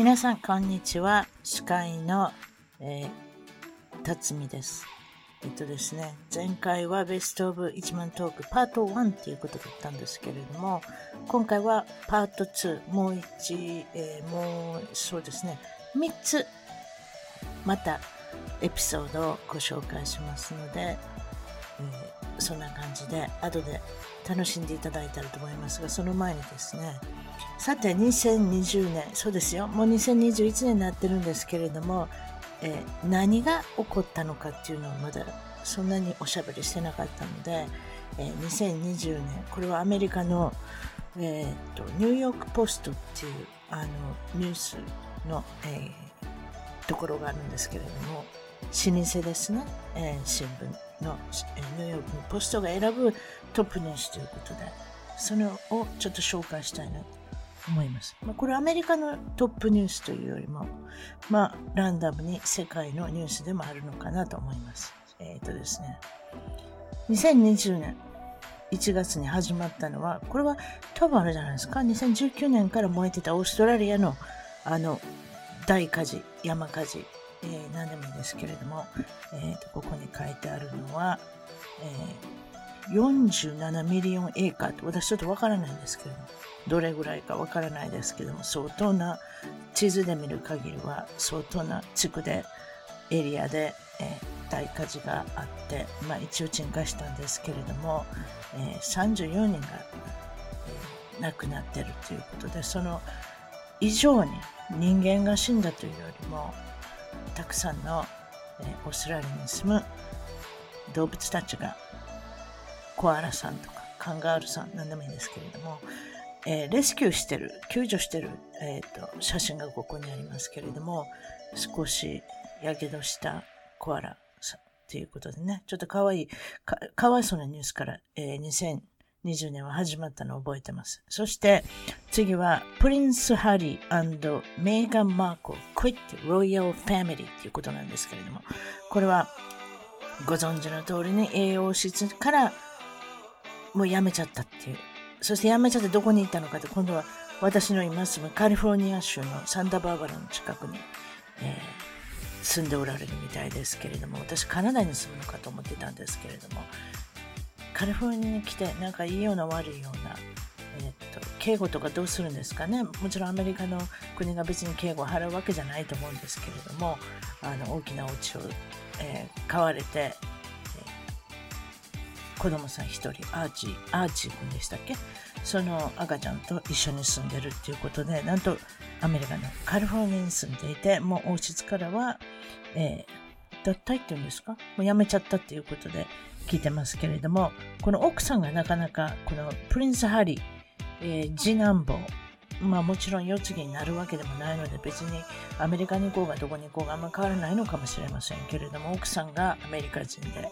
皆さん、こんにちは。司会の、えー、辰巳です。えっとですね、前回はベストオブ一万トークパート1っていうことだったんですけれども、今回はパート2、もう一、えー、もう、そうですね、3つ、またエピソードをご紹介しますので、えー、そんな感じで、後で楽しんでいただいたらと思いますが、その前にですね、さて2020年。そうですよ。もう2021年になってるんですけれども、えー、何が起こったのかっていうのをまだそんなにおしゃべりしてなかったので、えー、2020年。これはアメリカの、えーと、ニューヨーク・ポストっていうあのニュースの、えー、ところがあるんですけれども老舗ですね、えー、新聞の、えー、ニューヨークのポストが選ぶトップニュースということでそれをちょっと紹介したいなと。思います。まあ、これアメリカのトップニュースというよりも、まあ、ランダムに世界のニュースでもあるのかなと思います。えっ、ー、とですね、2020年1月に始まったのは、これは多分あれじゃないですか、2019年から燃えてたオーストラリアのあの大火事、山火事、えー、何でもいいですけれども、えーと、ここに書いてあるのは、えー、47ミリオンエーカーと私ちょっとわからないんですけれども、どれぐらいかわからないですけども、相当な、地図で見る限りは相当な地区で、エリアで、えー、大火事があって、まあ一応鎮火したんですけれども、えー、34人が、えー、亡くなってるということで、その以上に人間が死んだというよりも、たくさんの、えー、オーストラリアに住む動物たちが、コアラさんとかカンガールさん、何でもいいんですけれども、えー、レスキューしてる、救助してる、えーと、写真がここにありますけれども、少しやけどしたコアラということでね、ちょっとかわいい、かかわいそうなニュースから、えー、2020年は始まったのを覚えてます。そして次は、プリンス・ハリーメーガン・マーコ、クイット・ロイヤル・ファミリーということなんですけれども、これはご存知の通りに栄養室からもうやめちゃったっていうそして辞めちゃってどこに行ったのかって、今度は私の今住むカリフォルニア州のサンタバーバラの近くに、えー、住んでおられるみたいですけれども、私カナダに住むのかと思ってたんですけれども、カリフォルニアに来てなんかいいような悪いような、えー、っと、敬語とかどうするんですかね？もちろんアメリカの国が別に敬語を払うわけじゃないと思うんですけれども、あの、大きなお家を、えー、買われて、子供さん一人、アーチー、アーチー君でしたっけ？その赤ちゃんと一緒に住んでるっていうことで、なんとアメリカのカリフォルニアに住んでいて、もう王室からは、えー、脱退っていうんですか？もう辞めちゃったっていうことで聞いてますけれども、この奥さんがなかなか、このプリンス・ハリー、えー、次男坊、まあもちろん世継ぎになるわけでもないので別にアメリカに行こうがどこに行こうがあんま変わらないのかもしれませんけれども奥さんがアメリカ人で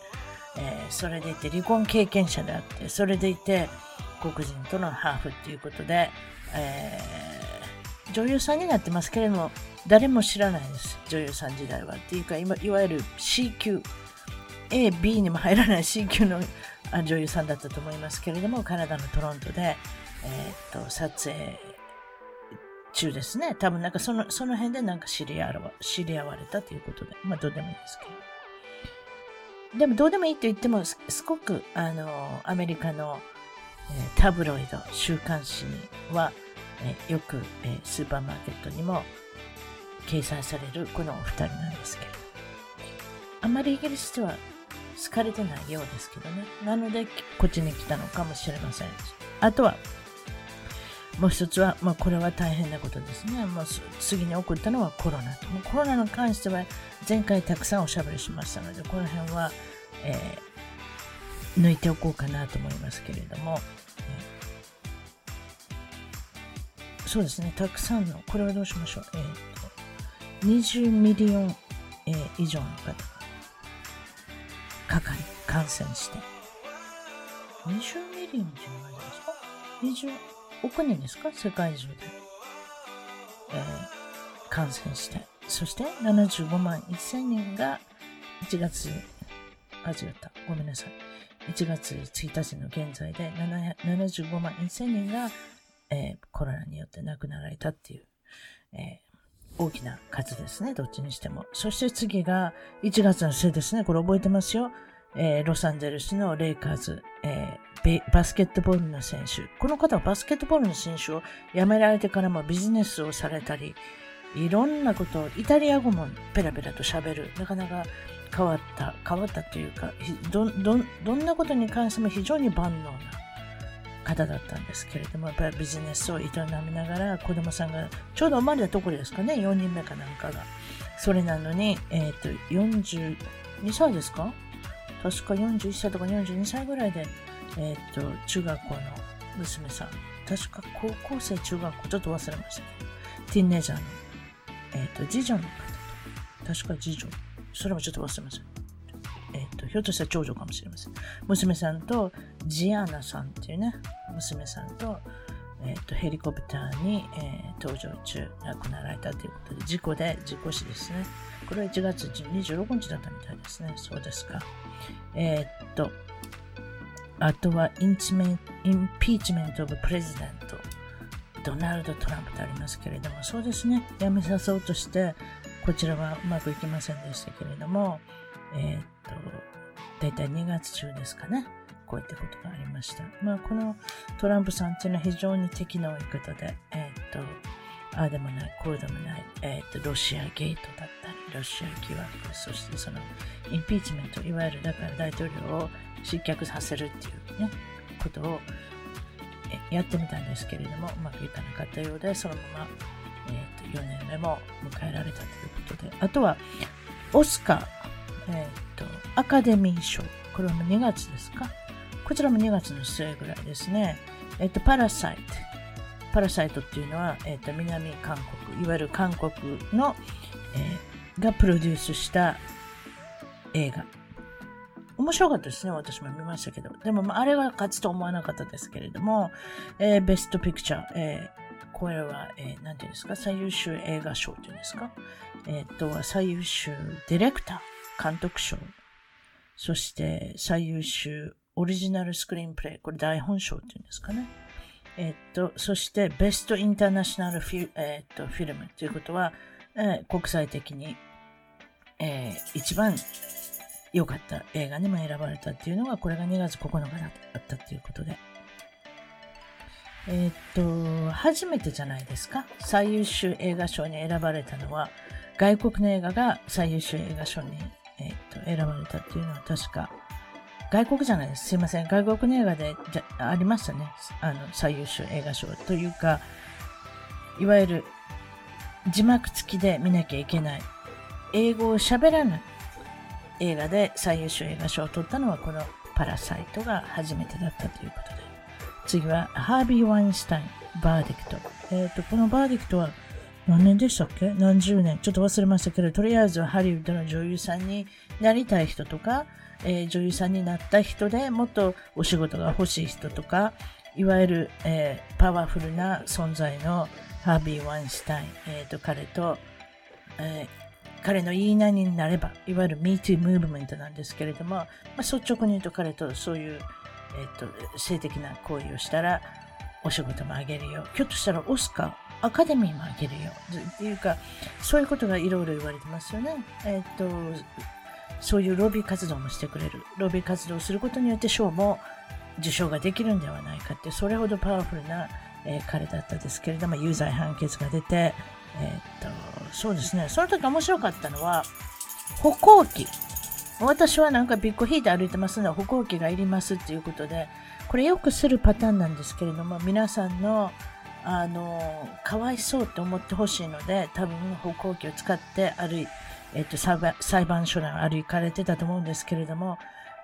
えー、それでいて離婚経験者であって、それでいて黒人とのハーフっていうことで、えー、女優さんになってますけれども、誰も知らないです。女優さん時代は。っていうか、今、いわゆる C 級、A、B にも入らない C 級の女優さんだったと思いますけれども、カナダのトロントで、えー、っと、撮影中ですね。多分なんかその、その辺でなんか知り合わ知り合われたということで、まあどうでもいいですけど。でもどうでもいいと言っても、すごく、あの、アメリカの、え、タブロイド、週刊誌には、え、よく、え、スーパーマーケットにも掲載されるこのお二人なんですけど、あまりイギリスでは好かれてないようですけどね。なので、こっちに来たのかもしれません。あとは、もう一つは、まあ、これは大変なことですね。もう次に起こったのはコロナ。もうコロナに関しては前回たくさんおしゃべりしましたので、この辺は、えー、抜いておこうかなと思いますけれども、えー、そうですね、たくさんの、これはどうしましょう。えー、と20 million、えー、以上の方がかかり、感染して。20 million っていいですか ?20 億人ですか？世界中で、えー、感染して。そして75万1000人が1月、あ、違った。ごめんなさい。1月1日の現在で75万1000人が、えー、コロナによって亡くなられたっていう、えー、大きな数ですね。どっちにしても。そして次が1月の末ですね。これ覚えてますよ。えー、ロサンゼルスのレイカーズ、えー、バスケットボールの選手。この方はバスケットボールの選手を辞められてからもビジネスをされたり、いろんなことを、イタリア語もペラペラと喋る。なかなか変わった、変わったというか、ど、ど、どんなことに関しても非常に万能な方だったんですけれども、やっぱりビジネスを営みながら子供さんがちょうど生まれたところですかね、4人目かなんかが。それなのに、えっ、ー、と、42歳ですか？確か41歳とか42歳ぐらいで、えっ、と、中学校の娘さん、確か高校生、中学校、ちょっと忘れましたけど、ティンネージャーの、えっ、と、次女の方と、確か次女、それもちょっと忘れました。えっ、と、ひょっとしたら長女かもしれません。娘さんとジアナさんっていうね、娘さんと、えっ、ー、と、ヘリコプターに、えー、搭乗中亡くなられたということで、事故で事故死ですね。これは1月26日だったみたいですね。そうですか。えっと、あとはインチメンインピーチメント・オブ・プレジデント。ドナルド・トランプとありますけれども、そうですね。辞めさそうとして、こちらはうまくいきませんでしたけれども、えー、っと、だいたい2月中ですかね。こういったことがありました。まあ、このトランプさんっていうのは非常に敵の多い方で、えー、っと、ああでもない、こうでもない、えー、っと、ロシアゲートだったり、ロシア疑惑、そしてその、インピーチメント、いわゆるだから大統領を失脚させるっていうね、ことをやってみたんですけれども、うまくいかなかったようで、そのまま、えー、と4年目も迎えられたということで、あとは、オスカー、えっ、ー、と、アカデミー賞。これも2月ですか？こちらも2月の末ぐらいですね。えっ、ー、と、パラサイト。パラサイトっていうのは、え、ー、と、南韓国、いわゆる韓国の、えー、がプロデュースした映画。面白かったですね。私も見ましたけど。でも、まあ、あれは勝つと思わなかったですけれども、えー、ベストピクチャー、えー、これは、えー、なんていうんですか、最優秀映画賞っていうんですか？えっ、と、最優秀ディレクター。監督賞、そして最優秀オリジナルスクリーンプレイ、これ台本賞っていうんですかね？えっと、そしてベストインターナショナルフィ,、えっと、フィルムということは、えー、国際的に、えー、一番良かった映画にも選ばれたっていうのが、これが2月9日だったっていうことで。えっと、初めてじゃないですか？最優秀映画賞に選ばれたのは、外国の映画が最優秀映画賞にえっ、と、選ばれたっていうのは確か、外国じゃないです。すいません。外国の映画でじゃありましたね。あの、最優秀映画賞というか、いわゆる字幕付きで見なきゃいけない。英語を喋らない映画で最優秀映画賞を取ったのはこのパラサイトが初めてだったということで。次はハービー・ワインスタイン、 verdict。えっ、ー、と、この verdict は何年でしたっけ？何十年？ちょっと忘れましたけど、とりあえずはハリウッドの女優さんになりたい人とか、えー、女優さんになった人でもっとお仕事が欲しい人とか、いわゆる、えー、パワフルな存在のハービー・ワインスタイン、えーと、彼と、えー、彼の言いなりになれば、いわゆる MeToo ムーブメントなんですけれども、まあ、率直に言うと彼とそういう、えーと性的な行為をしたら、お仕事もあげるよ。ひょっとしたらオスカー、アカデミーもあげるよ。っていうか、そういうことがいろいろ言われてますよね。えっ、と、そういうロビー活動もしてくれる。ロビー活動をすることによって賞も受賞ができるんではないかって、それほどパワフルな、えー、彼だったんですけれども、有罪判決が出て、えっ、と、そうですね。その時面白かったのは、歩行器。私はなんかビッグ引いて歩いてますので、歩行器がいりますっていうことで、これよくするパターンなんですけれども、皆さんのあの、かわいそうって思ってほしいので、多分歩行器を使って歩いて、えっ、と裁判所に歩かれてたと思うんですけれども、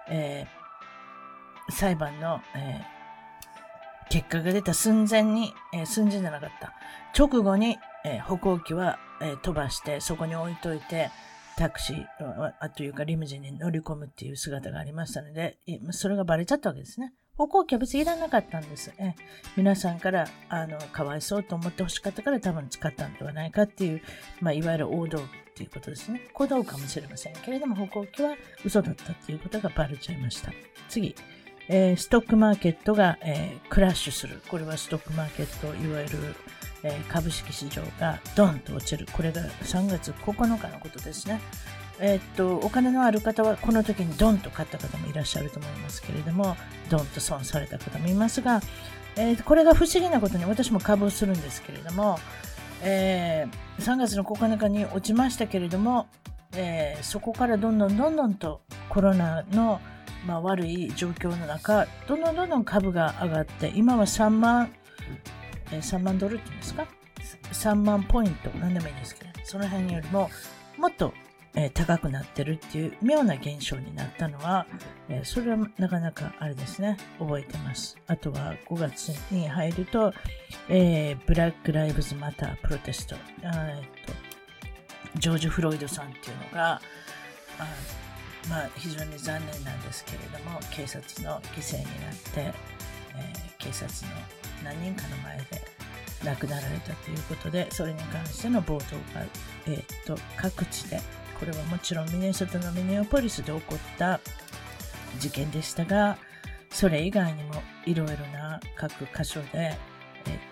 えー、裁判の、えー、結果が出た寸前に、えー、寸前じゃなかった。直後に、え歩行機は、え飛ばして、そこに置いといて、タクシー、あというかリムジンに乗り込むっていう姿がありましたので、それがバレちゃったわけですね。歩行器は別にいらなかったんです。え皆さんから、あの、かわいそうと思ってほしかったから多分使ったんではないかっていう、まあ、いわゆる王道っていうことですね。行動かもしれませんけれども、歩行器は嘘だったっていうことがバレちゃいました。次。えー、ストックマーケットが、えー、クラッシュする。これはストックマーケット、いわゆる、えー、株式市場がドンと落ちる。これが3月9日のことですね。えー、っと、お金のある方はこの時にドンと買った方もいらっしゃると思いますけれども、ドンと損された方もいますが、えー、これが不思議なことに私も株をするんですけれども、えー、3月の9日に落ちましたけれども、えー、そこからどんどんどんどんとコロナの、まあ、悪い状況の中、どんどんどんどん株が上がって、今は3万、えー、3万ドルっていうんですか ?3 万ポイント、何でもいいんですけど、その辺よりももっとえー、高くなってるっていう妙な現象になったのは、えー、それはなかなかあれですね、覚えてます。あとは5月に入ると、えー、ブラック・ライブズ・マター・プロテスト、えー、とジョージ・フロイドさんっていうのが、あまあ、非常に残念なんですけれども、警察の犠牲になって、え警察の何人かの前で亡くなられたということで、それに関しての暴動が、えー、と各地でこれはもちろんミネソタのミネオポリスで起こった事件でしたが、それ以外にもいろいろな各箇所で、えっ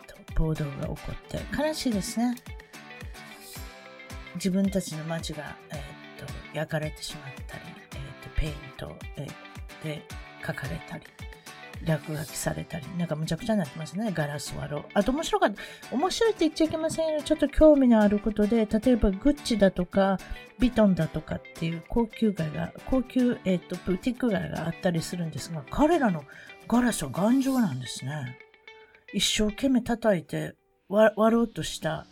と、暴動が起こって悲しいですね。自分たちの街が、えっと、焼かれてしまったり、えっと、ペイント、えで書かれたり、落書きされたり、なんかむちゃくちゃになってますね。ガラス割ろう。あと面白かった。面白いって言っちゃいけませんよ。ちょっと興味のあることで、例えばグッチだとか、ビトンだとかっていう高級街が、高級、えっ、ー、と、ブティック街があったりするんですが、彼らのガラスは頑丈なんですね。一生懸命叩いて割ろうとした、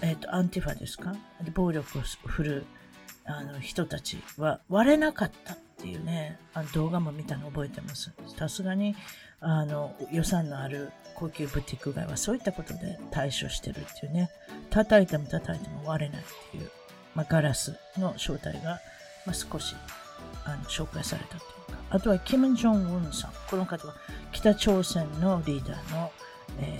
えっ、ー、と、アンティファですか？暴力を振るあの人たちは割れなかった。っていうね、あの動画も見たの覚えてます。さすがにあの予算のある高級ブティック街はそういったことで対処してるっていうね、叩いても叩いても割れないっていう、まあ、ガラスの正体が、まあ、少しあの紹介されたというか、あとはキム・ジョンウンさん。この方は北朝鮮のリーダーの、え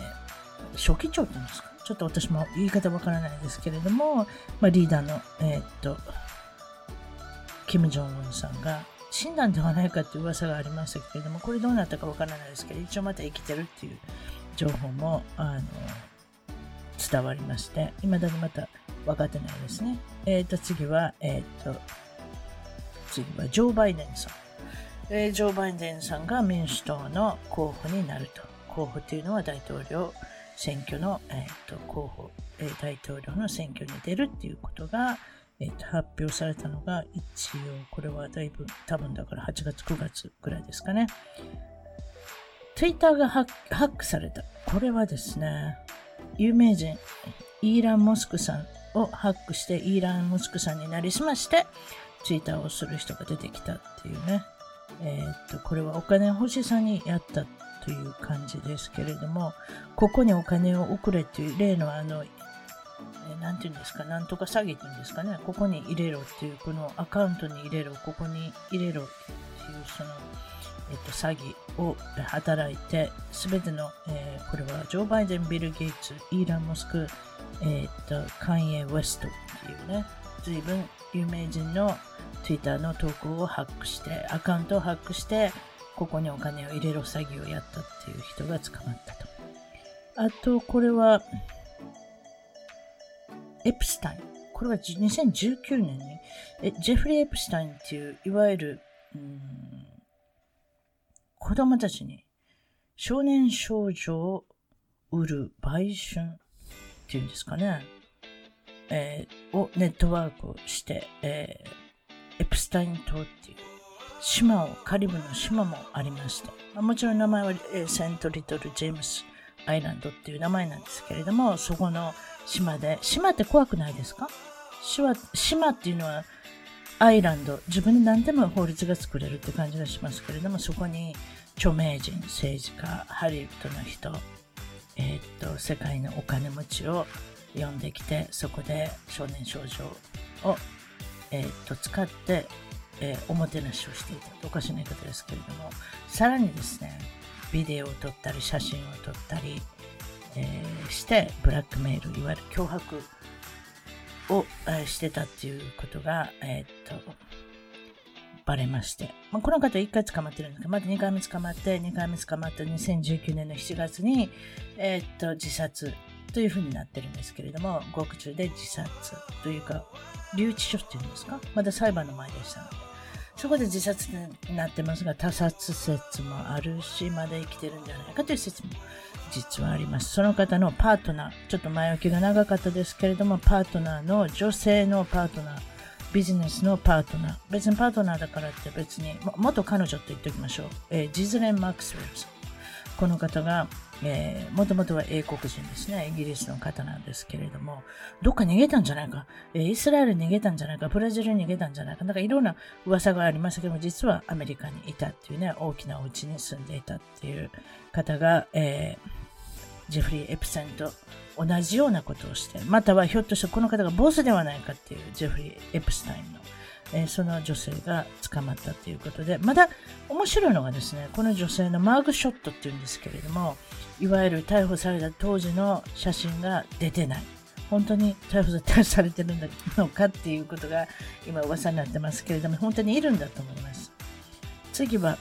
ー、書記長って言うんですか？ちょっと私も言い方わからないですけれども、まあ、リーダーの、えー、っと、キム・ジョンウンさんが死んだんではないかっていう噂がありましたけれども、これどうなったかわからないですけど、一応また生きてるっていう情報もあの伝わりまして、未だにまた分かってないですね。えっ、ー、と、次は、えっ、ー、と、次はジョー・バイデンさん。えー、ジョー・バイデンさんが民主党の候補になると。候補というのは大統領選挙の、えーと、候補、えー、大統領の選挙に出るっていうことが、えー、発表されたのが一応これはだいぶ多分だから8月9月ぐらいですかね。Twitter がハックされた。これはですね有名人イーラン・モスクさんをハックしてイーラン・モスクさんになりすまして Twitter をする人が出てきたっていうね。えっ、とこれはお金欲しさにやったという感じですけれどもここにお金を送れという例のあの何て言うんですか、なんとか詐欺っていうんですかね、ここに入れろっていう、このアカウントに入れろ、ここに入れろっていう、その、えっと、詐欺を働いて、すべての、えー、これはジョー・バイデン、ビル・ゲイツ、イーラン・モスク、えっと、カンエ・ウェストっていうね、随分有名人の Twitter の投稿をハックして、アカウントをハックして、ここにお金を入れろ詐欺をやったっていう人が捕まったと。あと、これは、エプスタイン。これは2019年に、えジェフリー・エプスタインっていう、いわゆる、子供たちに少年少女を売る売春っていうんですかね、えー、をネットワークをして、えー、エプスタイン島っていう島を、カリブの島もありました。もちろん名前は、えー、セント・リトル・ジェームス・アイランドっていう名前なんですけれども、そこの島で。島って怖くないですか？島島っていうのはアイランド、自分で何でも法律が作れるって感じがしますけれども、そこに著名人、政治家、ハリウッドの人、えー、っと、世界のお金持ちを呼んできて、そこで少年少女を、えー、っと、使って、えー、おもてなしをしていた。おかしな言い方ですけれども、さらにですね、ビデオを撮ったり、写真を撮ったり、えー、してブラックメールいわゆる脅迫を、してたっていうことが、えー、っとバレまして、まあ、この方1回捕まってるんですけどまた2回目捕まって2回目捕まった2019年の7月に、えー、っと自殺というふうになってるんですけれども、獄中で自殺というか、留置所っていうんですか？まだ裁判の前でしたので。そこで自殺になってますが、他殺説もあるし、まだ生きてるんじゃないかという説も実はあります。その方のパートナー、ちょっと前置きが長かったですけれども、パートナーの女性のパートナー、ビジネスのパートナー、別にパートナーだからって別に、元彼女って言っておきましょう。えー、ジズレン・マックスウェルさん。この方が、えー、もともとは英国人ですね。イギリスの方なんですけれども、どっか逃げたんじゃないか、えー、イスラエル逃げたんじゃないか、ブラジル逃げたんじゃないか、なんかいろんな噂がありましたけども、実はアメリカにいたっていうね、大きなお家に住んでいたっていう方が、えー、ジェフリー・エプセンと同じようなことをして、またはひょっとしてこの方がボスではないかっていうジェフリー・エプスタインの、えー、その女性が捕まったということで、まだ面白いのがですね、この女性のマーグショットっていうんですけれども、いわゆる逮捕された当時の写真が出てない。本当に逮捕されてるのかっていうことが今噂になってますけれども、本当にいるんだと思います。次は、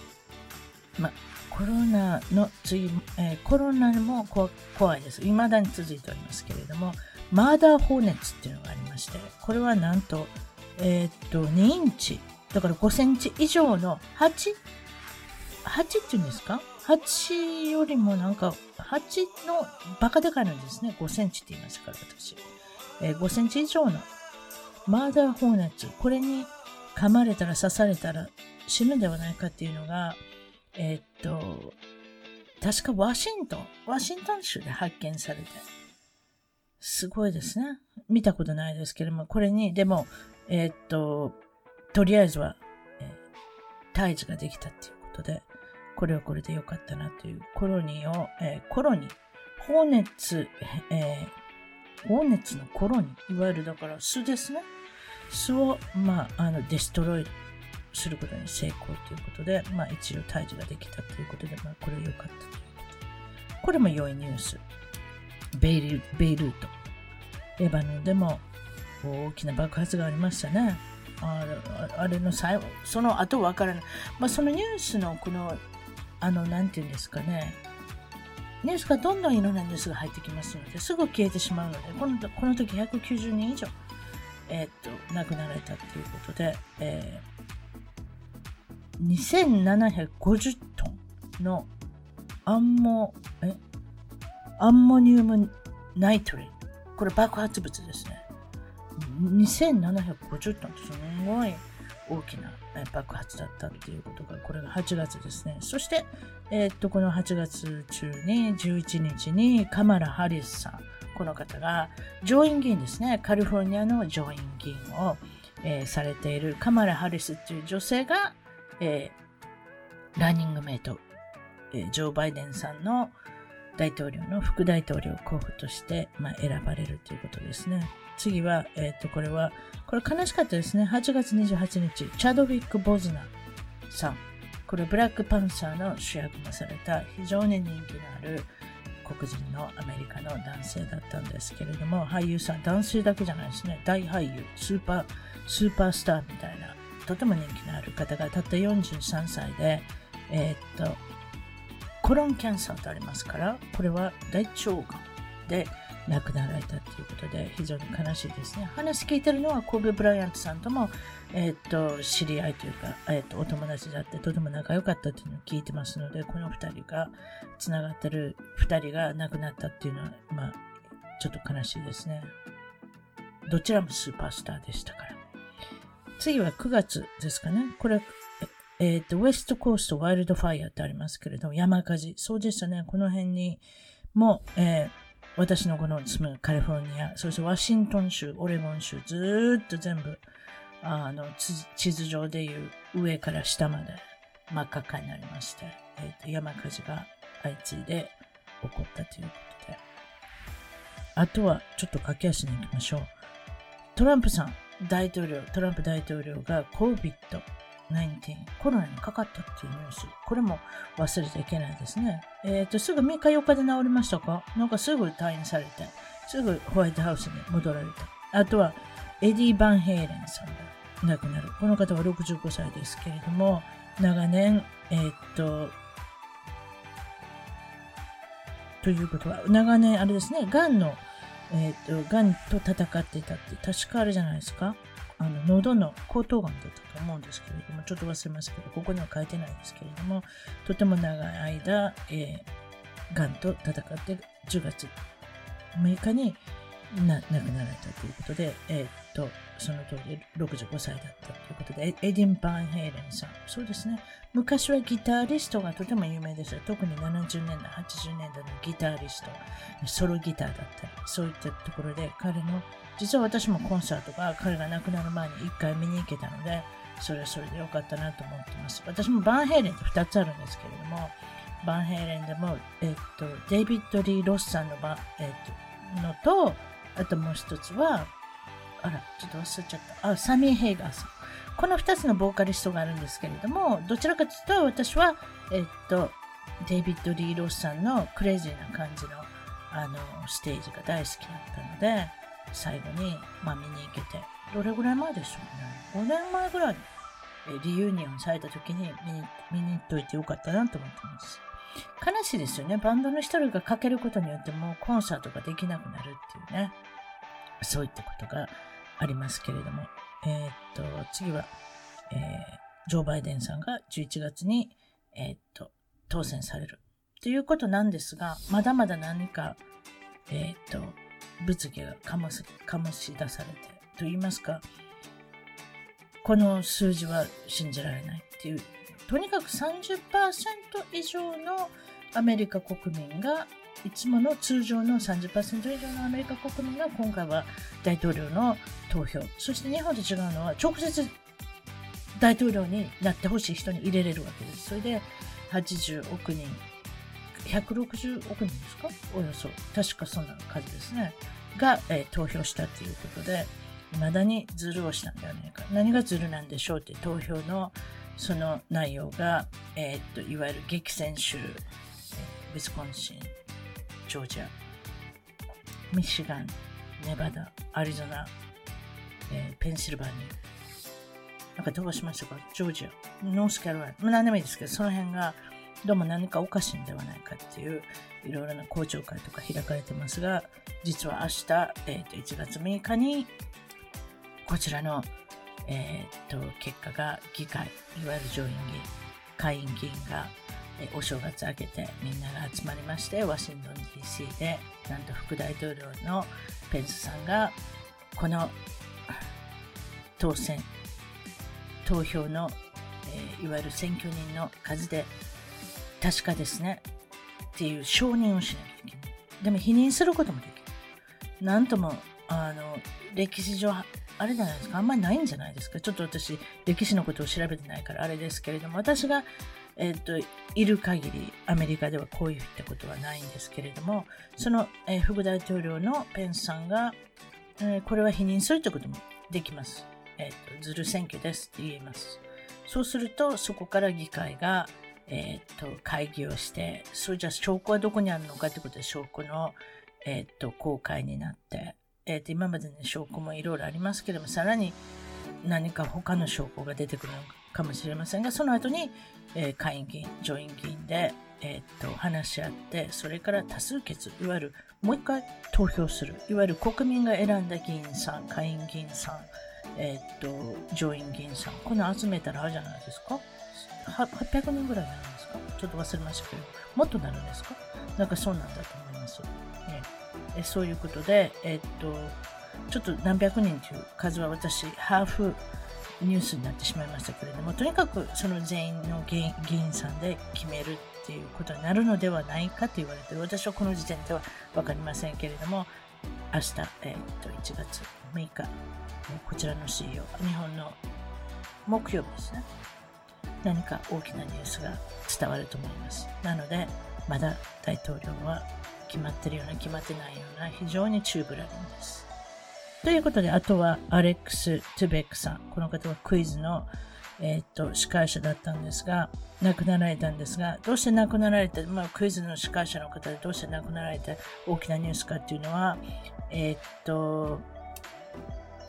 ま、コロナの次、えー、コロナも怖いです。未だに続いておりますけれども、マーダー放熱っていうのがありまして、これはなんと、えー、っと、2インチ、だから5センチ以上の 8? 8っていうんですか？?8 よりもなんか、8のバカでかいんですね。5センチって言いましたから、私。えー、5センチ以上のマーダー放熱、これに噛まれたら刺されたら死ぬんではないかっていうのが、えー、っと、確かワシントン、ワシントン州で発見されて、すごいですね。見たことないですけれども、これに、でも、えー、っと、とりあえずは、えー、胎児ができたっていうことで、これはこれでよかったなというコロニーを、えー、コロニー、放熱、えー、放熱のコロニー、いわゆるだから巣ですね。巣を、まあ、あの、デストロイすることに成功ということで、まあ一応退治ができたということで、まあこれ良かったということ。これも良いニュース。ベイルベイルート。レバノンでも大きな爆発がありましたね。あれあれの最後、その後わからない。まあそのニュースのこの、あの、なんていうんですかね。ニュースがどんどんいろんなニュースが入ってきますので、すぐ消えてしまうので、このこの時190人以上、えー、っと、亡くなられたということで、えー2750トンのアンモ、え？アンモニウムナイトレイ。これ爆発物ですね。2750トンってすごい大きな爆発だったっていうことが、これが8月ですね。そして、えー、っと、この8月中に、11日にカマラ・ハリスさん、この方が上院議員ですね。カリフォルニアの上院議員を、えー、されているカマラ・ハリスっていう女性が、えー、ランニングメイト、え、ジョー・バイデンさんの大統領の副大統領候補として、まあ、選ばれるということですね。次は、えっ、ー、と、これは、これ悲しかったですね。8月28日、チャドウィック・ボズナさん。これ、ブラックパンサーの主役もされた非常に人気のある黒人のアメリカの男性だったんですけれども、俳優さん、男性だけじゃないですね。大俳優、スーパー、スーパースターみたいなとても人気のある方がたった43歳で、えー、っと、コロンキャンサーとありますから、これは大腸がんで亡くなられたということで、非常に悲しいですね。話聞いてるのはコーベ・ブライアントさんとも、えー、っと、知り合いというか、えー、っと、お友達だってとても仲良かったというのを聞いてますので、この二人が、繋がってる二人が亡くなったっていうのは、まあ、ちょっと悲しいですね。どちらもスーパースターでしたから。次は9月ですかね。これ、えっ、ー、と、ウェストコーストワイルドファイアってありますけれども、山火事。そうでしたね。この辺にも、えー、私のこの住むカリフォルニア、そしてワシントン州、オレゴン州、ずっと全部、あの、地図上でいう上から下まで真っ赤っかになりまして、え、ー、と、山火事が相次いで起こったということで。あとは、ちょっと駆け足に行きましょう。トランプさん、大統領、トランプ大統領が COVID、9コロナにかかったっていうニュース。これも忘れちゃいけないですね。えっ、ー、と、すぐ3日4日で治りましたか？なんかすぐ退院されて、すぐホワイトハウスに戻られた。あとは、エディ・バンヘイレンさんが亡くなる。この方は65歳ですけれども、長年、えっ、ー、と、ということは、長年、あれですね、がんの、えっ、ー、と、がんと戦ってたって、確かあれじゃないですか？あの、喉の喉頭がんだったと思うんですけれども、ちょっと忘れますけど、ここには書いてないんですけれども、とても長い間、えー、がんと戦って10月6日にな亡くなられたということで、え、と、その通り65歳だったということで、エディ・バンヘイレンさん。そうですね。昔はギタリストがとても有名です。特に70年代、80年代のギタリスト、ソロギターだったり、そういったところで彼の、実は私もコンサートが彼が亡くなる前に1回見に行けたので、それはそれでよかったなと思ってます。私もバンヘイレンって2つあるんですけれども、バンヘイレンでも、えっと、デイビッド・リー・ロスさんのバ、えっと、のと、あともう一つは、あら、ちょっと忘れちゃった。あ、サミー・ヘイガーさん。この2つのボーカリストがあるんですけれども、どちらかというと私は、えっと、デイビッド・リー・ロスさんのクレイジーな感じのあのステージが大好きだったので、最後に、まあ、見に行けて、どれぐらい前でしょうね。5年前ぐらいに、え reunion された時に見に見に行っといてよかったなと思ってます。悲しいですよね。バンドの一人がかけることによってもうコンサートができなくなるっていうね。そういったことがありますけれども。えー、っと、次は、えー、ジョー・バイデンさんが11月に、えー、っと、当選される。ということなんですが、まだまだ何か、えっと、物議が醸し醸し出されて、と言いますか、この数字は信じられないっていう、とにかく30%以上のアメリカ国民がいつもの通常の30%以上のアメリカ国民が今回は大統領の投票。そして日本と違うのは直接大統領になってほしい人に入れれるわけです。それで80億人、160億人ですか？およそ。確かそんな数ですね。が、えー、投票したということで、未だにズルをしたんではないか。何がズルなんでしょうって投票のその内容が、えー、っと、いわゆる激戦州、えー、ウィスコンシン、ジョージア、ミシガン、ネバダ、アリゾナ、えー、ペンシルバニア。なんかどうしましたか？ジョージア、ノースカロライナ。まあ何でもいいですけど、その辺がどうも何かおかしいんではないかっていう、いろいろな公聴会とか開かれてますが、実は明日、えー、と1月6日に、こちらの、えー、と結果が議会、いわゆる上院議員、下院議員がお正月明けてみんなが集まりましてワシントン DC でなんと副大統領のペンスさんがこの当選投票の、えー、いわゆる選挙人の数で確かですねっていう承認をしなきゃいけない。でも否認することもできる。なんともあの歴史上あれじゃないですか。あんまりないんじゃないですか。ちょっと私歴史のことを調べてないからあれですけれども私がえっ、と、いる限りアメリカではこういったことはないんですけれども、その、えー、副大統領のペンスさんが、えー、これは否認するということもできます。えっ、と、ずる選挙ですって言えます。そうすると、そこから議会が、えっ、と、会議をして、それじゃ証拠はどこにあるのかということで、証拠の、えっ、と、公開になって、えっ、と、今までの証拠もいろいろありますけれども、さらに何か他の証拠が出てくるのかかもしれませんが、その後に、えー、下院議員、上院議員で、えー、っと話し合って、それから多数決、いわゆるもう一回投票する、いわゆる国民が選んだ議員さん、下院議員さん、えー、っと上院議員さん、この集めたらあるじゃないですか。800人ぐらいになるんですか？ちょっと忘れましたけど、もっとなるんですか？なんかそうなんだと思います。ね、えそういうことで、えっと、ちょっと何百人という数は私、ハーフニュースになってしまいましたけれども、とにかくその全員の議員さんで決めるっていうことになるのではないかと言われて私はこの時点では分かりませんけれども、明日、えー、と1月6日、こちらの CEO、日本の木曜日ですね、何か大きなニュースが伝わると思います。なので、まだ大統領は決まってるような、決まってないような、非常にチューブラリです。ということで、あとはアレックス・トゥベックさん。この方はクイズの、えー、っと司会者だったんですが、亡くなられたんですが、どうして亡くなられて、まあ、クイズの司会者の方でどうして亡くなられて大きなニュースかっていうのは、えー、っと、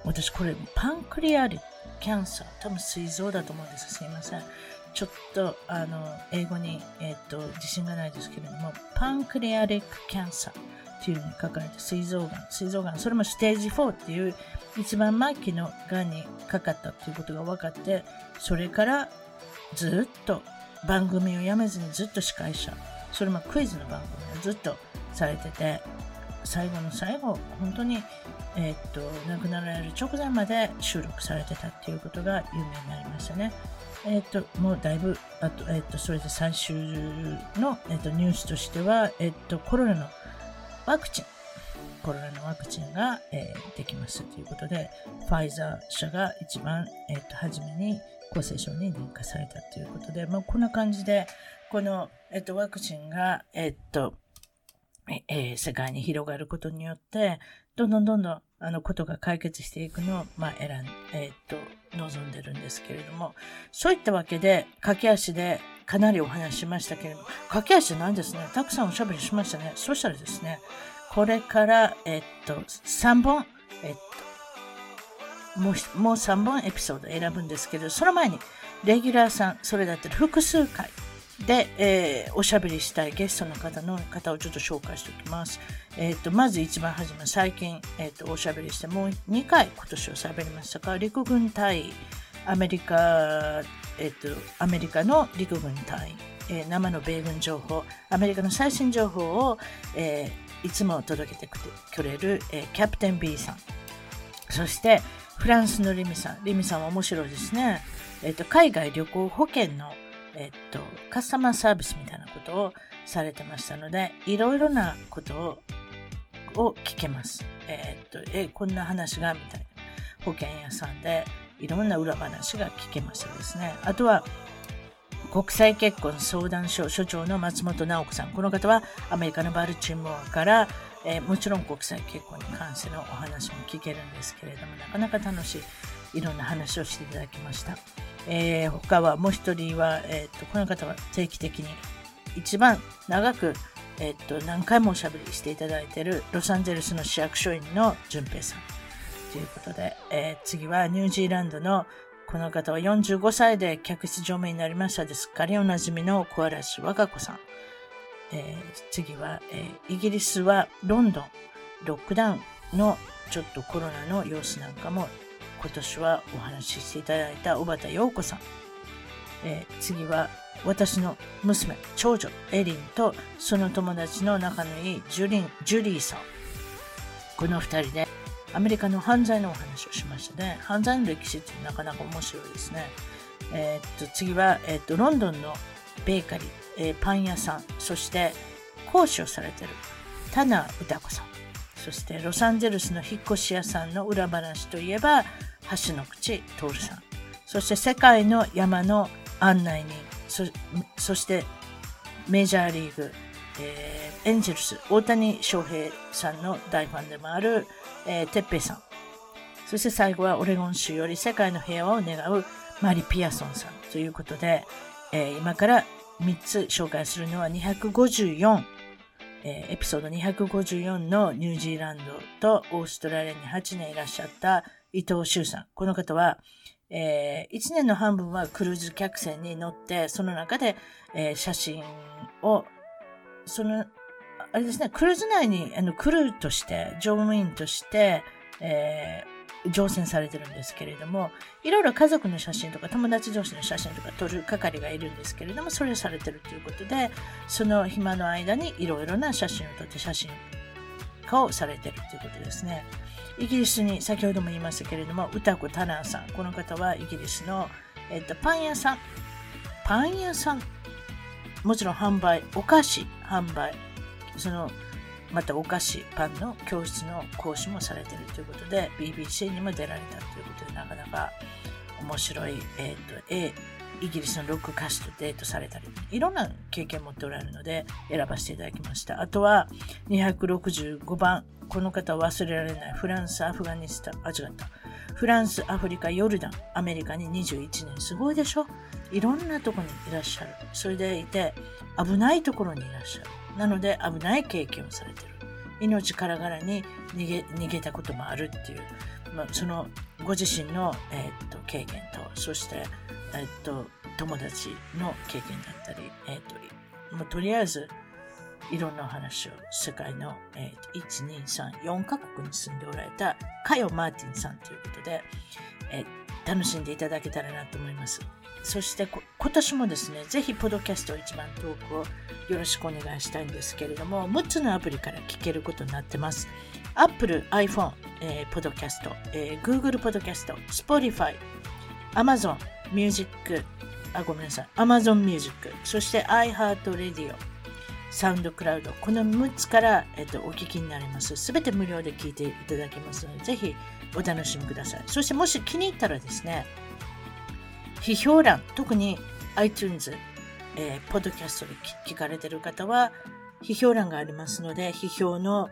私これパンクリアリキャンサー、多分膵臓だと思うんですすいません。ちょっとあの英語に、えーと、自信がないですけれども、パンクリアリックキャンサーっていうふうに書かれて、膵臓がん、膵臓がん、それもステージ4っていう一番末期のがんにかかったっていうことが分かって、それからずっと番組をやめずにずっと司会者、それもクイズの番組をずっとされてて、最後の最後、本当に、えー、っと、亡くなられる直前まで収録されてたっていうことが有名になりましたね。えっ、と、もうだいぶ、あと、えっ、と、それで最終の、えっ、と、ニュースとしては、えっ、と、コロナのワクチン、コロナのワクチンが、えー、できますということで、ファイザー社が一番、えっ、と、初めに厚生省に認可されたということで、まあ、こんな感じで、この、えっ、と、ワクチンが、えっ、と、えー、世界に広がることによって、どんどんどんどん、あの、ことが解決していくのを、まあ、選ん、えー、っと、望んでるんですけれども、そういったわけで、駆け足でかなりお話しましたけれども、駆け足なんですね。たくさんおしゃべりしましたね。そしたらですね、これから、え、っと、3本、えっと、もう、もう3本エピソード選ぶんですけど、その前に、レギュラーさん、それだったら複数回、で、えー、おしゃべりしたいゲストの方の方をちょっと紹介しておきます。えっ、ー、と、まず一番初め、最近、えっ、ー、と、おしゃべりして、もう2回今年おしゃべりましたが、陸軍対アメリカ、えっ、と、アメリカの陸軍対、え生の米軍情報、アメリカの最新情報を、えいつも届けてくれる、えキャプテン B さん。そして、フランスのリミさん。リミさんは面白いですね。えっ、と、海外旅行保険のえっと、カスタマーサービスみたいなことをされてましたので、いろいろなことを聞けます。えっと、え、こんな話がみたいな。保険屋さんでいろんな裏話が聞けましたですね。あとは、国際結婚相談所所長の松本直子さん。この方はアメリカのバルチモアから、えー、もちろん国際結婚に関してのお話も聞けるんですけれども、なかなか楽しいいろんな話をしていただきました。えー、他はもう一人は、えーと、この方は定期的に一番長く、えーと、何回もおしゃべりしていただいているロサンゼルスの市役所員の淳平さんということで、えー、次はニュージーランドのこの方は45歳で客室乗務員になりましたですっかりおなじみの小嵐和歌子さん。えー、次は、えー、イギリスはロンドン、ロックダウンのちょっとコロナの様子なんかも今年はお話ししていただいた小畑陽子さん。えー、次は私の娘、長女、エリンとその友達の仲のいいジュリン、ジュリーさん。この二人でアメリカの犯罪のお話をしましたね。犯罪の歴史ってなかなか面白いですね。えー、っと、次は、えー、っと、ロンドンのベーカリー、えー、パン屋さん、そして講師をされてる田名歌子さん。そしてロサンゼルスの引っ越し屋さんの裏話といえば、橋の口徹さん。そして世界の山の案内人。そそしてメジャーリーグ、えー、エンジェルス、大谷翔平さんの大ファンでもある、えー、てっぺいさん。そして最後はオレゴン州より世界の平和を願うマリ・ピアソンさんということで、えー、今から3つ紹介するのは254、えー、エピソード254のニュージーランドとオーストラリアに8年いらっしゃった伊藤修さん。この方は、えー、1年の半分はクルーズ客船に乗って、その中で、えー、写真を、その、あれですね、クルーズ内にあのクルーとして、乗務員として、えー、乗船されてるんですけれども、いろいろ家族の写真とか友達同士の写真とか撮る係がいるんですけれども、それをされてるということで、その暇の間にいろいろな写真を撮って写真家をされてるということですね。イギリスに先ほども言いましたけれども、歌子タナーさん。この方はイギリスの、えっと、パン屋さん。パン屋さん。もちろん販売、お菓子販売。その、またお菓子、パンの教室の講師もされているということで、BBC にも出られたということで、なかなか面白い、えっ、と、A、イギリスのロック歌手とデートされたり、いろんな経験を持っておられるので選ばせていただきました。あとは265番、この方忘れられないフランス、アフガニスタン、あ、違った。フランス、アフリカ、ヨルダン、アメリカに21年。すごいでしょ？いろんなとこにいらっしゃる。それでいて、危ないところにいらっしゃる。なので、危ない経験をされてる。命からがらに逃げ逃げたこともあるっていう、まあ、そのご自身の、えー、っと経験と、そして、えっと、友達の経験だったり、えっ、と、もうとりあえず、いろんなお話を世界の、えー、1、2、3、4カ国に住んでおられたカヨ・マーティンさんということで、えー、楽しんでいただけたらなと思います。そして今年もですね、ぜひポドキャスト一番トークをよろしくお願いしたいんですけれども、6つのアプリから聞けることになってます。Apple、iPhone、えー、ポドキャスト、えー、Google ポドキャスト、Spotify、Amazon、Music、あ、ごめんなさい、Amazon Music、そして iHeartRadio、サウンドクラウド、この6つから、えっと、お聞きになれます。すべて無料で聞いていただけますので、ぜひお楽しみください。そしてもし気に入ったらですね、批評欄、特に iTunes、えー、ポッドキャストで聞かれている方は、批評欄がありますので、批評の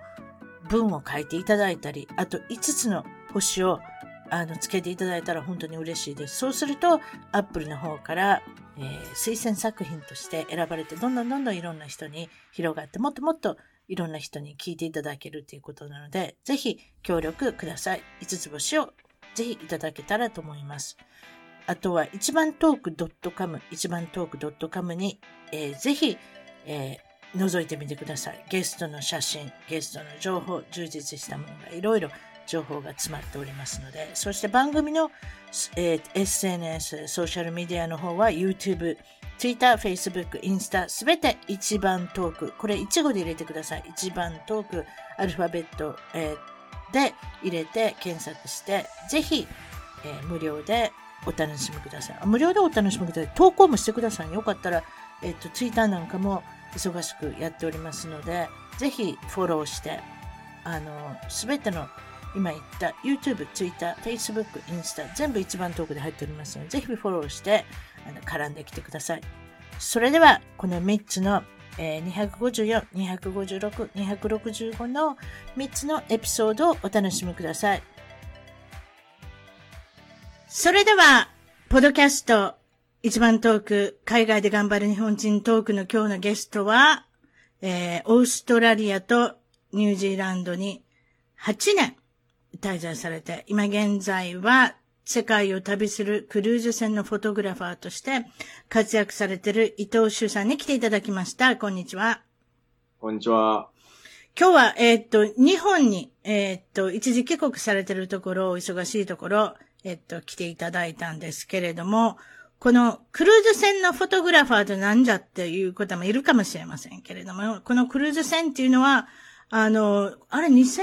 文を書いていただいたり、あと5つの星をあのつけていただいたら本当に嬉しいです。そうすると、Apple の方から、えー、推薦作品として選ばれて、どんどんどんどんいろんな人に広がって、もっともっといろんな人に聞いていただけるということなので、ぜひ協力ください。5つ星をぜひいただけたらと思います。あとは、一番トーク .com、一番トーク .com に、えー、ぜひ、えー、覗いてみてください。ゲストの写真、ゲストの情報、充実したものがいろいろ情報が詰まっておりますので、そして番組の、えー、SNS、ソーシャルメディアの方は YouTube、Twitter、Facebook、インスタ、すべて一番トーク。これ一語で入れてください。一番トーク、アルファベット、えー、で入れて検索して、ぜひ、えー、無料でお楽しみください。無料でお楽しみください。投稿もしてください。よかったら、えっ、と、Twitter なんかも忙しくやっておりますので、ぜひフォローして、あの、すべての今言った YouTube、Twitter、Facebook、インスタ、全部一番遠くで入っておりますので、ぜひフォローしてあの絡んできてください。それでは、この3つの、えー、254、256、265の3つのエピソードをお楽しみください。それでは、ポドキャスト一番トーク、海外で頑張る日本人トークの今日のゲストは、えー、オーストラリアとニュージーランドに8年滞在されて、今現在は世界を旅するクルーズ船のフォトグラファーとして活躍されている伊藤修さんに来ていただきました。こんにちは。こんにちは。今日は、えー、っと、日本に、えー、っと、一時帰国されているところ、お忙しいところ、えー、っと、来ていただいたんですけれども、このクルーズ船のフォトグラファーとなんじゃっていう方もいるかもしれませんけれども、このクルーズ船っていうのは、あの、あれ2000、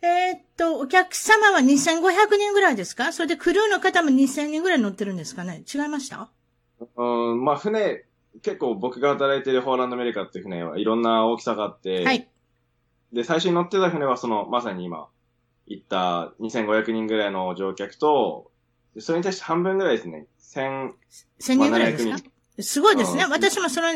えー、っと、お客様は2500人ぐらいですか？それでクルーの方も2000人ぐらい乗ってるんですかね？違いました？うん、まあ船、結構僕が働いてるホーランドアメリカっていう船はいろんな大きさがあって、はい。で、最初に乗ってた船はその、まさに今言った2500人ぐらいの乗客と、それに対して半分ぐらいですね。1000、1000人ぐらいですか？すごいですね。私もその、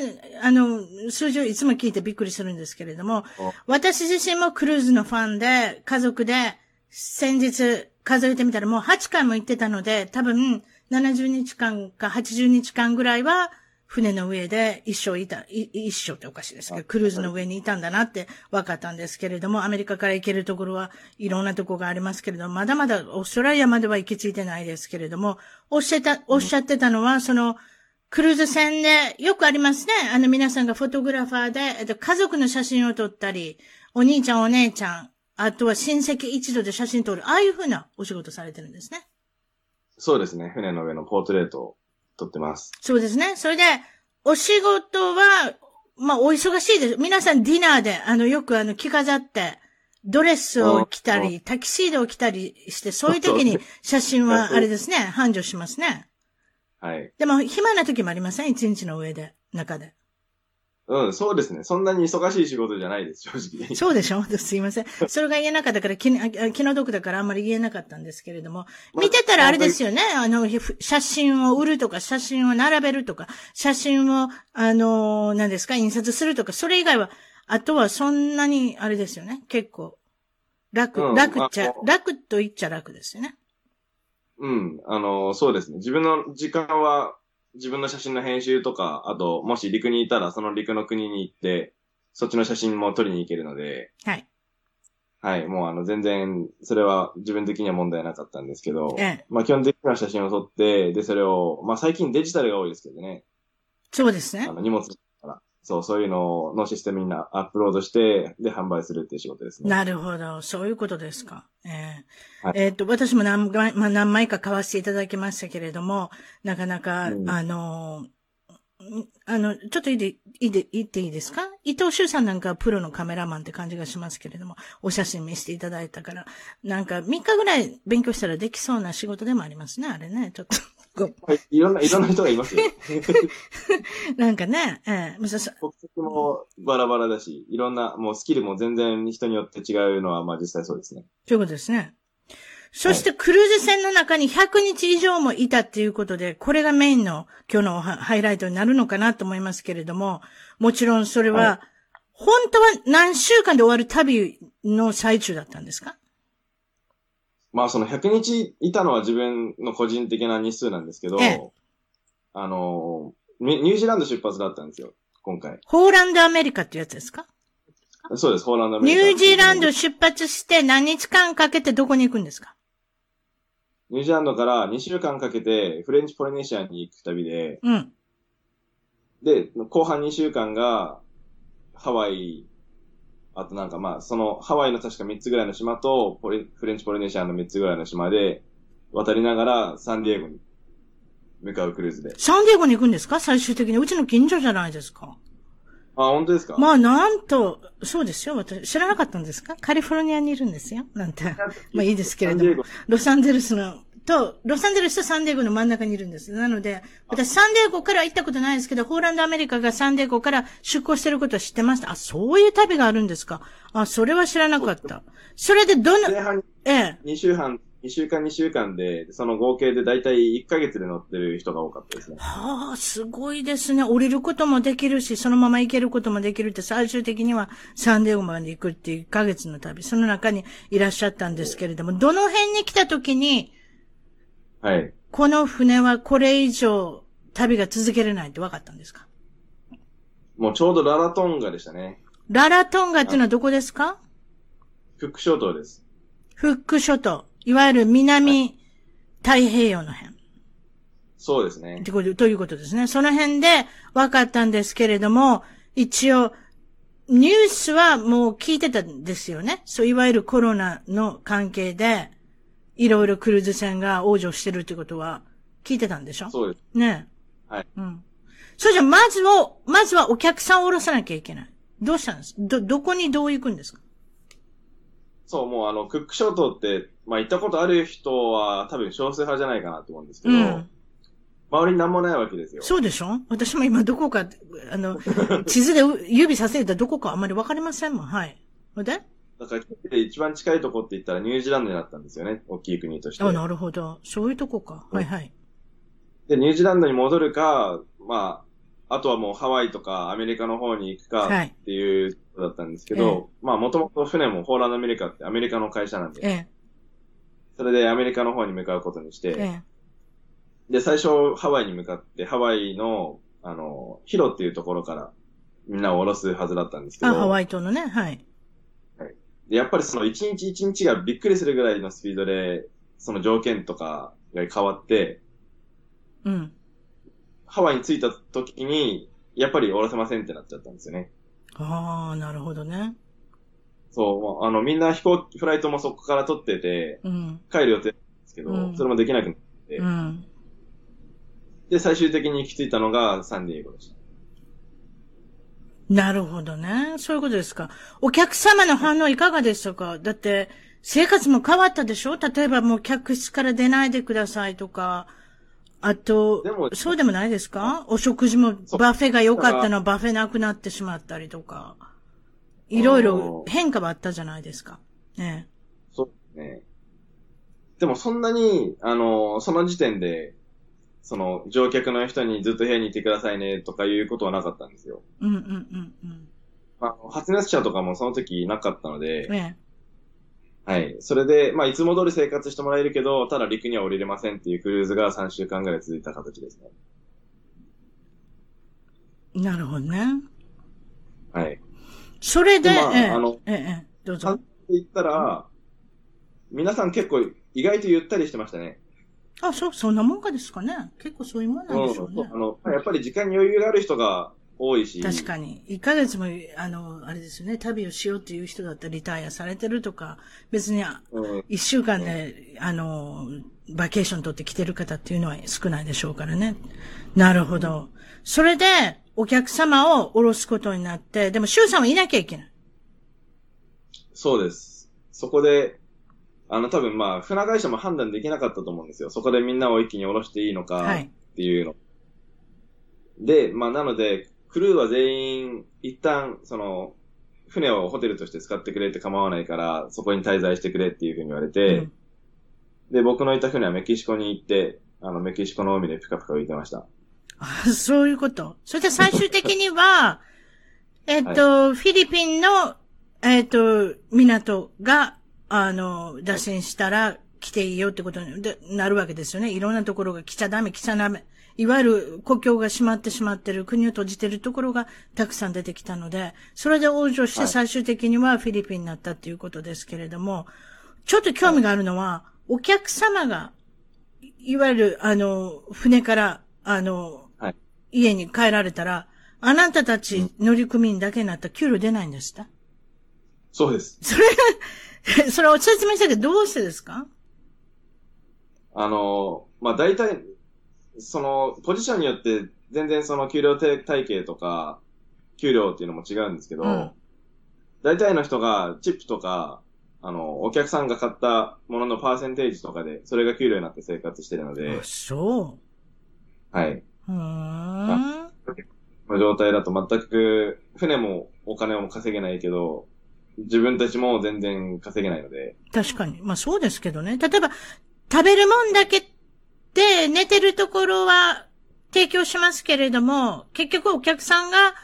あの、数字をいつも聞いてびっくりするんですけれども、私自身もクルーズのファンで、家族で、先日数えてみたらもう8回も行ってたので、多分70日間か80日間ぐらいは、船の上で一生いた、一生っておかしいですけど、クルーズの上にいたんだなって分かったんですけれども、アメリカから行けるところはいろんなとこがありますけれども、まだまだオーストラリアまでは行き着いてないですけれども、おっしゃった、おっしゃってたのは、その、クルーズ船で、よくありますね。あの皆さんがフォトグラファーで、えっと、家族の写真を撮ったり、お兄ちゃんお姉ちゃん、あとは親戚一度で写真撮る、ああいうふうなお仕事されてるんですね。そうですね。船の上のポートレートを撮ってます。そうですね。それで、お仕事は、まあ、お忙しいです。皆さんディナーで、あの、よくあの、着飾って、ドレスを着たり、タキシードを着たりして、そういう時に写真は、あれですね、繁盛しますね。はい。でも、暇な時もありません？一日の上で、中で。うん、そうですね。そんなに忙しい仕事じゃないです、正直。そうでしょ？すいません。それが言えなかったから気、気の毒だからあんまり言えなかったんですけれども。見てたらあれですよね？あの、写真を売るとか、写真を並べるとか、写真を、あの、何ですか、印刷するとか、それ以外は、あとはそんなに、あれですよね？結構、楽、うん、楽っちゃ、楽と言っちゃ楽ですよね。うん、あの、そうですね。自分の時間は、自分の写真の編集とか、あと、もし陸にいたら、その陸の国に行って、そっちの写真も撮りに行けるので、はい。はい、もうあの、全然、それは自分的には問題なかったんですけど、ええ、まあ基本的には写真を撮って、で、それを、まあ最近デジタルが多いですけどね。そうですね。あの、荷物そう、そういうののシステムにアップロードして、で、販売するっていう仕事ですね。なるほど。そういうことですか。えー、はい、えー、っと、私も何枚、まあ、何枚か買わせていただきましたけれども、なかなか、うん、あのあの、ちょっといいで、いいで、言っていいですか？伊藤修さんなんかプロのカメラマンって感じがしますけれども、お写真見せていただいたから、なんか3日ぐらい勉強したらできそうな仕事でもありますね、あれね、ちょっと。はい、いろんな、いろんな人がいますよ。なんかね、ええー、国籍もバラバラだし、いろんな、もうスキルも全然人によって違うのは、まあ実際そうですね。ということですね。そしてクルーズ船の中に100日以上もいたっていうことで、これがメインの今日のハイライトになるのかなと思いますけれども、もちろんそれは、本当は何週間で終わる旅の最中だったんですか？まあその100日いたのは自分の個人的な日数なんですけど、ええ、あの、ニュージーランド出発だったんですよ、今回。ホーランドアメリカってやつですか？そうです、ホーランドアメリカ。ニュージーランド出発して何日間かけてどこに行くんですか？ニュージーランドから2週間かけてフレンチポリネシアに行く旅で、うん。で、後半2週間がハワイ、あとなんかまあ、そのハワイの確か3つぐらいの島とポリフレンチポリネシアの3つぐらいの島で渡りながらサンディエゴに向かうクルーズで。サンディエゴに行くんですか？最終的に。うちの近所じゃないですか。あ、本当ですか？まあ、なんと、そうですよ。私、知らなかったんですか？カリフォルニアにいるんですよ。なんて。まあいいですけれども。ロサンゼルスの、と、ロサンゼルスとサンディエゴの真ん中にいるんです。なので、私サンディエゴから行ったことないですけど、ホーランドアメリカがサンディエゴから出港してることは知ってました。あ、そういう旅があるんですか？あ、それは知らなかった。それでどの、ええ。2週半2週間2週間で、その合計でだいたい1ヶ月で乗ってる人が多かったですね。はあ、すごいですね。降りることもできるし、そのまま行けることもできるって、最終的にはサンデーゴまで行くっていう1ヶ月の旅、その中にいらっしゃったんですけれども、どの辺に来た時に、はい。この船はこれ以上旅が続けれないって分かったんですか？もうちょうどララトンガでしたね。ララトンガっていうのはどこですか？フック諸島です。フック諸島。いわゆる南太平洋の辺。そうですね。ということですね。その辺で分かったんですけれども、一応、ニュースはもう聞いてたんですよね。そう、いわゆるコロナの関係で、いろいろクルーズ船が往生してるってことは聞いてたんでしょ？そうです。ねはい。うん。それじゃ、まずを、まずはお客さんを降ろさなきゃいけない。どうしたんです？ど、どこにどう行くんですか？そう、もうあの、クック諸島って、まあ行ったことある人は多分少数派じゃないかなと思うんですけど、うん、周りに何もないわけですよ。そうでしょ？私も今どこか、あの、地図で指させたらどこかあんまりわかりませんもん。はい。ほで？だから、一番近いとこって言ったらニュージーランドになったんですよね。大きい国として。あ、なるほど。そういうとこか。はいはい。で、ニュージーランドに戻るか、まあ、あとはもうハワイとかアメリカの方に行くかっていうだったんですけど、はいええ、まあもともと船もホーランドアメリカってアメリカの会社なんで、ええ、それでアメリカの方に向かうことにして、え、で、最初ハワイに向かって、ハワイの、あの、ヒロっていうところからみんなを降ろすはずだったんですけど、あ、ハワイ島のね、はい。はい。で、やっぱりその一日一日がびっくりするぐらいのスピードで、その条件とかが変わって、うん。ハワイに着いた時に、やっぱり降ろせませんってなっちゃったんですよね。ああ、なるほどね。そう、あの、みんな飛行機、フライトもそこから取ってて、うん、帰る予定なんですけど、うん、それもできなくなって、うん、で、最終的に行き着いたのがサンディエゴでした。なるほどね。そういうことですか。お客様の反応いかがでしたか？だって、生活も変わったでしょ？例えばもう客室から出ないでくださいとか、あと、そうでもないですか？お食事もバフェが良かったのバフェなくなってしまったりとか、いろいろ変化はあったじゃないですか。ねそうね。でもそんなに、あの、その時点で、その乗客の人にずっと部屋にいてくださいねとかいうことはなかったんですよ。うんうんうんうん。まあ、発熱者とかもその時なかったので、ね、はい。それで、まあ、いつも通り生活してもらえるけど、ただ陸には降りれませんっていうクルーズが3週間ぐらい続いた形ですね。なるほどね。はい。それで、まあ、あの、ええ、どうぞ。言ったら、皆さん結構意外とゆったりしてましたね。あ、そう、そんなもんかですかね。結構そういうもんなんでしょうね。あの、やっぱり時間に余裕がある人が多いし。確かに。1ヶ月も、あの、あれですよね、旅をしようっていう人だったらリタイアされてるとか、別に、1週間で、あの、バケーション取って来てる方っていうのは少ないでしょうからね。なるほど。それで、お客様を降ろすことになって、でも、周さんはいなきゃいけない。そうです。そこで、あの、多分まあ、船会社も判断できなかったと思うんですよ。そこでみんなを一気に降ろしていいのか、っていうの。はい、で、まあ、なので、クルーは全員、一旦、その、船をホテルとして使ってくれって構わないから、そこに滞在してくれっていうふうに言われて、うん、で、僕のいた船はメキシコに行って、あの、メキシコの海でピカピカ浮いてました。あ、そういうこと。それで最終的には、えっと、はい、フィリピンの、えっと、港が、あの、脱線したら来ていいよってことになるわけですよね。いろんなところが来ちゃダメ、来ちゃダメ。いわゆる故郷が閉まってしまってる、国を閉じてるところがたくさん出てきたので、それで往生して最終的にはフィリピンになったっていうことですけれども、ちょっと興味があるのは、お客様が、いわゆる、あの、船から、あの、はい、家に帰られたら、あなたたち乗組員だけになったら給料出ないんですか？そうです。それ、それを説明したけど、どうしてですか？あの、まあ、大体、その、ポジションによって全然その給料体系とか、給料っていうのも違うんですけど、うん、大体の人がチップとか、あの、お客さんが買ったもののパーセンテージとかで、それが給料になって生活してるので。そう。はい。うん。の状態だと全く、船もお金も稼げないけど、自分たちも全然稼げないので。確かに。まあそうですけどね。例えば、食べるもんだけで、寝てるところは提供しますけれども、結局お客さんが、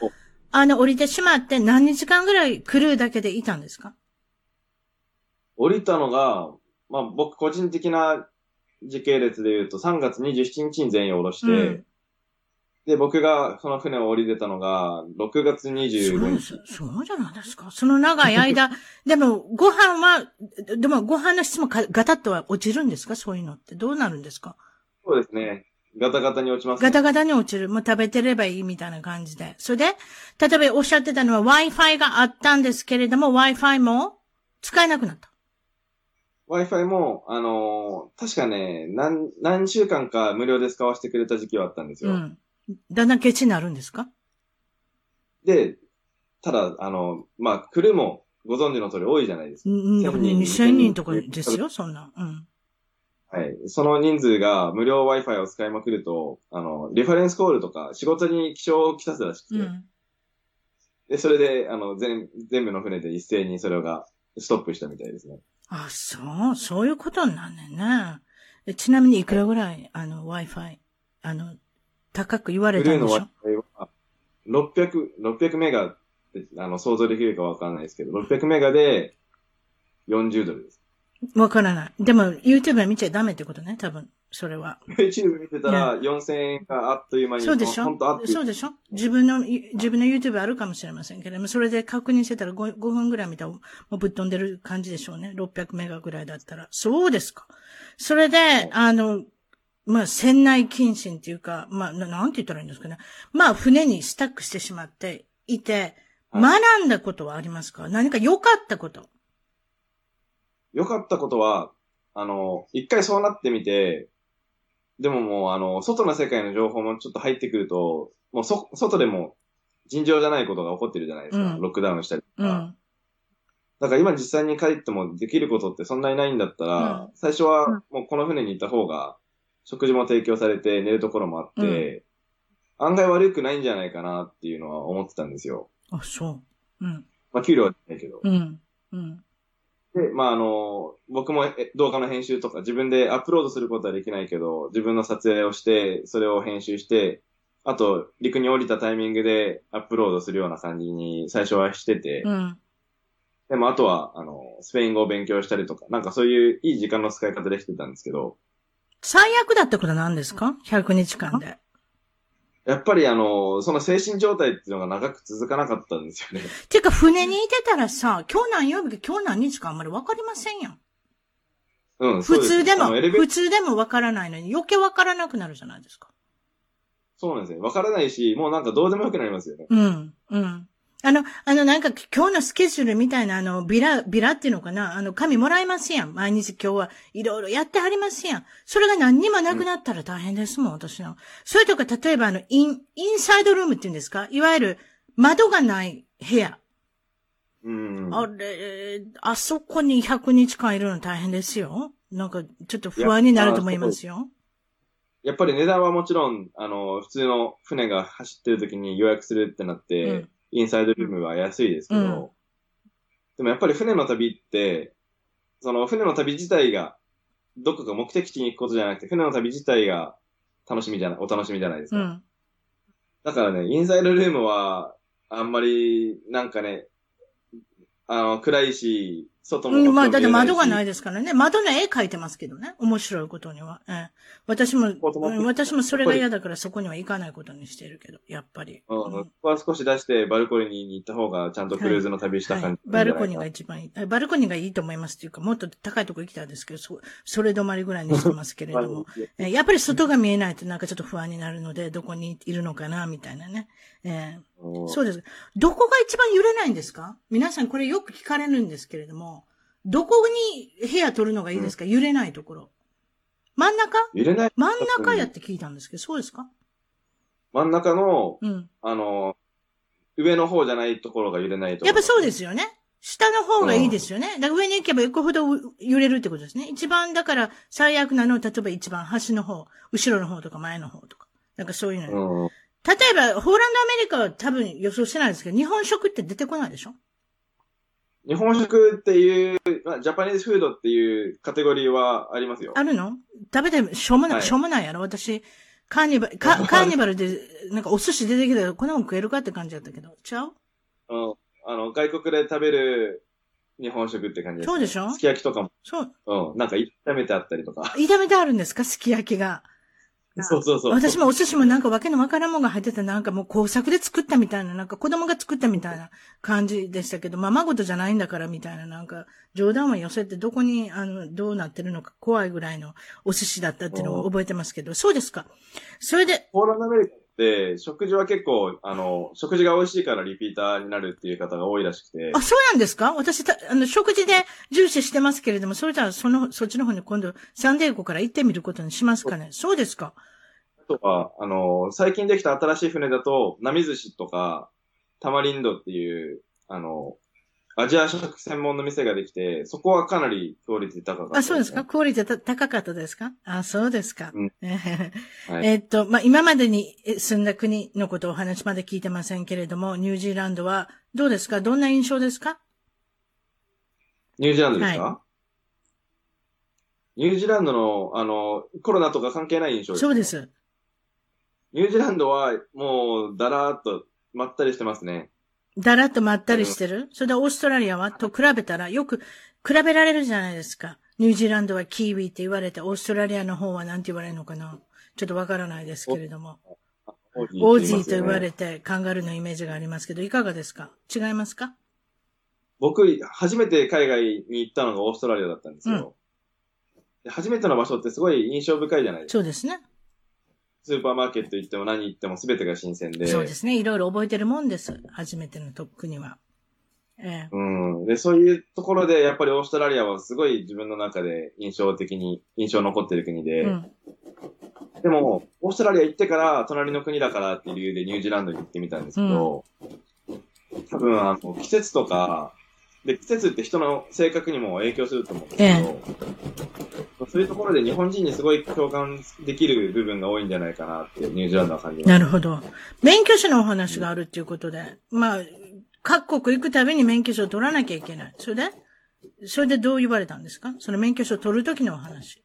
あの、降りてしまって何日間ぐらいクルーだけでいたんですか？降りたのが、まあ僕個人的な時系列で言うと3月27日に全員降ろして、うん、で、僕がその船を降りてたのが6月25日。そう、そうじゃないですか。その長い間、でもご飯は、でもご飯の質もガタッとは落ちるんですか？そういうのってどうなるんですか？そうですね。ガタガタに落ちます、ね、ガタガタに落ちる。もう食べてればいいみたいな感じで。それで、例えばおっしゃってたのは Wi-Fi があったんですけれども、Wi-Fi も使えなくなった。Wi-Fi も、あのー、確かね、何、何週間か無料で使わせてくれた時期はあったんですよ。うん。だんだんケチになるんですか？で、ただ、あの、まあ、クルーもご存知の通り多いじゃないですか。うん、2000人とかですよ、そんな。うん。はい。その人数が無料 Wi-Fi を使いまくると、あの、リファレンスコールとか仕事に気象をきたすらしくて、うん、で、それで、あの、全、全部の船で一斉にそれがストップしたみたいですね。あ、そう、そういうことになんねんね。えちなみにいくらぐらい、あの、Wi-Fi、あの、高く言われたんでしょ？ブルーの Wi-Fi は、600、600メガあの、想像できるかわからないですけど、600メガで40ドルです。わからない。でも、YouTube 見ちゃダメってことね、多分。それは。YouTube 見てたら、4000円があっという間に。そうでしょ？そうでしょ？自分の、自分の YouTube あるかもしれませんけれども、それで確認してたら 5, 5分ぐらい見たら、もうぶっ飛んでる感じでしょうね。600メガぐらいだったら。そうですか。それで、あの、まあ、船内謹慎っていうか、まあ、なんて言ったらいいんですかね。まあ、船にスタックしてしまっていて、学んだことはありますか？何か良かったこと。良かったことは、あの、一回そうなってみて、でももう、あの、外の世界の情報もちょっと入ってくると、もうそ、外でも尋常じゃないことが起こってるじゃないですか。うん、ロックダウンしたりとか。うん、だから今実際に帰ってもできることってそんなにないんだったら、うん、最初はもうこの船に行った方が、食事も提供されて寝るところもあって、案外悪くないんじゃないかなっていうのは思ってたんですよ。あ、そう。うん。まあ、給料はないけど。うん。うん。で、まあ、あの、僕も動画の編集とか自分でアップロードすることはできないけど、自分の撮影をして、それを編集して、あと、陸に降りたタイミングでアップロードするような感じに最初はしてて、うん、でもあとは、あの、スペイン語を勉強したりとか、なんかそういういい時間の使い方できてたんですけど。最悪だったことは何ですか ?100 日間で。やっぱりあの、その精神状態っていうのが長く続かなかったんですよね。ていうか、船にいてたらさ、今日何曜日か今日何日かあんまりわかりませんやん。うん、普通でも、普通でもわからないのに余計わからなくなるじゃないですか。そうなんですよ。わからないし、もうなんかどうでもよくなりますよね。うん、うん。あの、あの、なんか、今日のスケジュールみたいな、あの、ビラ、ビラっていうのかな？あの、紙もらえますやん。毎日今日はいろいろやってはりますやん。それが何にもなくなったら大変ですもん、私の。それとか、例えばあの、イン、インサイドルームっていうんですか？いわゆる、窓がない部屋。うん。あれ、あそこに100日間いるの大変ですよ。なんか、ちょっと不安になると思いますよ。やっぱり値段はもちろん、あの、普通の船が走ってる時に予約するってなって、うんインサイドルームは安いですけど、うん、でもやっぱり船の旅って、その船の旅自体が、どこか目的地に行くことじゃなくて、船の旅自体が楽しみじゃない、お楽しみじゃないですか。うん、だからね、インサイドルームは、あんまり、なんかね、あの、暗いし、外も。まあ、だって窓がないですからね。窓の絵描いてますけどね。面白いことには。ええ、私も、私もそれが嫌だからそこには行かないことにしてるけど、やっぱり。うん。ここは少し出してバルコニーに行った方が、ちゃんとクルーズの旅した感じ、はいはい、バルコニーが一番いい。バルコニーがいいと思いますっていうか、もっと高いとこ行きたいですけど、そ、それ止まりぐらいにしてますけれども。えやっぱり外が見えないとなんかちょっと不安になるので、どこにいるのかな、みたいなね。えー、そうです。どこが一番揺れないんですか？皆さんこれよく聞かれるんですけれども、どこに部屋取るのがいいですか、うん、揺れないところ。真ん中？揺れない真ん中やって聞いたんですけど、そうですか？真ん中の、うん、あの、上の方じゃないところが揺れないとやっぱそうですよね。下の方がいいですよね。だから上に行けば行くほど揺れるってことですね。一番だから最悪なのは、例えば一番端の方、後ろの方とか前の方とか。なんかそういうの。うん例えば、ホーランドアメリカは多分予想してないですけど、日本食って出てこないでしょ？日本食っていう、まあ、ジャパニーズフードっていうカテゴリーはありますよ。あるの？食べてしょうもない、はい、しょうもないやろ？私、カーニバル、カカーニバルで、なんかお寿司出てきたら、こんなもん食えるかって感じだったけど、ちゃう？うん。あの、外国で食べる日本食って感じです、ね、そうでしょ？すき焼きとかも。そう。うん。なんか炒めてあったりとか。炒めてあるんですか？すき焼きが。そうそうそう。私もお寿司もなんかわけのわからんもんが入ってたなんかもう工作で作ったみたいな、なんか子供が作ったみたいな感じでしたけど、ままごとじゃないんだからみたいな、なんか冗談は寄せてどこに、あの、どうなってるのか怖いぐらいのお寿司だったっていうのを覚えてますけど、そうですか。それで。ポーランドアメリカって食事は結構、あの、食事が美味しいからリピーターになるっていう方が多いらしくて。あ、そうなんですか？私た、あの、食事で重視してますけれども、それじゃあその、そっちの方に今度サンデーゴから行ってみることにしますかね？そうですか？とか、あの、最近できた新しい船だと、波寿司とか、タマリンドっていう、あの、アジア食専門の店ができて、そこはかなりクオリティ高かった、ね、あ、そうですか？クオリティ高かったですか？あ、そうですか。うん。はい、えっと、まあ、今までに住んだ国のことをお話まで聞いてませんけれども、ニュージーランドはどうですか？どんな印象ですか？ニュージーランドですか、はい、ニュージーランドの、あの、コロナとか関係ない印象ですか？そうです。ニュージーランドはもうだらーっとまったりしてますね。だらっとまったりしてる、それでオーストラリアは？と比べたらよく比べられるじゃないですか。ニュージーランドはキーウィって言われて、オーストラリアの方は何て言われるのかな？ちょっとわからないですけれども。オージーと言われてカンガルーのイメージがありますけど、いかがですか？違いますか？僕、初めて海外に行ったのがオーストラリアだったんですよ。うん、初めての場所ってすごい印象深いじゃないですか。そうですね。スーパーマーケット行っても何行っても全てが新鮮で。そうですね。いろいろ覚えてるもんです。初めてのとっくには。ええ。うん。で、そういうところで、やっぱりオーストラリアはすごい自分の中で印象的に、印象残ってる国で。うん、でも、オーストラリア行ってから隣の国だからっていう理由でニュージーランドに行ってみたんですけど、うん、多分、あの、季節とか、で、季節って人の性格にも影響すると思うんですけど、ええ、そういうところで日本人にすごい共感できる部分が多いんじゃないかなってニュージーランドは感じます。なるほど。免許証のお話があるっていうことで、まあ、各国行くたびに免許証を取らなきゃいけない。それで？それでどう言われたんですか？その免許証を取るときのお話。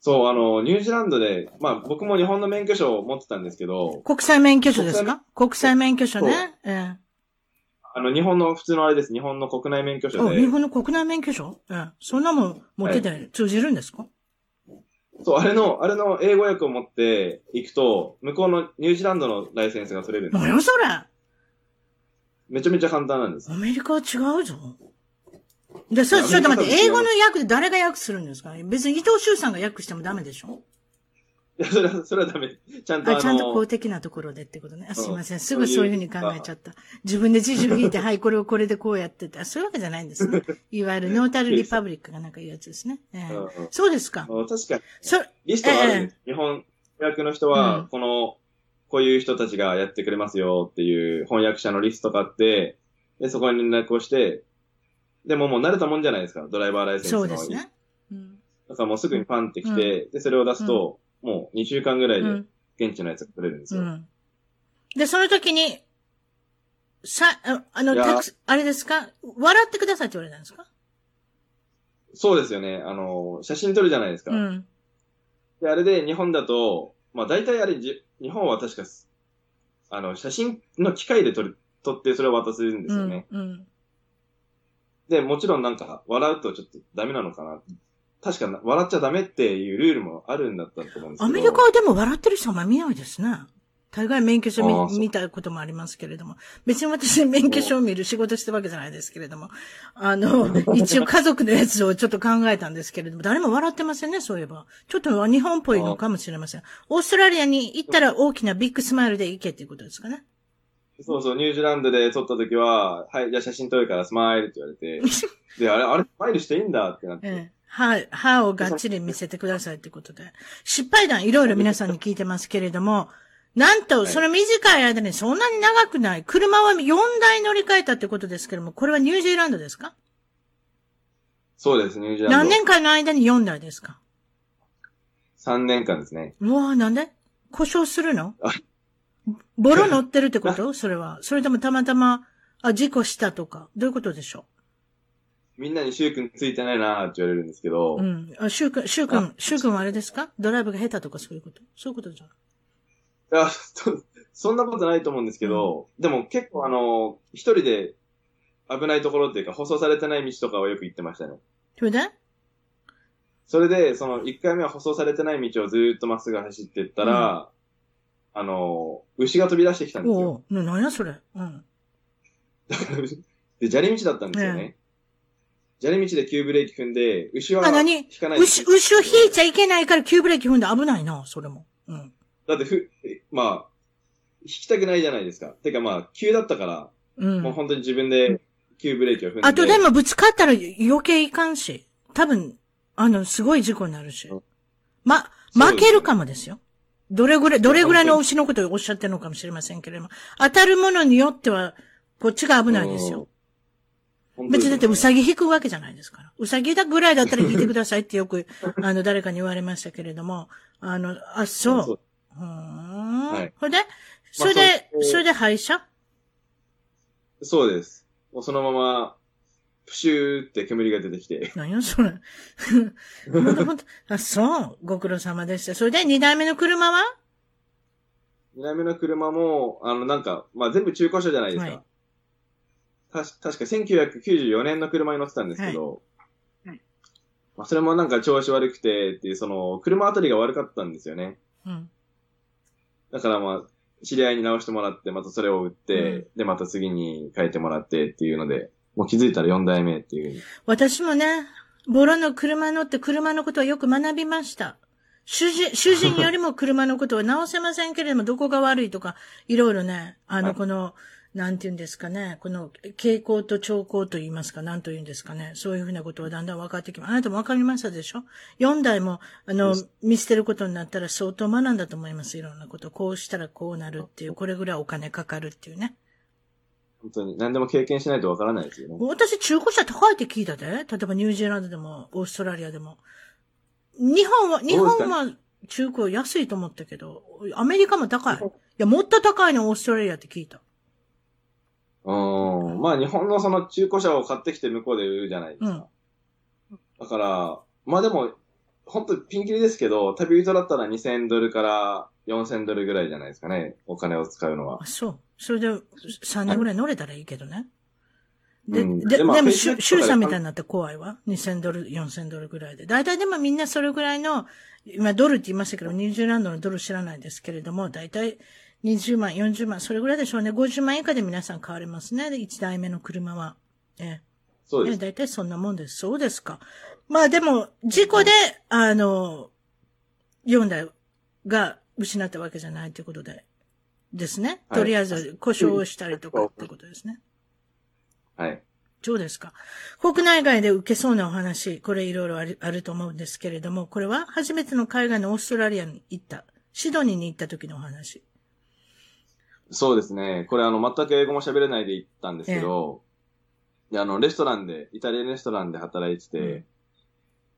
そう、あの、ニュージーランドで、まあ僕も日本の免許証を持ってたんですけど。国際免許証ですか？国際免許証ね。ええあの、日本の普通のあれです。日本の国内免許証で。日本の国内免許証？ええ。そんなもん持ってて通じるんですか、はい、そう、あれの、あれの英語訳を持って行くと、向こうのニュージーランドのライセンスが取れるんです何よそれ？めちゃめちゃ簡単なんですア。メリカは違うぞ。で、それ、ちょっと待って、英語の訳で誰が訳するんですか？別に伊藤修さんが訳してもダメでしょ？いや、それは、それはダメ。ちゃんとああ、の、ちゃんと公的なところでってことね。あすいません。うんすぐそういうふうに考えちゃった。自分で自重引いて、はい、これをこれでこうやってて。あそういうわけじゃないんですね。いわゆるノータルリパブリックがなんか言うやつですね。ええうんうんそうですか確かに、そ、リストがあるんです。日本訳の人うんは、この、こういう人たちがやってくれますよっていう翻訳者のリストがあって、で、そこに連絡をして、でももう慣れたもんじゃないですか、ドライバーライセンスの。そうですね。うん。だからもうすぐにパンって来て、で、それを出すと、もう2週間ぐらいでうん。現地のやつが取れるんですよ。うん。で、その時に、さ、ああの、あれですか？笑ってくださいって言われたんですか？そうですよね。あの、写真撮るじゃないですか。うん。で、あれで日本だと、まあ大体あれじ、日本は確かす、あの、写真の機械で撮る、撮ってそれを渡すんですうんよね。。うん。で、もちろんなんか、笑うとちょっとダメなのかな。確かな、笑っちゃダメっていうルールもあるんだったと思うんですけど。アメリカはでも笑ってる人あんま見ないですね。大概免許証見見たこともありますけれども。別に私免許証を見る仕事してるわけじゃないですけれども。あの、一応家族のやつをちょっと考えたんですけれども、誰も笑ってませんね、そういえば。ちょっと日本っぽいのかもしれません。オーストラリアに行ったら大きなビッグスマイルで行けっていうことですかね。そうそう、ニュージーランドで撮った時は、はい、じゃあ写真撮るからスマイルって言われて、で、あれ、あれ、スマイルしていいんだってなって。ええ。歯、歯をがっちり見せてくださいってことで。失敗談いろいろ皆さんに聞いてますけれども、なんと、その短い間にそんなに長くない。車は4台乗り換えたってことですけれども、これはニュージーランドですか？そうです、ニュージーランド。何年間の間に4台ですか？3年間ですね。うわぁ、なんで？故障するの？あボロ乗ってるってこと？それは。それともたまたま、あ、事故したとか。どういうことでしょみんなにシュウ君ついてないなーって言われるんですけど、ううん。あ、シュウ君、シュウ君、シュウ君はあれですか？ドライブが下手とかそういうこと？そういうことじゃないいや、そ そんなことないと思うんですけど、でも結構あの、一人で危ないところっていうか、舗装されてない道とかをよく行ってましたね。それで？それで、その、一回目は舗装されてない道をずーっとまっすぐ走っていったら、あの、牛が飛び出してきたんですよ。おう、な、何やそれ？うん。で、砂利道だったんですよね。砂利道で急ブレーキ踏んで、牛はあ、何？引かない牛、牛を引いちゃいけないから急ブレーキ踏んで危ないな、それも。うん。だってふ、えまあ、引きたくないじゃないですか。てかまあ、急だったから、うん。もう本当に自分で急ブレーキを踏んで。あとでもぶつかったら余計いかんし。多分、あの、すごい事故になるしうん。ま、負けるかもですよ。どれぐらい、どれぐらいの牛のことをおっしゃってるのかもしれませんけれども。当たるものによっては、こっちが危ないですよ。別にだってウサギ引くわけじゃないですから。ウサギだぐらいだったら引いてくださいってよく、あの、誰かに言われましたけれども。あの、あ、そう。そううーん。はいそれで、それで、それで廃車そうです。もうそのまま、プシューって煙が出てきて。何よ、それ。ほんとほんと。あ、そう。ご苦労様でした。それで、二台目の車は？二台目の車も、あの、なんか、まあ全部中古車じゃないですか。はいたし確か1994年の車に乗ってたんですけど、はいはいまあそれもなんか調子悪くてっていう、その、車あたりが悪かったんですよね。うん。だからまあ、知り合いに直してもらって、またそれを売って、で、また次に変えてもらってっていうので、もう気づいたら4代目っていう。私もね、ボロの車乗って車のことはよく学びました。主人、主人よりも車のことは直せませんけれども、どこが悪いとか、いろいろね、あの、はいこの、なんて言うんですかね、この傾向と兆候と言いますか、なんと言うんですかね、そういうふうなことはだんだん分かってきます。あなたも分かりましたでしょ ?4 代も、あの見捨てることになったら相当学んだと思います、いろんなこと。こうしたらこうなるっていう、これぐらいお金かかるっていうね。本当に何でも経験しないとわからないですよね。私、中古車高いって聞いたで。例えばニュージーランドでも、オーストラリアでも。日本は、日本は中古安いと思ったけど、アメリカも高い。いや、もっと高いのオーストラリアって聞いた。うん。まあ日本のその中古車を買ってきて向こうで売るじゃないですか。だから、まあでも、本当ピンキリですけど、旅人だったら2000ドルから4000ドルぐらいじゃないですかね。お金を使うのはあ、。そう。それで3年ぐらい乗れたらいいけどね。で、うん、で、でも、シューさんみたいになって怖いわ。2000ドル、4000ドルぐらいで。大体でもみんなそれぐらいの、今ドルって言いましたけど、ニュージーランドのドル知らないですけれども、大体20万、40万、それぐらいでしょうね。50万以下で皆さん買われますね。1台目の車は。えそうです。大体そんなもんです。そうですか。まあでも、事故で、あの、4台が失ったわけじゃないということで、ですね。とりあえず故障したりとかってことですね。はい。そうですか。国内外で受けそうなお話、これいろいろあるあると思うんですけれども、これは初めての海外のオーストラリアに行った、シドニーに行った時のお話。そうですね。これあの、全く英語も喋れないで行ったんですけど、ええ、で、あの、レストランで、イタリアレストランで働いてて、うん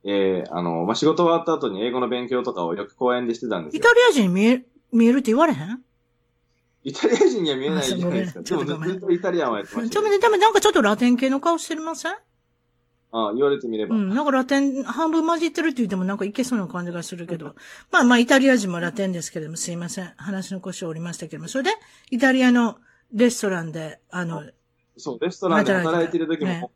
えー、あの、まあ、仕事終わった後に英語の勉強とかをよく公園でしてたんですよ。イタリア人に見え、見えるって言われへん？イタリア人には見えないじゃないですか。でもずっとイタリアンはやってました、ね。ちょっと、なんかちょっとラテン系の顔してません？ああ、言われてみれば。うん、なんかラテン、半分混じってるって言ってもなんかいけそうな感じがするけど。まあまあ、イタリア人もラテンですけれども、すいません。話の腰を折りましたけども。それで、イタリアのレストランで、あの、そう、レストランで働いてる時も、ね、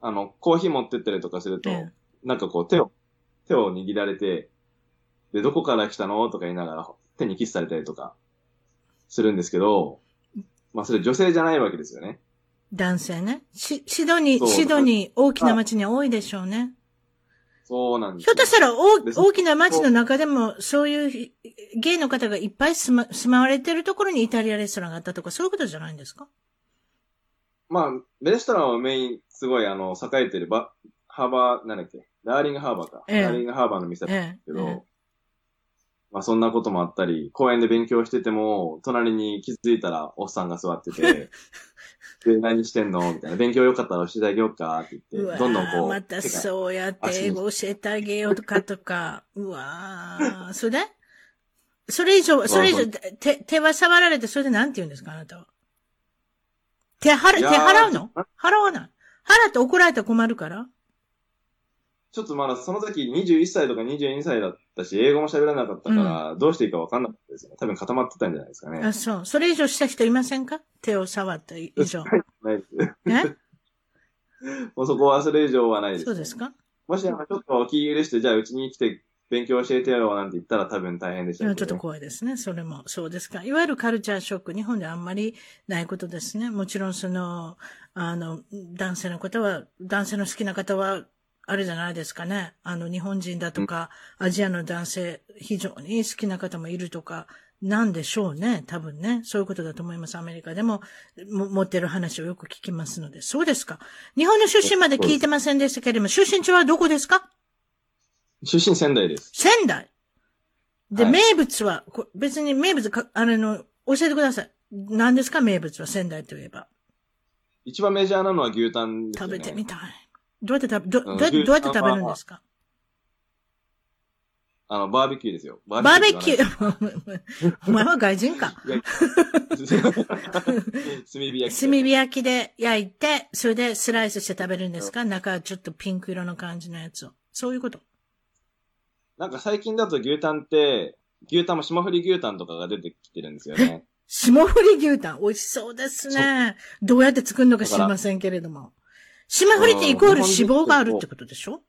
あの、コーヒー持ってったりとかすると、ね、なんかこう手を、手を握られて、で、どこから来たのとか言いながら手にキスされたりとかするんですけど、まあそれ女性じゃないわけですよね。男性ね。し、シドニー、シドニー、大きな街に多いでしょうね。そうなんです。ひょっとしたら大大きな街の中でも、そういうゲイの方がいっぱい住ま住まわれてるところにイタリアレストランがあったとか、そういうことじゃないんですか？まあ、レストランはメイン、すごい、あの、栄えてるば、ハーバー、なんだっけ、ダーリングハーバーか。ええ、ダーリングハーバーの店だったんですけど、え、まあそんなこともあったり、公園で勉強してても、隣に気づいたらおっさんが座ってて、で、何してんの？みたいな。勉強よかったら教えてあげようかって言って、どんどんこう。またそうやって英語教えてあげようとかとか。うわー。それ？でそれ以上、それ以上、手、手は触られて、それで何て言うんですか？あなたは。手払、手払うの？払わない。払って怒られたら困るからちょっとまだその時21歳とか22歳だったし、英語も喋らなかったから、どうしていいか分かんなかったですよね。多分固まってたんじゃないですかね。あ、そう。それ以上した人いませんか？手を触った以上。ないです。え？もうそこはそれ以上はないです、そうですか？もし、ちょっとお気許して、じゃあうちに来て勉強教えてやろうなんて言ったら多分大変でした、ね、ちょっと怖いですね。それも。そうですか。いわゆるカルチャーショック、日本であんまりないことですね。もちろんその、あの、男性の方は、男性の好きな方は、あれじゃないですかね。あの、日本人だとか、アジアの男性、非常に好きな方もいるとか、なんでしょうね。多分ね。そういうことだと思います。アメリカでも、も持ってる話をよく聞きますので。そうですか。日本の出身まで聞いてませんでしたけれども、出身地はどこですか？出身仙台です。仙台で、はい、名物は、別に名物か、あれの、教えてください。何ですか？名物は仙台といえば。一番メジャーなのは牛タンですね。食べてみたい。どうやって食べ、どどうやって、どうやって食べるんですか？あの、バーベキューですよ。バーベキュー。お前は外人か。炭火焼き。炭火焼きで焼いて、それでスライスして食べるんですか？中ちょっとピンク色の感じのやつを。そういうこと？なんか最近だと牛タンって、牛タンも霜降り牛タンとかが出てきてるんですよね。霜降り牛タン？美味しそうですね。どうやって作るのか知りませんけれども。霜降りってイコール脂肪があるってことでしょ？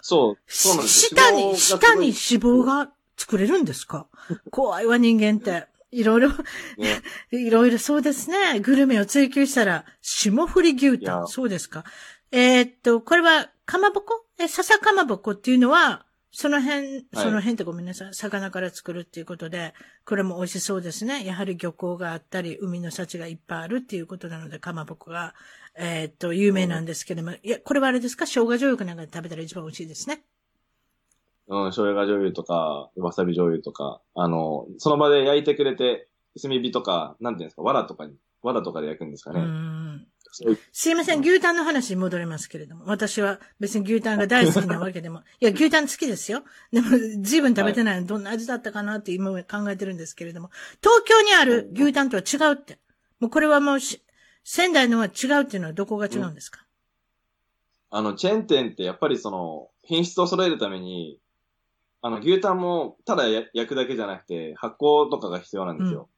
そう。そうなんです下に、下に脂肪が作れるんですか？怖いわ人間って。いろいろ、ね、いろいろそうですね。グルメを追求したら、霜降り牛タン。そうですか？えー、っと、これは、かまぼこ？え、笹かまぼこっていうのは、その辺、その辺ってごめんなさい。魚から作るっていうことで、これも美味しそうですね。やはり漁港があったり、海の幸がいっぱいあるっていうことなので、かまぼこが、えー、っと、有名なんですけども、いや、これはあれですか？生姜醤油かなんかで食べたら一番美味しいですね。うん、醤油醤油とか、わさび醤油とか、あの、その場で焼いてくれて、炭火とか、なんていうんですか、藁とかに、藁とかで焼くんですかね。うん。すいません、牛タンの話に戻りますけれども。私は別に牛タンが大好きなわけでも。いや、牛タン好きですよ。でも、随分食べてないのどんな味だったかなって今考えてるんですけれども。東京にある牛タンとは違うって。もうこれはもう仙台のは違うっていうのはどこが違うんですか、うん、あの、チェーン店ってやっぱりその、品質を揃えるために、あの、牛タンもただ焼くだけじゃなくて、発酵とかが必要なんですよ。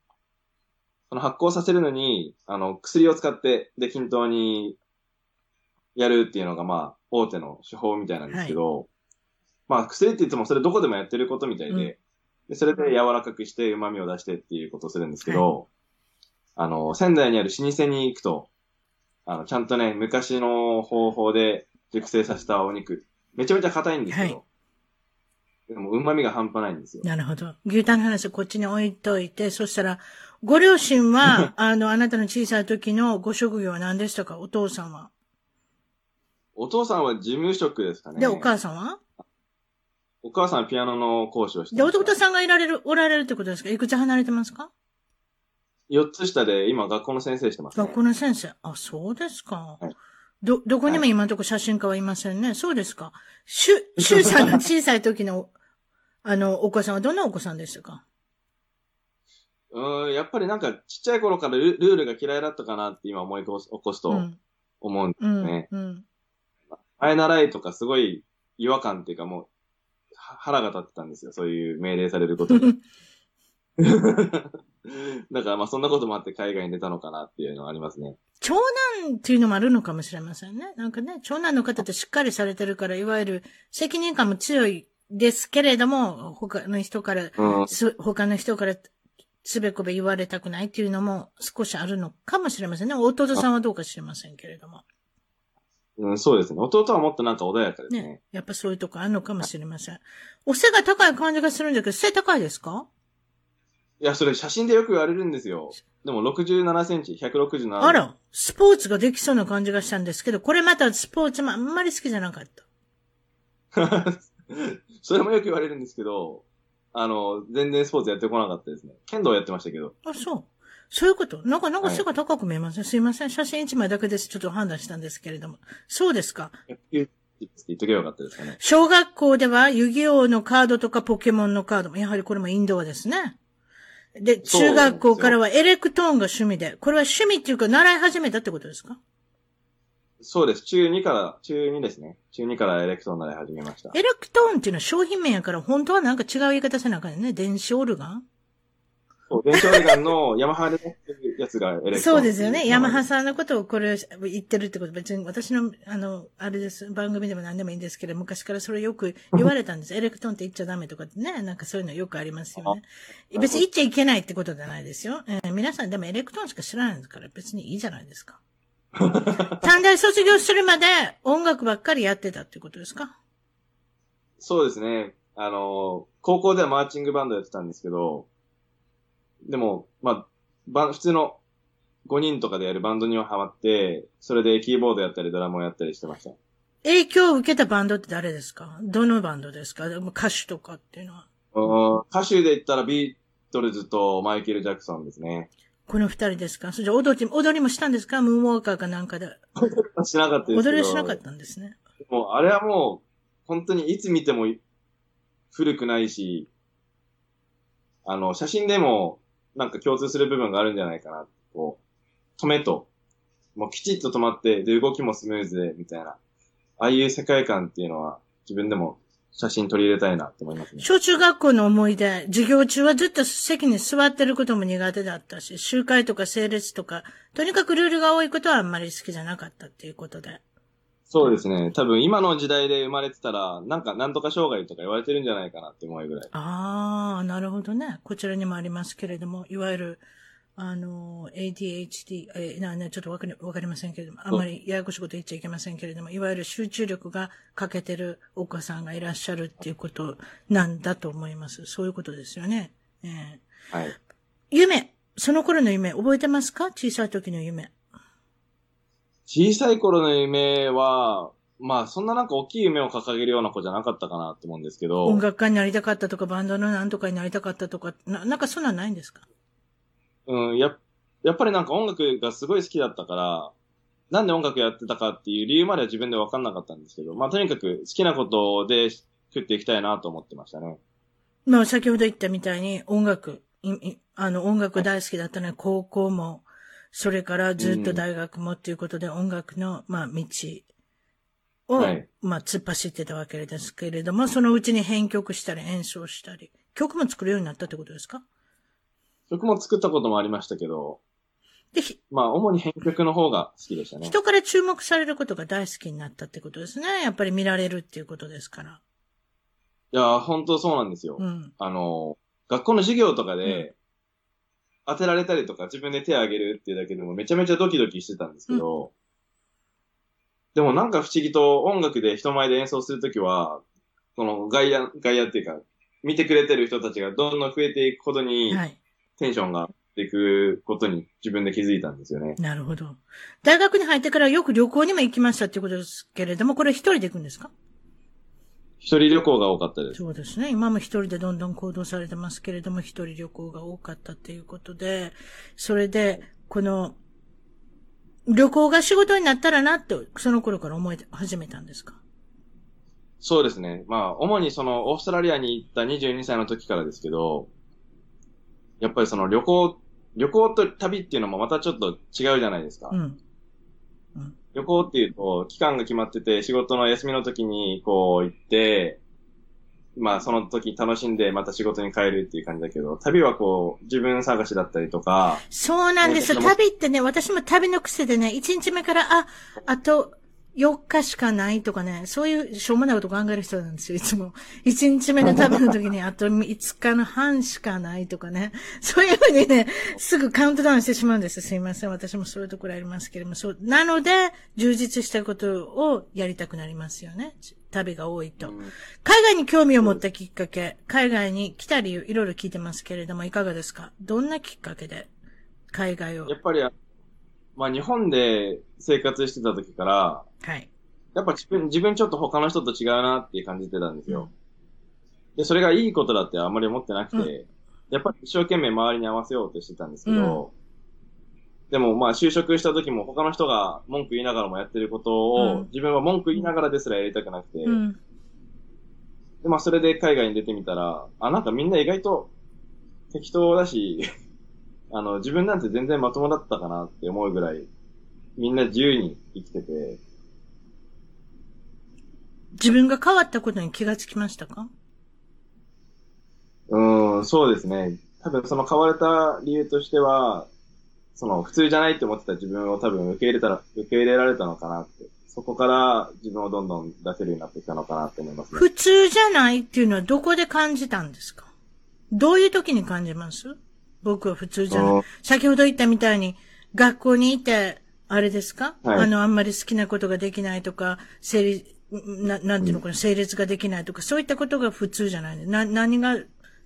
その発酵させるのに、あの、薬を使って、で、均等にやるっていうのが、まあ、大手の手法みたいなんですけど、はい、まあ、薬って言ってもそれどこでもやってることみたいで、うん、でそれで柔らかくして旨味を出してっていうことをするんですけど、はい、あの、仙台にある老舗に行くと、あの、ちゃんとね、昔の方法で熟成させたお肉、めちゃめちゃ硬いんですけど、はい、でも、旨味が半端ないんですよ。なるほど。牛タンの話こっちに置いといて、そしたら、ご両親は、あの、あなたの小さい時のご職業は何でしたか？お父さんは。お父さんは事務職ですかね。で、お母さんは？お母さんはピアノの講師をしてで、弟さんがいられる、おられるってことですか？いくつ離れてますか？?4 つ下で、今学校の先生してます、ね、学校の先生。あ、そうですか。はい、ど、どこにも今のところ写真家はいませんね。はい、そうですか。シュ、シュさんの小さい時の、あの、お子さんはどんなお子さんでしたか？うん、やっぱりなんかちっちゃい頃からルールが嫌いだったかなって今思い起こすと思うんですね。うん、うん、前習いとかすごい違和感っていうかもう腹が立ってたんですよ。そういう命令されることに。だからまあそんなこともあって海外に出たのかなっていうのはありますね。長男っていうのもあるのかもしれませんね。なんかね、長男の方ってしっかりされてるから、いわゆる責任感も強いですけれども、他の人から、うん、他の人からつべこべ言われたくないっていうのも少しあるのかもしれませんね。弟さんはどうか知れませんけれども。うん、そうですね。弟はもっとなんか穏やかですね。ねやっぱそういうとこあるのかもしれません。お背が高い感じがするんだけど、背高いですか？いや、それ写真でよく言われるんですよ。でも67センチ、167あら、スポーツができそうな感じがしたんですけど、これまたスポーツもあんまり好きじゃなかった。それもよく言われるんですけど、あの、全然スポーツやってこなかったですね。剣道やってましたけど。あ、そう。そういうこと？なんか、なんか背が高く見えません、はい、すいません。写真一枚だけです。ちょっと判断したんですけれども。そうですか？言っとけばよかったですかね。小学校では遊戯王のカードとかポケモンのカードも、やはりこれもインドアですね。で、中学校からはエレクトーンが趣味で、これは趣味っていうか習い始めたってことですか？そうです。中2から、中2ですね。中2からエレクトーン習い始めました。エレクトーンっていうのは商品名やから、本当はなんか違う言い方せなあかんね。電子オルガン？そう、電子オルガンのヤマハで持ってるやつがエレクトーン。そうですよね。ヤマハさんのことをこれ言ってるってこと、別に私の、あの、あれです。番組でも何でもいいんですけど、昔からそれよく言われたんです。エレクトーンって言っちゃダメとかってね。なんかそういうのよくありますよね。別に言っちゃいけないってことじゃないですよ。えー、皆さんでもエレクトーンしか知らないんですから、別にいいじゃないですか。短大卒業するまで音楽ばっかりやってたってことですか？そうですね。あの、高校ではマーチングバンドやってたんですけど、でも、まあ、バ普通の5人とかでやるバンドにはハマって、それでキーボードやったりドラムをやったりしてました。影響を受けたバンドって誰ですか？どのバンドですか？歌手とかっていうのは。歌手で言ったらビートルズとマイケル・ジャクソンですね。この二人ですか？それじゃ踊り、踊りもしたんですか？ムーンウォーカーかなんかで。しなかったです踊りはしなかったんですね。もう、あれはもう、本当にいつ見ても古くないし、あの、写真でもなんか共通する部分があるんじゃないかな。こう、止めと、もうきちっと止まって、で、動きもスムーズで、みたいな。ああいう世界観っていうのは、自分でも写真取り入れたいなって思いますね。小中学校の思い出、授業中はずっと席に座ってることも苦手だったし、集会とか整列とか、とにかくルールが多いことはあんまり好きじゃなかったっていうことで。そうですね。多分今の時代で生まれてたら、なんかなんとか障害とか言われてるんじゃないかなって思うぐらい。ああ、なるほどね。こちらにもありますけれども、いわゆる、あの、ADHD、えな、な、ちょっとわかり、わかりませんけれども、あんまりややこしいこと言っちゃいけませんけれども、いわゆる集中力が欠けてるお子さんがいらっしゃるっていうことなんだと思います。そういうことですよね。えー、はい。夢、その頃の夢、覚えてますか？小さい時の夢。小さい頃の夢は、まあ、そんななんか大きい夢を掲げるような子じゃなかったかなと思うんですけど。音楽家になりたかったとか、バンドのなんとかになりたかったとか、ななんかそんなんないんですか？うん、や、やっぱりなんか音楽がすごい好きだったから、なんで音楽やってたかっていう理由までは自分で分かんなかったんですけど、まあとにかく好きなことで食っていきたいなと思ってましたね。まあ先ほど言ったみたいに音楽、あの音楽大好きだったのは高校もそれからずっと大学もっていうことで音楽の、まあ、道を、はい、まあ、突っ走ってたわけですけれども、そのうちに編曲したり演奏したり、曲も作るようになったってことですか？曲も作ったこともありましたけど、で、まあ、主に編曲の方が好きでしたね。人から注目されることが大好きになったってことですね。やっぱり見られるっていうことですから。いや、本当そうなんですよ。うん、あの、学校の授業とかで、当てられたりとか自分で手を挙げるっていうだけでもめちゃめちゃドキドキしてたんですけど、うん、でもなんか不思議と音楽で人前で演奏するときは、この外野、外野っていうか、見てくれてる人たちがどんどん増えていくことに、テンションがっていくことに自分で気づいたんですよね。なるほど。大学に入ってからよく旅行にも行きましたっていうことですけれども、これ一人で行くんですか？一人旅行が多かったです。そうですね。今も一人でどんどん行動されてますけれども、一人旅行が多かったっていうことで、それで、この、旅行が仕事になったらなって、その頃から思い始めたんですか？そうですね。まあ、主にその、オーストラリアに行った22歳の時からですけど、やっぱりその旅行、旅行と旅っていうのもまたちょっと違うじゃないですか。うん。うん、旅行っていうと、期間が決まってて、仕事の休みの時にこう行って、まあその時楽しんでまた仕事に帰るっていう感じだけど、旅はこう自分探しだったりとか。そうなんですよ。旅ってね、私も旅の癖でね、1日目から、あ、あと4日しかないとかね、そういうしょうもないこと考える人なんですよ、いつも。1日目の旅の時にあと5日の半しかないとかね。そういうふうにね、すぐカウントダウンしてしまうんですすいません。私もそういうところありますけれども、そう。なので、充実したことをやりたくなりますよね。旅が多いと。海外に興味を持ったきっかけ、海外に来た理由、いろいろ聞いてますけれども、いかがですか？どんなきっかけで海外を？やっぱり、まあ日本で生活してた時から、はい。やっぱ自分、自分ちょっと他の人と違うなって感じてたんですよ。で、それがいいことだってあんまり思ってなくて、うん、やっぱり一生懸命周りに合わせようとしてたんですけど、うん、でもまあ就職した時も他の人が文句言いながらもやってることを、自分は文句言いながらですらやりたくなくて、うん、で、まあそれで海外に出てみたら、あ、なんかみんな意外と適当だし、あの、自分なんて全然まともだったかなって思うぐらい、みんな自由に生きてて、自分が変わったことに気がつきましたか？うん、そうですね。多分その変われた理由としては、その普通じゃないって思ってた自分を多分受け入れたら、受け入れられたのかなって。そこから自分をどんどん出せるようになってきたのかなって思いますね。普通じゃないっていうのはどこで感じたんですか？どういう時に感じます？僕は普通じゃない。先ほど言ったみたいに、学校にいて、あれですか、はい、あの、あんまり好きなことができないとか、生理、な、なんていうのかな、整列ができないとか、そういったことが普通じゃないな、何が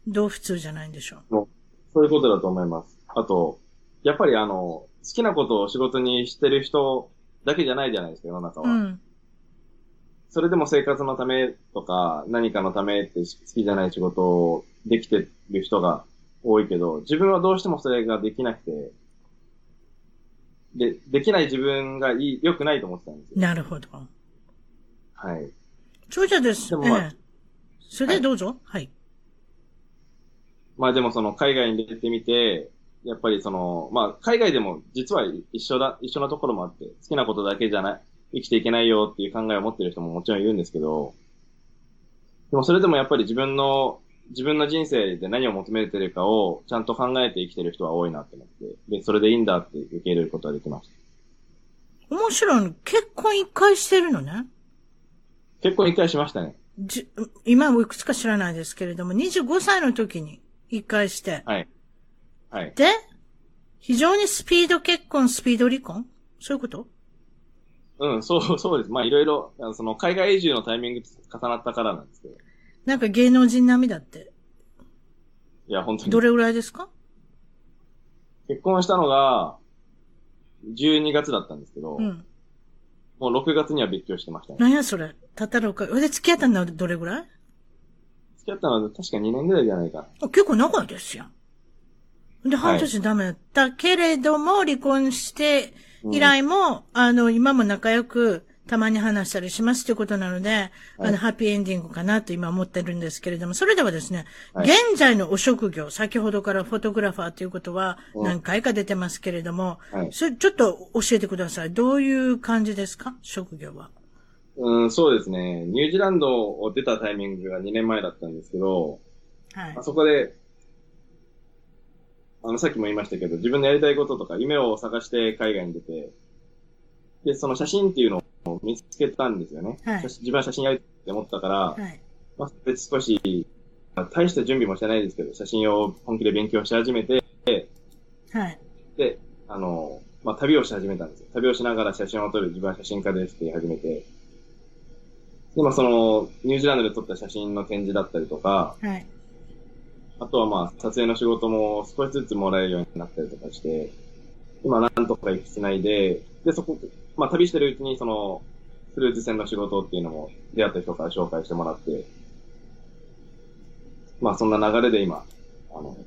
どう普通じゃないんでしょう？そういうことだと思います。あと、やっぱりあの、好きなことを仕事にしてる人だけじゃないじゃないですか、世の中は。うん。それでも生活のためとか、何かのためって好きじゃない仕事をできてる人が多いけど、自分はどうしてもそれができなくて、で、できない自分がいい、良くないと思ってたんですよ。なるほど。はい。長者です。でも、まあ、ええ、それでどうぞ。はい。はい、まあでもその海外に出てみて、やっぱりその、まあ海外でも実は一緒だ、一緒なところもあって、好きなことだけじゃない、生きていけないよっていう考えを持ってる人ももちろんいるんですけど、でもそれでもやっぱり自分の、自分の人生で何を求めてるかをちゃんと考えて生きてる人は多いなって思って、で、それでいいんだって受け入れることができました。面白い。結婚一回してるのね。結婚一回しましたね。じ今もいくつか知らないですけれども、25歳の時に一回して。はい。はい。で、非常にスピード結婚、スピード離婚？そういうこと？うん、そう、そうです。まあいろいろ、その海外移住のタイミング重なったからなんですけど。なんか芸能人並みだって。いや、本当に。どれぐらいですか？結婚したのが、12月だったんですけど、うん。もう6月には別居してましたね。何やそれ。たった6日。で、付き合ったのはどれぐらい？付き合ったのは確か2年ぐらいじゃないか。結構長いですよ。で、半年ダメだったけれども、離婚して以来も、うん、あの、今も仲良く、たまに話したりしますということなので、はい、あの、ハッピーエンディングかなと今思ってるんですけれども、それではですね、はい、現在のお職業、先ほどからフォトグラファーということは何回か出てますけれども、はい、それちょっと教えてください。どういう感じですか？職業は。うん、そうですね。ニュージーランドを出たタイミングが2年前だったんですけど、はい。あそこで、あの、さっきも言いましたけど、自分のやりたいこととか、夢を探して海外に出て、で、その写真っていうのを見つけたんですよね。はい、自分は写真やりって思ったから、はい、まあ、別少し、大した準備もしてないですけど、写真を本気で勉強し始めて、はい。で、あの、まあ、旅をし始めたんですよ。旅をしながら写真を撮る自分は写真家ですって言い始めて、で、まあ、その、ニュージーランドで撮った写真の展示だったりとか、はい。あとはまあ、撮影の仕事も少しずつもらえるようになったりとかして、今なんとか行きつないで、で、そこ、まあ旅してるうちにその、クルーズ船の仕事っていうのも出会った人から紹介してもらって、まあそんな流れで今、あの、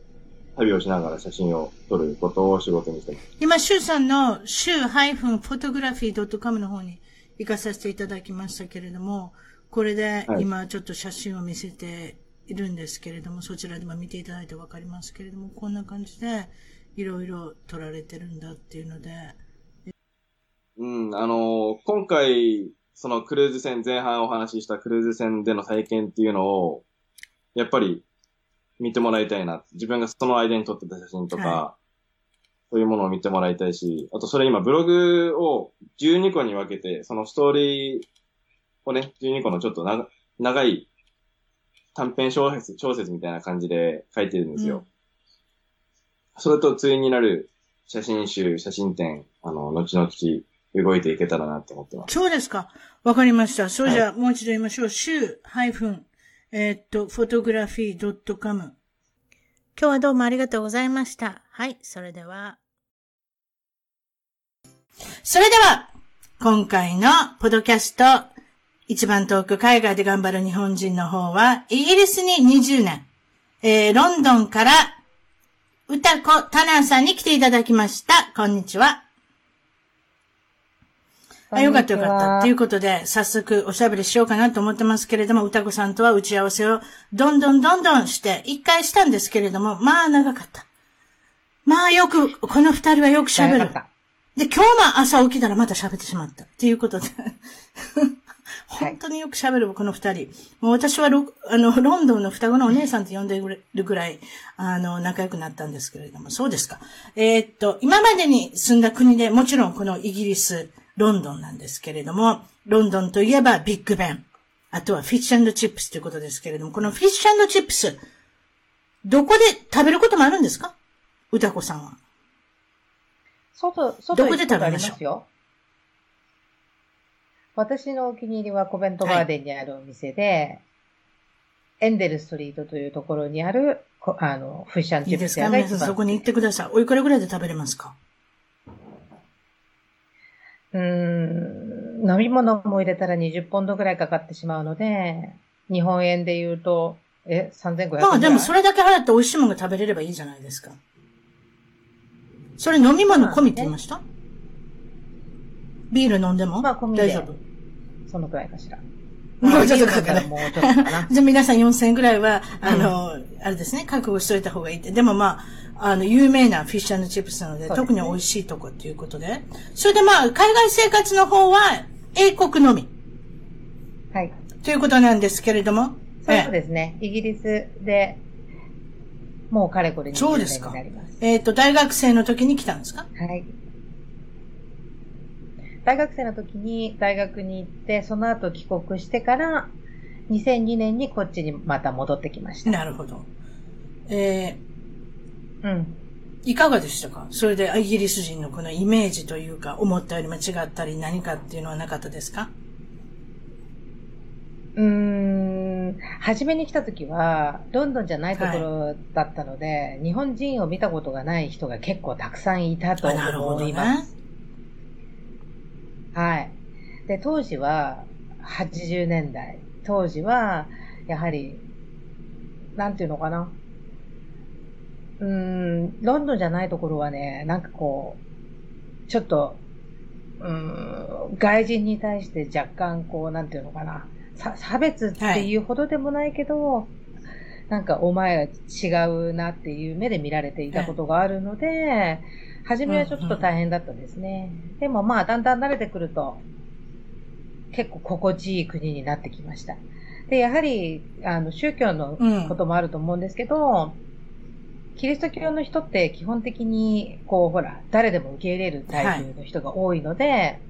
旅をしながら写真を撮ることを仕事にしてます。今、シュウさんのシュウ -photography.com の方に行かさせていただきましたけれども、これで今ちょっと写真を見せているんですけれども、そちらでも見ていただいてわかりますけれども、こんな感じでいろいろ撮られてるんだっていうので。うん、あの、今回、そのクルーズ船、前半お話ししたクルーズ船での体験っていうのを、やっぱり見てもらいたいな。自分がその間に撮ってた写真とか、はい、そういうものを見てもらいたいし、あとそれ今ブログを12個に分けて、そのストーリーをね、12個のちょっと長長い短編小説、小説みたいな感じで書いてるんですよ。うん、それと対になる写真集、写真展、あの、後々動いていけたらなって思ってます。そうですか。わかりました。そうじゃあ、もう一度言いましょう。週、ハイフン、えー、っと、フォトグラフィー .com。今日はどうもありがとうございました。はい、それでは。それでは、今回のポドキャスト、一番遠く海外で頑張る日本人の方は、イギリスに20年、えー、ロンドンから、歌子タナーさんに来ていただきました。こんにちは。あ、よかったよかった。ということで、早速おしゃべりしようかなと思ってますけれども、歌子さんとは打ち合わせをどんどんどんどんして、一回したんですけれども、まあ長かった。まあよく、この二人はよく喋る。で、今日も朝起きたらまた喋ってしまった。っていうことで 本当によく喋る、この二人。もう私はロ、あの、ロンドンの双子のお姉さんって呼んでるぐらい、あの、仲良くなったんですけれども、そうですか。えー、っと、今までに住んだ国で、もちろんこのイギリス、ロンドンなんですけれども、ロンドンといえばビッグベン。あとはフィッシュチップスということですけれども、このフィッシュチップス、どこで食べることもあるんですか？歌子さんは。外、外どこで食べますよ。私のお気に入りはコベントガーデンにあるお店で、はい、エンデルストリートというところにある、あの、フィッシュチップス屋がいいですか？皆さんそこに行ってください。おいくらぐらいで食べれますか？うん、飲み物も入れたら20ポンドぐらいかかってしまうので、日本円で言うと、え、3500円まあでもそれだけ払って美味しいものが食べれればいいじゃないですか。それ飲み物込みって言いました、ビール飲んでも、まあ、込み大丈夫？そのくらいかしら。もうちょっとかかる。もうちょっとかな。じゃあ皆さん4000円ぐらいは、あの、うん、あれですね、覚悟しといた方がいいって。でもまあ、あの、有名なフィッシュチップスなので、特に美味しいとこっていうことで。それでまあ、海外生活の方は、英国のみ。はい。ということなんですけれども。そうですね。イギリスで、もうかれこれにそうですか。えっ、ー、と、大学生の時に来たんですか？はい。大学生の時に大学に行って、その後帰国してから、2002年にこっちにまた戻ってきました。なるほど。えー、うん。いかがでしたか？それでイギリス人のこのイメージというか、思ったよりも違ったり何かっていうのはなかったですか？うーん、初めに来た時は、ロンドンじゃないところだったので、はい、日本人を見たことがない人が結構たくさんいたと思います。はい。で、当時は、80年代。当時は、やはり、なんていうのかな？うん、ロンドンじゃないところはね、なんかこう、ちょっと、うん、外人に対して若干こう、なんていうのかな。差別っていうほどでもないけど、はい、なんかお前は違うなっていう目で見られていたことがあるので、はい初めはちょっと大変だったですね。うんうん、でもまあ、だんだん慣れてくると、結構心地いい国になってきました。で、やはり、あの、宗教のこともあると思うんですけど、キリスト教の人って基本的に、こう、ほら、誰でも受け入れるタイプの人が多いので、はい、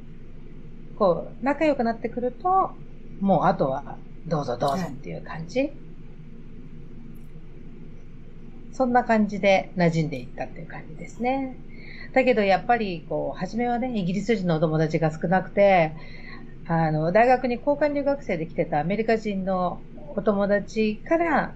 こう、仲良くなってくると、もうあとは、どうぞどうぞっていう感じ、はい、そんな感じで馴染んでいったっていう感じですね。だけどやっぱり、こう、初めはね、イギリス人のお友達が少なくて、あの、大学に交換留学生で来てたアメリカ人のお友達から、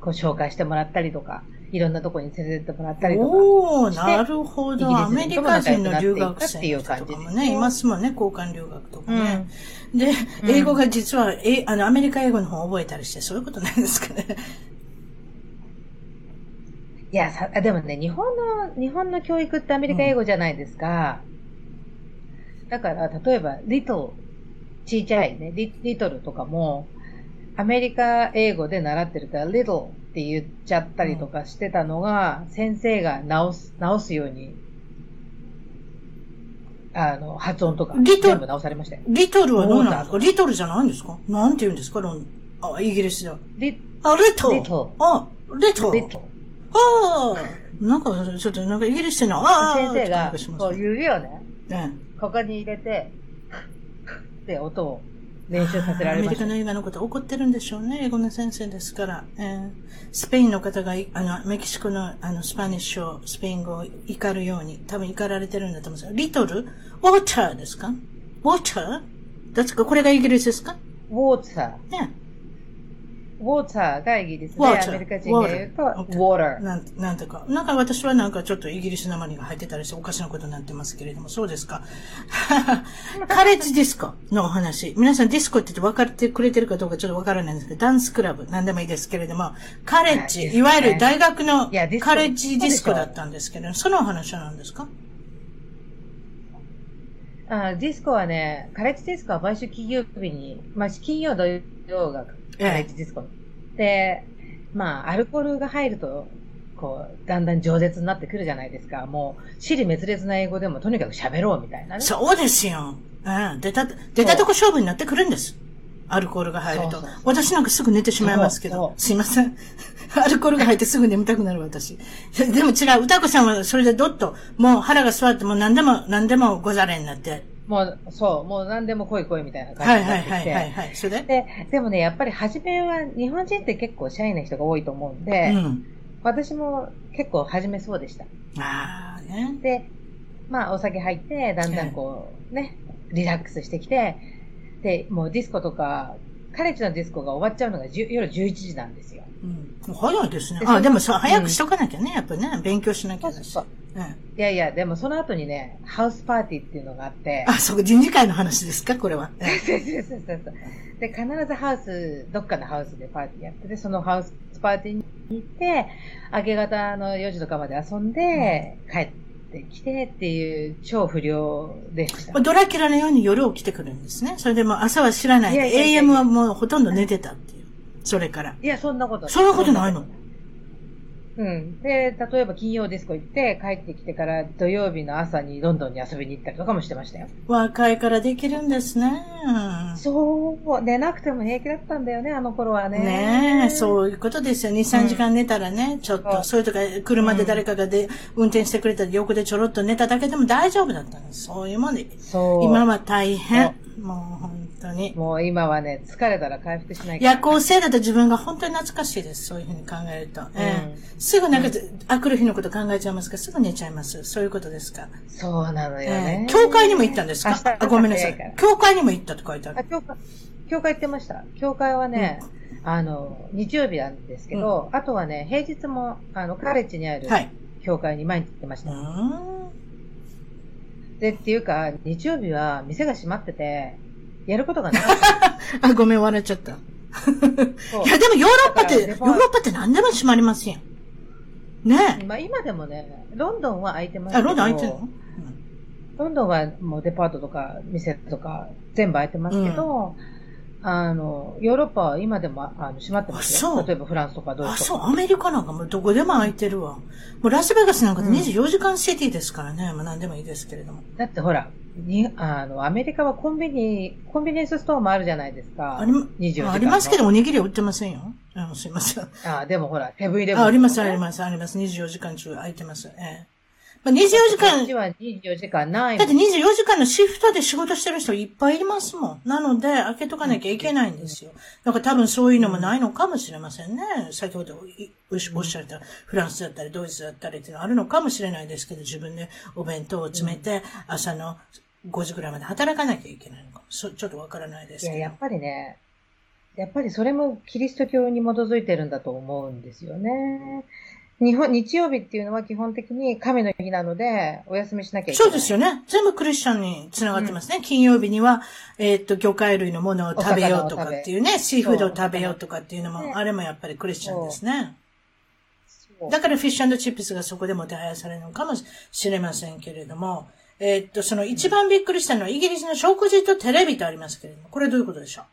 こう、紹介してもらったりとか、いろんなとこに連れてってもらったりとかおなるほど。アメリカ人の留学生とかもね、いますもんね、交換留学とかね。うん、で、英語が実は、え、あの、アメリカ英語の方覚えたりして、そういうことなんですかね。いや、さ、でもね、日本の、日本の教育ってアメリカ英語じゃないですか。うん、だから、例えば、リトちっちゃいね、リリトルとかも、アメリカ英語で習ってるから、リトって言っちゃったりとかしてたのが、うん、先生が直す、直すように、あの、発音とか、全部直されましたよ。リトルはどうなんですか？リトルじゃないんですか？なんて言うんですか？あ、イギリスでは。リ、あ、リトリトあ、リトリトああ、なんか、ちょっと、なんかイギリスの、ああ、先生が、こう指をね、ねここに入れて、って音を練習させられました。アメリカの映画のこと怒ってるんでしょうね。英語の先生ですから。えー、スペインの方が、あの、メキシコの、あの、スパニッシュを、スペイン語を怒るように、多分怒られてるんだと思うんです little？water ですか？ water？ですか？これがイギリスですか？ water。ね。 water がイギリスで、アメリカ人が言うと、 water。なんなんとか。なんか私はなんかちょっとイギリスなまりが入ってたりしておかしなことになってますけれども、そうですか。カレッジディスコのお話。皆さんディスコって言って分かってくれてるかどうかちょっと分からないんですけど、ダンスクラブ、なんでもいいですけれども、カレッジ、いわゆる大学のカレッジディスコだったんですけど、そのお話は何ですか？あディスコはね、カレッジディスコは毎週金曜日に、まあ、金曜土曜がカレディスコ。で、まあ、アルコールが入ると、こう、だんだん饒舌になってくるじゃないですか。もう、死に滅裂な英語でもとにかく喋ろうみたいなね。そうですよ。うん。出た、出たとこ勝負になってくるんです。アルコールが入ると。そうそうそう私なんかすぐ寝てしまいますけど。すいません。アルコールが入ってすぐ眠たくなる私。でも違う、歌子さんはそれでどっと、もう腹が座っても何でも、何でもござれになって、もう、そう、もう何でも来い来いみたいな感じになってきて。はいはいはいはい、それ？で、でもね、やっぱり初めは日本人って結構シャイな人が多いと思うんで、うん、私も結構初めそうでした。ああ、ね。で、まあお酒入って、だんだんこう、ね、リラックスしてきて、で、もうディスコとか、カレッジのディスコが終わっちゃうのが夜11時なんですよ。うん。早いですね。あ、でもそう、早くしとかなきゃね、やっぱね、勉強しなきゃだし。そうそういやいや、でもその後にね、ハウスパーティーっていうのがあって。あ、そう、人事会の話ですかこれは。そうそうそうそう。で、必ずハウス、どっかのハウスでパーティーやってて、そのハウスパーティーに行って、明け方の4時とかまで遊んで、帰ってきてっていう超不良でした。ドラキュラのように夜起きてくるんですね。それでも朝は知らない。いやいやいや AM はもうほとんど寝てたっていう。それから。いや、そんなことそんなことないの？うん。で、例えば金曜ディスコ行って帰ってきてから土曜日の朝にロンドンに遊びに行ったりとかもしてましたよ。若いからできるんですね。そう。寝なくても平気だったんだよね、あの頃はね。ねえ、そういうことですよ。2、3時間寝たらね、うん、ちょっと、そういうとか、車で誰かがで、運転してくれたり、横でちょろっと寝ただけでも大丈夫だったんです。そういうもんで。そう。今は大変。もう本当に。もう今はね、疲れたら回復しない夜行性だと自分が本当に懐かしいです。そういうふうに考えると。うん、えー、すぐなんか、あくる日のこと考えちゃいますか？すぐ寝ちゃいます。そういうことですか？そうなのよね。えー、教会にも行ったんですか？あ、ごめんなさい。教会にも行ったと書いてある。あ、教会、教会行ってました。教会はね、うん、あの、日曜日なんですけど、うん、あとはね、平日も、あの、カレッジにある、教会に毎日行ってました。はい、で、っていうか、日曜日は店が閉まってて、やることがない。あ、ごめん、笑っちゃった。いや、でもヨーロッパって、ヨーロッパって何でも閉まりますやん。ねまあ今でもね、ロンドンは空いてますけど。あ、ロンドン空いてるの、うん、ロンドンはもうデパートとか店とか全部空いてますけど、うん、あの、ヨーロッパは今でもあの閉まってますよ。例えばフランスとかドイツとか。あ、そう、アメリカなんかもどこでも空いてるわ。もうラスベガスなんか24時間シティですからね。まあ何でもいいですけれども。だってほら、に、あの、アメリカはコンビニ、コンビニエンスストアもあるじゃないですか。あり24時間。ありますけど、おにぎりは売ってませんよ。あすいません。あでもほら、セブンイレブン、あ、あります、あります、あります。24時間中空いてます。ええまあ、24時間。こは24時間ないだって24時間のシフトで仕事してる人いっぱいいますもん。なので、開けとかなきゃいけないんですよ。だから多分そういうのもないのかもしれませんね。先ほどおっしゃったフランスだったりドイツだったりっていうのはあるのかもしれないですけど、自分でお弁当を詰めて、朝の5時ぐらいまで働かなきゃいけないのかも。ちょっとわからないですけど。いや、やっぱりね、やっぱりそれもキリスト教に基づいてるんだと思うんですよね。日本、日曜日っていうのは基本的に神の日なので、お休みしなきゃいけない。そうですよね。全部クリスチャンに繋がってますね。うん、金曜日には、えー、っと、魚介類のものを食べようとかっていうね、シーフードを食べようとかっていうのも、あれもやっぱりクリスチャンですね。だからフィッシュチップスがそこでも手配されるのかもしれませんけれども、えー、っと、その一番びっくりしたのは、イギリスの食事とテレビとありますけれども、これどういうことでしょう？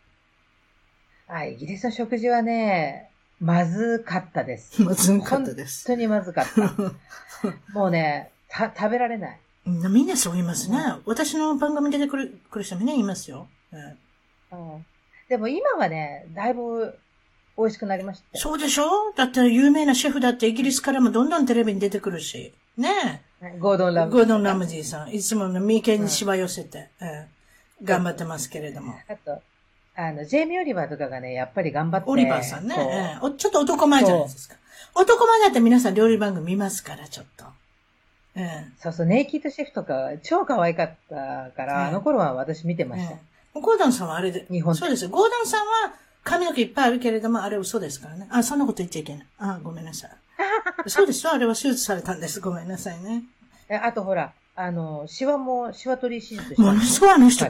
あ、イギリスの食事はね、まずかったです。まずかったです。本当にまずかった。もうね、た、食べられない。みんなそう言いますね。うん、私の番組に出てくる、来る人みんな言いますよ。うん。でも今はね、だいぶ美味しくなりました。そうでしょ？だって有名なシェフだってイギリスからもどんどんテレビに出てくるし。ねえ。ゴードン・ラムジー。ゴードン・ラムジーさん。いつもの眉間にしわ寄せて、うん、頑張ってますけれども。あと、あの、ジェイミー・オリバーとかがね、やっぱり頑張って。オリバーさんね。ええ、ちょっと男前じゃないですか。男前だって皆さん料理番組見ますから、ちょっと。ええ、そうそう、ネイキッドシェフとか超可愛かったから、あの頃は私見てました。ええ、ゴードンさんはあれで、日本そうですよ。ゴードンさんは髪の毛いっぱいあるけれども、あれ嘘ですからね。あ、そんなこと言っちゃいけない。あ、ごめんなさい。そうですよ。あれは手術されたんです。ごめんなさいね。え、あとほら、あの、シワも、シワ取り手術。ものすごいあの人。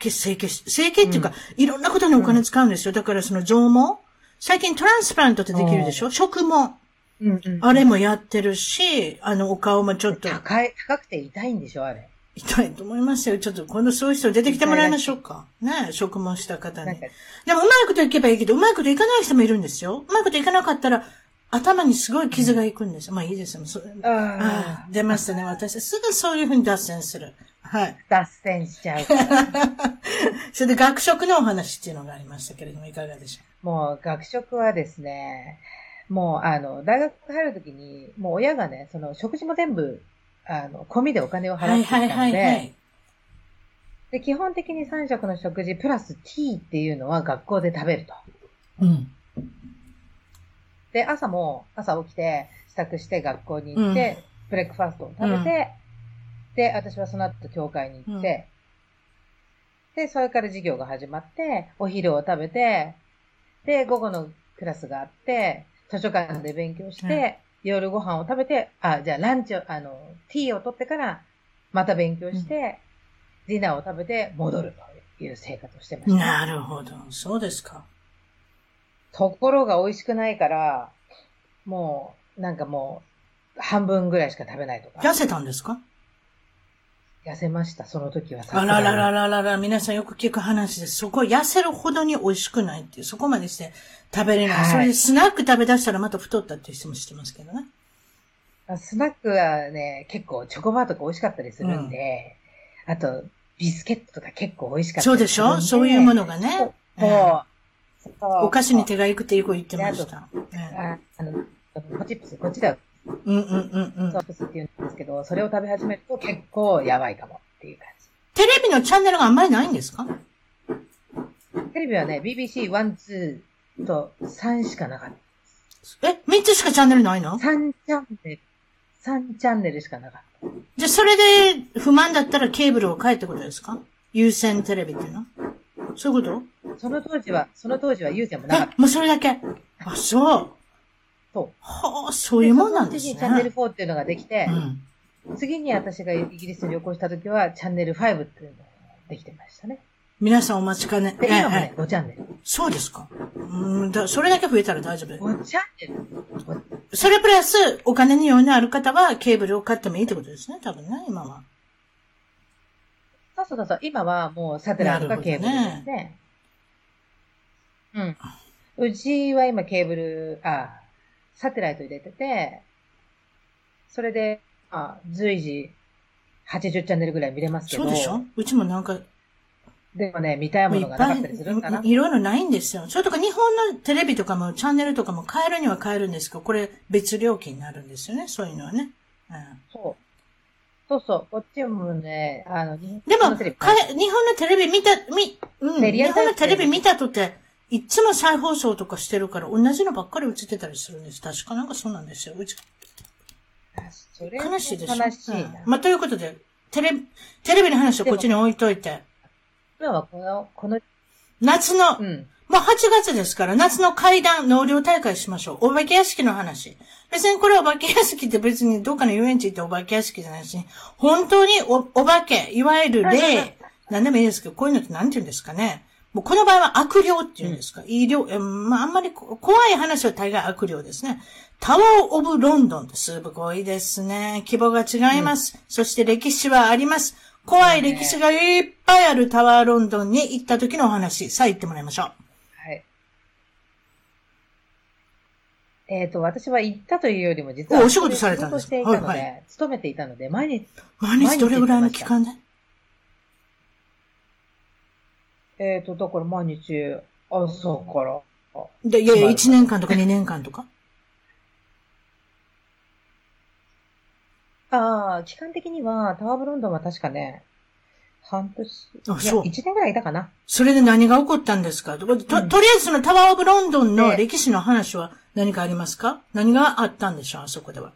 整形し、整形っていうか、うん、いろんなことにお金使うんですよ。だからその上毛最近トランスプラントってできるでしょ？食も。うんうん、あれもやってるし、あの、お顔もちょっと。高い、高くて痛いんでしょあれ。痛いと思いますよ。ちょっと今度そういう人出てきてもらいましょうか。ね食問した方に。でもうまいこといけばいいけど、うまいこといかない人もいるんですよ。うまいこといかなかったら、頭にすごい傷がいくんです。まあいいですよ。ああ出ましたね。私、すぐそういうふうに脱線する。はい。脱線しちゃう。それで学食のお話っていうのがありましたけれども、いかがでしょう？もう学食はですね、もうあの、大学入るときに、もう親がね、その食事も全部、あの、込みでお金を払ってたので、はいはいはいはい、で、基本的に3食の食事プラスティーっていうのは学校で食べると。うん。で、朝も、朝起きて、支度して学校に行って、うん、ブレックファーストを食べて、で、私はその後教会に行って、うん、で、それから授業が始まって、お昼を食べて、で、午後のクラスがあって、図書館で勉強して、うん、夜ご飯を食べて、あ、じゃあランチを、あの、ティーを取ってから、また勉強して、ディナーを食べて戻るという生活をしてました。なるほど。そうですか。ところが美味しくないから、もう、なんかもう、半分ぐらいしか食べないとか。痩せたんですか？痩せました、その時は。あらららららら、皆さんよく聞く話です。そこ痩せるほどに美味しくないっていう、そこまでして食べれない。はい、それでスナック食べ出したらまた太ったっていう人もしてますけどね。スナックはね、結構チョコバーとか美味しかったりするんで、うん、あと、ビスケットとか結構美味しかったそうでしょ？そういうものがね。そう。お菓子に手が行くっていう子言ってました。ああの、ポチップス、こっちだうんうんうんうん。ソースって言うんですけど、それを食べ始めると結構やばいかもっていう感じ。テレビのチャンネルがあんまりないんですか？テレビはね、BBC 1、2と3しかなかった。え ?3 つしかチャンネルないの ?3 チャンネル。3チャンネルしかなかった。じゃあ、それで不満だったらケーブルを変えってことですか？優先テレビっていうのそういうこと？その当時は、その当時は優先もなかった。もうそれだけ？あ、そう。そう。はあ、そういうもんなんですね。チャンネル4っていうのができて、うん、次に私がイギリスに旅行した時は、チャンネル5っていうのができてましたね。皆さんお待ちかね。で、今もね、5チャンネル。そうですか。うん、だそれだけ増えたら大丈夫。5チャンネル？それプラス、お金に余裕のある方は、ケーブルを買ってもいいってことですね、多分ね、今は。そうそうそう、今はもうサテライトかケーブルですね。うん。うちは今ケーブル、あ、サテライト入れてて、それで、まあ、随時、80チャンネルぐらい見れますけど。そうでしょ？うちもなんか、でもね、見たいものがなかったりするんかな。いろいろないんですよ。それとか日本のテレビとかもチャンネルとかも変えるには変えるんですけど、これ別料金になるんですよね、そういうのはね。うん、そう。そうそう、こっちもね、あの、でも、日本のテレビ見た、み、うん、日本のテレビ見たとて、いつも再放送とかしてるから、同じのばっかり映ってたりするんです。確かなんかそうなんですよ。うち悲しいでしょ？悲しい、うん。まあ、ということで、テレビ、テレビの話をこっちに置いといて。今はこの、この、夏の、うん、もう8月ですから、夏の階段納涼大会しましょう。お化け屋敷の話。別にこれお化け屋敷って別にどっかの遊園地行ってお化け屋敷じゃないし、本当におお化け、いわゆる霊、何でもいいですけど、こういうのって何て言うんですかね。もうこの場合は悪霊って言うんですか、うん、医療、まあ、あんまり怖い話は大概悪霊ですね。タワーオブロンドンってすごいですね。規模が違います。うん、そして歴史はあります。怖い歴史がいっぱいあるタワーロンドンに行った時のお話、さあ言ってもらいましょう。はい。えっ、ー、と、私は行ったというよりも、実は、お仕事されたんですか？していたので、はいはい、勤めていたので、毎日。毎日どれぐらいの期間で？えっ、ー、と、だから毎日、朝から。で、いやいや、1年間とか2年間とか？ああ、期間的には、タワーブロンドンは確かね、半年。あ、そう。一年ぐらいいたかな。それで何が起こったんですか？とと、とりあえずそのタワーオブロンドンの歴史の話は何かありますか？何があったんでしょうあそこでは。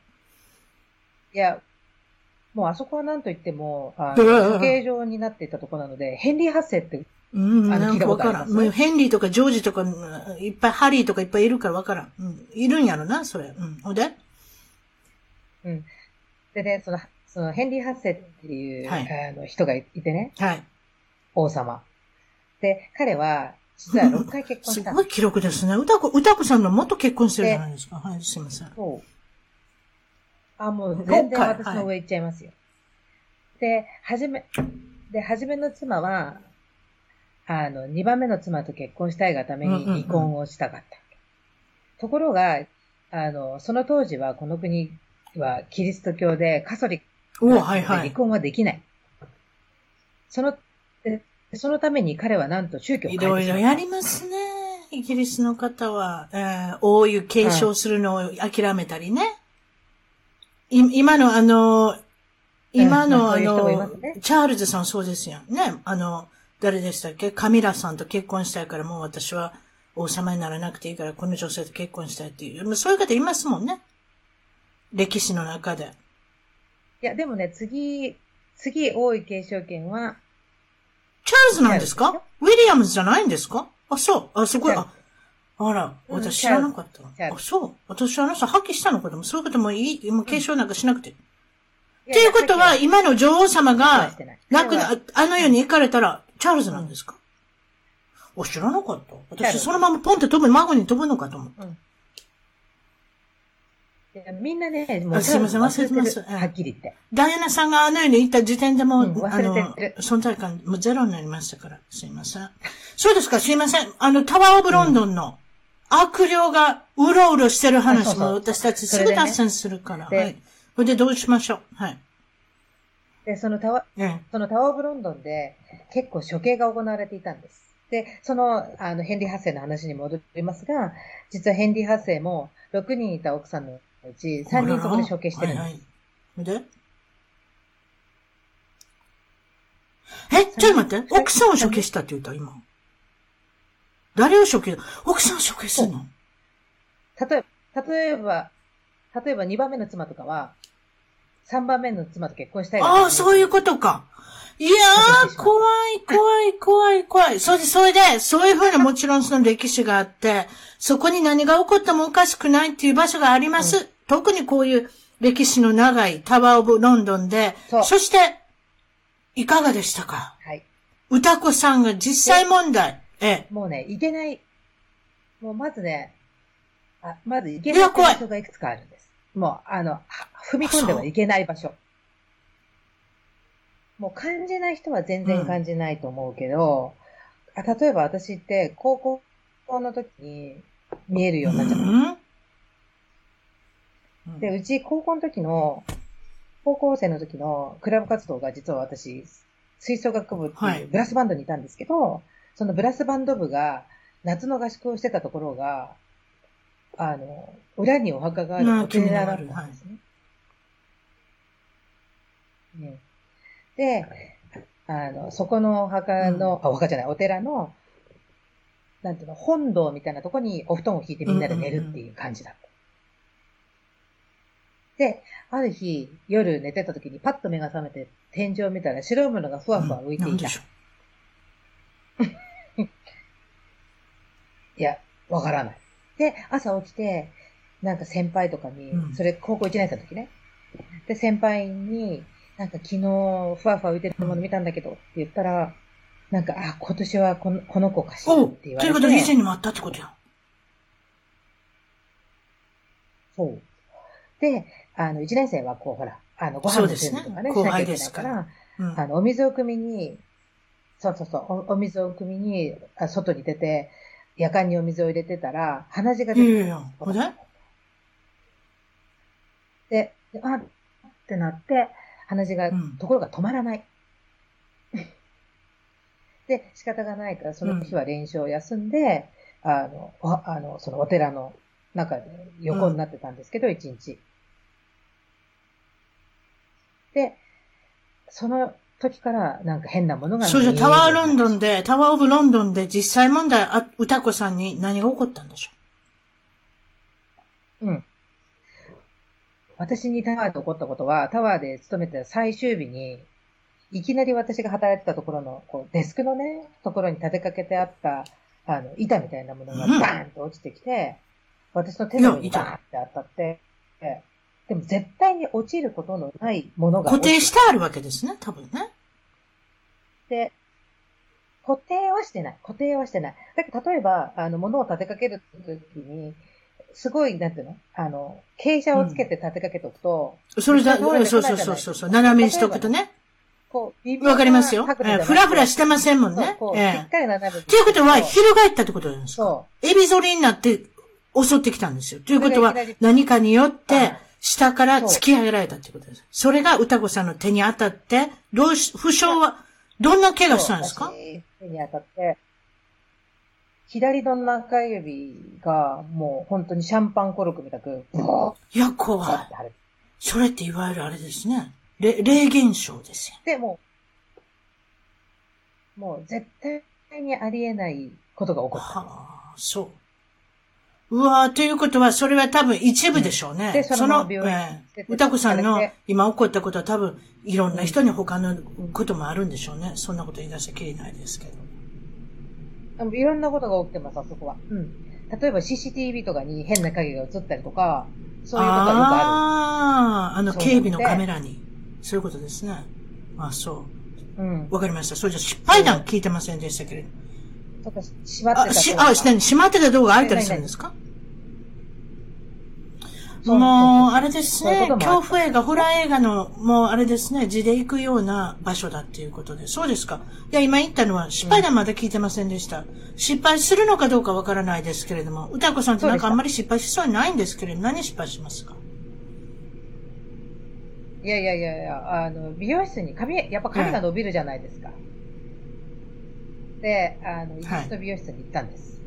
いや、もうあそこは何と言っても、あの、形状になっていたところなので、ヘンリー発生って、うん、なんかわからん。もうヘンリーとかジョージとか、いっぱいハリーとかいっぱいいるからわからん。うん。いるんやろな、それ。うん。ほんでうん。でね、その、そのヘンリー・ハッセっていう、はい、あの人がいてね。はい。王様。で、彼は、実は6回結婚した。すごい記録ですね。歌子、歌子さんのもっと結婚してるじゃないですか。はい、すいません。そう。あ、もう全然私の上行っちゃいますよ。はい、で、はじめ、で、はじめの妻は、あの、2番目の妻と結婚したいがために離婚をしたかった。ところが、あの、その当時はこの国はキリスト教でカソリックで離婚はできない。その、そのために彼はなんと宗教をいろいろやりますね。イギリスの方は、えー、大湯継承するのを諦めたりね。うん、今のあの、今のあの、ね、チャールズさんそうですよね。あの、誰でしたっけ？カミラさんと結婚したいからもう私は王様にならなくていいからこの女性と結婚したいっていう。そういう方いますもんね。歴史の中で。いや、でもね、次、次、王位継承権は、チャールズなんですか？ウィリアムズじゃないんですか？あ、そう。あ、すごい。あ、あら、私知らなかった。あ、そう。私あの人破棄したのかでも、そういうこともいい、もう継承なんかしなくて。っていうことは、今の女王様が、亡くな、あの世に行かれたら、チャールズなんですか、うん、お、知らなかった。私、そのままポンって飛ぶ、孫に飛ぶのかと思った。うんみんなね、もうすいません、忘れてます。はっきり言って。ダイアナさんがあの世に行った時点でも、うん、あの、存在感もゼロになりましたから、すいません。そうですか、すいません。あの、タワーオブロンドンの悪霊がうろうろしてる話も私たちすぐ脱線するから。はい。それでどうしましょう？はい。で、そのタワ、うん、そのタワーオブロンドンで結構処刑が行われていたんです。で、その、あの、ヘンリー・ハッセイの話に戻りますが、実はヘンリー・ハッセイも6人いた奥さんのうち3人そこで処刑してるんです。はいはい、で？え、ちょっと待って。奥さんを処刑したって言った？今。誰を処刑奥さんを処刑するの？例えば、例えば、例えば2番目の妻とかは、3番目の妻と結婚したい。ああ、そういうことか。いやー、怖い、怖い、怖い、怖い。それで、それで、そういうふうなもちろんその歴史があって、そこに何が起こってもおかしくないっていう場所があります。うん、特にこういう歴史の長いタワーオブロンドンで、そして、いかがでしたか？はい。歌子さんが実際問題。ええ。もうね、いけない、もうまずね、あまずいけない場所がいくつかあるんです。もう、あの、踏み込んではいけない場所。もう感じない人は全然感じないと思うけど、うん、あ例えば私って高校の時に見えるようになっちゃった。うん、で、うち高校の時の、高校生の時のクラブ活動が実は私、吹奏楽部っていうブラスバンドにいたんですけど、はい、そのブラスバンド部が夏の合宿をしてたところが、あの、裏にお墓があるお寺だったんですね。ねで、あの、そこのお墓の、うん、あ、お墓じゃない、お寺の、なんていうの、本堂みたいなとこにお布団を引いてみんなで寝るっていう感じだった。で、ある日、夜寝てた時にパッと目が覚めて天井を見たら白いものがふわふわ浮いていた。うん、いや、わからない。で、朝起きて、なんか先輩とかに、うん、それ高校1年生の時ね。で、先輩に、なんか昨日、ふわふわ浮いてるもの見たんだけどって言ったら、なんか、あ、今年はこのこの子かしらって言われて。ということで以前にもあったってことや。そう。で、あの、1年生はこう、ほら、あの、ご飯の準備とかね、ね。しなきゃいけないから、うん、あの、お水を汲みに、そうそうそうお、お水を汲みに、あ外に出て、夜間にお水を入れてたら、鼻血が出ていやいやほで？で、あってなって、鼻血が、うん、ところが止まらない。で、仕方がないから、その日は練習を休んで、うん、あの、あの、そのお寺の中で横になってたんですけど、一、うん、日。で、その時からなんか変なものがそうじゃ、タワーロンドンで、タワーオブロンドンで実際問題、あ、歌子さんに何が起こったんでしょう？うん。私にタワーで起こったことは、タワーで勤めてた最終日に、いきなり私が働いてたところの、こう、デスクのね、ところに立てかけてあった、あの、板みたいなものがバーンと落ちてきて、うん、私の手の上にバーンって当たって、でも絶対に落ちることのないものが。固定してあるわけですね、多分ね。で、固定はしてない。固定はしてない。だけど、例えば、あの、物を立てかけるときに、すごい、なんていうの？あの、傾斜をつけて立てかけておくと。うん、それだ、そうそうそうそうそう、斜めにしとくとね。こう、わかりますよ。ふらふらしてませんもんね。ええ、しっかり斜めということは、翻ったってことなんですかそう。エビ反りになって襲ってきたんですよ。ということは、何かによって、下から突き上げられたってことです。それが歌子さんの手に当たって、どうし、負傷は、どんな怪我したんですか？手に当たって、左の中指がもう本当にシャンパンコルクみたく、いや、怖い。それっていわゆるあれですね。霊現象ですよ。でも、もう絶対にありえないことが起こった。はあ、そう。うわということは、それは多分一部でしょうね。で、その、えー、歌子さんの今起こったことは多分、いろんな人に他のこともあるんでしょうね。そんなこと言い出しゃきれないですけど。いろんなことが起きてます、あそこは。うん。例えば CCTV とかに変な影が映ったりとか、そういうことがよくある。ああ、あの警備のカメラに。そういうことですね。あそう。うん。わかりました。それじゃ失敗談聞いてませんでしたけれど。とか、閉まってたあ、し、あ、閉まってた動画あったりするんですか？もう、あれですね。恐怖映画、ホラー映画の、もうあれですね、字で行くような場所だっていうことで。そうですか。いや、今言ったのは、失敗談まだ聞いてませんでした。うん、失敗するのかどうかわからないですけれども、歌子さんってなんかあんまり失敗しそうにないんですけれど、何失敗しますか？いやいやいやいや、あの、美容室に髪、やっぱ髪が伸びるじゃないですか。はい、で、あの、イギリスの美容室に行ったんです。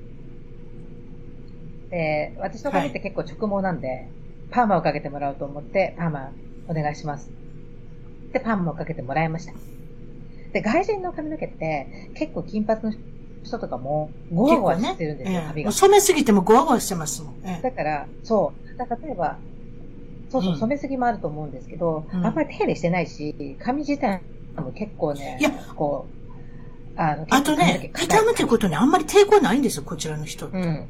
はい、で、私の髪って結構直毛なんで、はいパーマをかけてもらおうと思って、パーマお願いします。で、パーマをかけてもらいました。で、外人の髪の毛って結構金髪の人とかもゴワゴワしてるんですよ、ね、髪が。染めすぎてもゴワゴワしてますもん。ええ、だから、そう。だ例えば、そうそう、染めすぎもあると思うんですけど、うん、あんまり手入れしてないし、髪自体も結構ね、いや、こう、あの、あとね、痛むってことにあんまり抵抗ないんですよ、こちらの人って。うん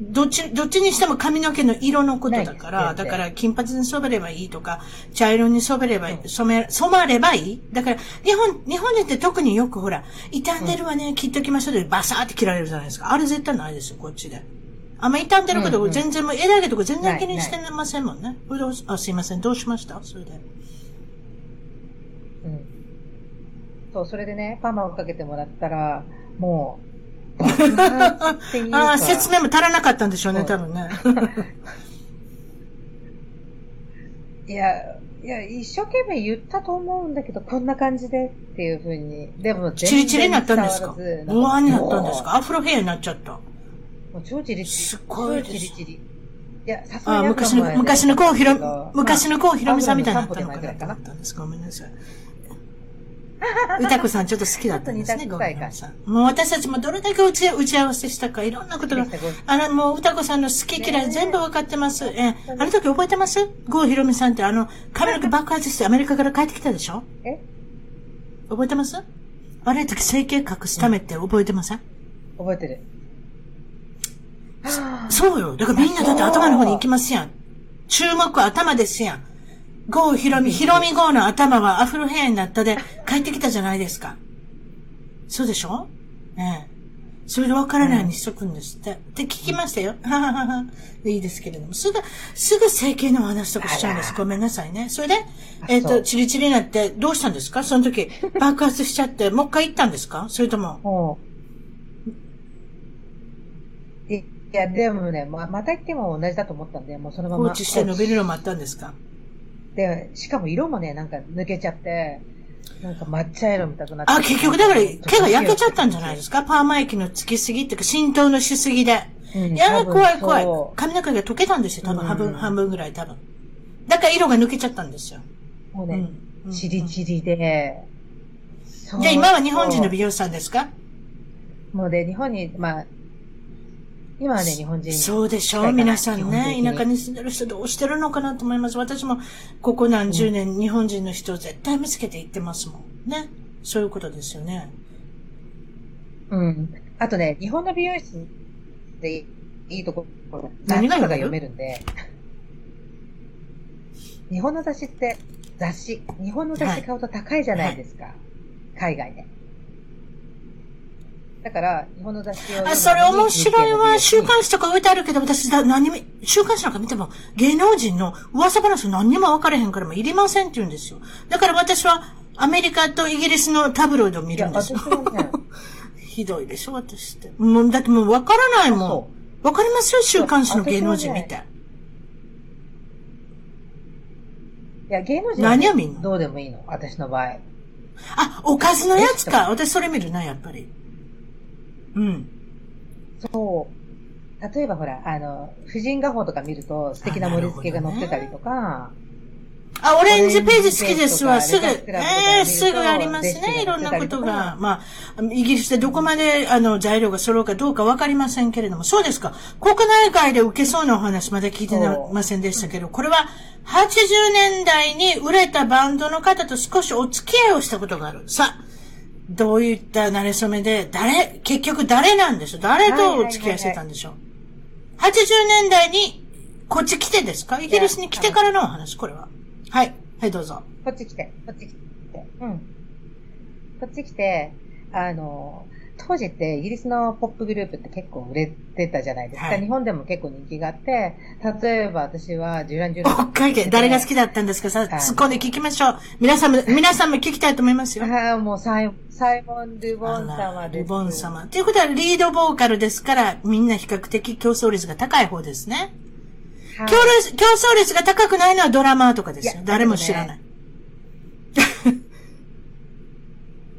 どっち、どっちにしても髪の毛の色のことだから、だから金髪に染めればいいとか、茶色に染めればいい、染め、染まればいい？だから、日本、日本人って特によくほら、傷んでるわね、切っときましょうでバサーって切られるじゃないですか。あれ絶対ないですよ、こっちで。あんま傷んでること全然、もう枝毛とか全然気にしてませんもんね。あ、すいません、どうしました？それで。うん。そう、それでね、パーマをかけてもらったら、もう、ああ、説明も足らなかったんでしょうね、多分ね。いや、いや、一生懸命言ったと思うんだけど、こんな感じでっていうふうに。でもチリチリになったんですか？うわになったんですか？アフロヘアになっちゃった。もう超チリチリ。すごいです。超チリチリ。いや、さすがに、昔の、昔のコウヒロ、昔のコウヒロミさんみたいになったのかな？ったんです。ごめんなさい。歌子さんちょっと好きだったんですね、ごめんなさい。もう私たちもどれだけ打ち打ち合わせしたか、いろんなことが、あの、もう歌子さんの好き嫌い全部わかってます。え、あの時覚えてます？郷ひろみさんってあの、髪の毛爆発してアメリカから帰ってきたでしょ？え？覚えてます？あれ時整形隠すためって覚えてません、覚えてる。そうよ。だからみんなだって頭の方に行きますやん。注目頭ですやん。ゴーヒロミ、ヒロミゴーの頭はアフロヘアになったで帰ってきたじゃないですか。そうでしょ？ええ。それで分からないようにしとくんですって。って聞きましたよ。はははは。いいですけれども。すぐ、すぐ整形の話とかしちゃうんです。ごめんなさいね。それで、えっ、ー、と、チリチリになってどうしたんですか？その時、爆発しちゃって、もう一回行ったんですか？それとも。いや、でもね、ま、また行っても同じだと思ったんで、もうそのまま。放置して伸びるのもあったんですか？で、しかも色もね、なんか抜けちゃって、なんか抹茶色みたくなって。あ、結局だから毛が焼けちゃったんじゃないですか？パーマ液のつきすぎっていうか浸透のしすぎで。うん、いや、怖い怖い。髪の毛が溶けたんですよ、多分、半分、半分ぐらい多分。だから色が抜けちゃったんですよ。もうね、チリチリで。じゃあ今は日本人の美容師さんですか？もうで、日本に、まあ、今はね、日本人。そうでしょう皆さんね。田舎に住んでる人どうしてるのかなと思います。私も、ここ何十年、うん、日本人の人を絶対見つけて行ってますもん。ね。そういうことですよね。うん。あとね、日本の美容室でいいところ、何が読めるんで。日本の雑誌って、雑誌、日本の雑誌買うと高いじゃないですか。はい、海外で。だから、日本の雑誌を。あ、それ面白いわ。週刊誌とか置いてあるけど、私だ、何も、週刊誌なんか見ても、芸能人の噂話何にも分かれへんからもいりませんって言うんですよ。だから私は、アメリカとイギリスのタブロイドを見るんですよ。ね、ひどいでしょ、私って。もう、だってもう分からないもん。分かりますよ、週刊誌の芸能人見て。いや、芸能人は、ね、何を見んの？どうでもいいの、私の場合。あ、おかずのやつか。私それ見るな、やっぱり。うん。そう。例えばほら、あの、婦人画報とか見ると素敵な盛り付けが載ってたりとか、あ、オレンジページ好きですわ。すぐ、ええー、すぐありますね。いろんなことが。まあ、イギリスでどこまで、あの、材料が揃うかどうかわかりませんけれども。そうですか。国内外で受けそうなお話まだ聞いてませんでしたけど、これは80年代に売れたバンドの方と少しお付き合いをしたことがある。さあ、どういった馴れ初めで、誰、結局誰なんでしょう？誰とお付き合いしてたんでしょう、80年代に、こっち来てですか？イギリスに来てからのお話、これは。はい。はい、どうぞ。こっち来て、こっち来て。うん。こっち来て、あの、当時ってイギリスのポップグループって結構売れてたじゃないですか。はい、日本でも結構人気があって、例えば私はジュランジュラン。北海道、誰が好きだったんですか？さ、突っ込んで聞きましょう。皆さんも、皆さんも聞きたいと思いますよ。はい、もうサイサイモン・ルボン様です。ルボン様。ということはリードボーカルですから、みんな比較的競争率が高い方ですね。はい、競争率が高くないのはドラマーとかですよ。誰も知らない。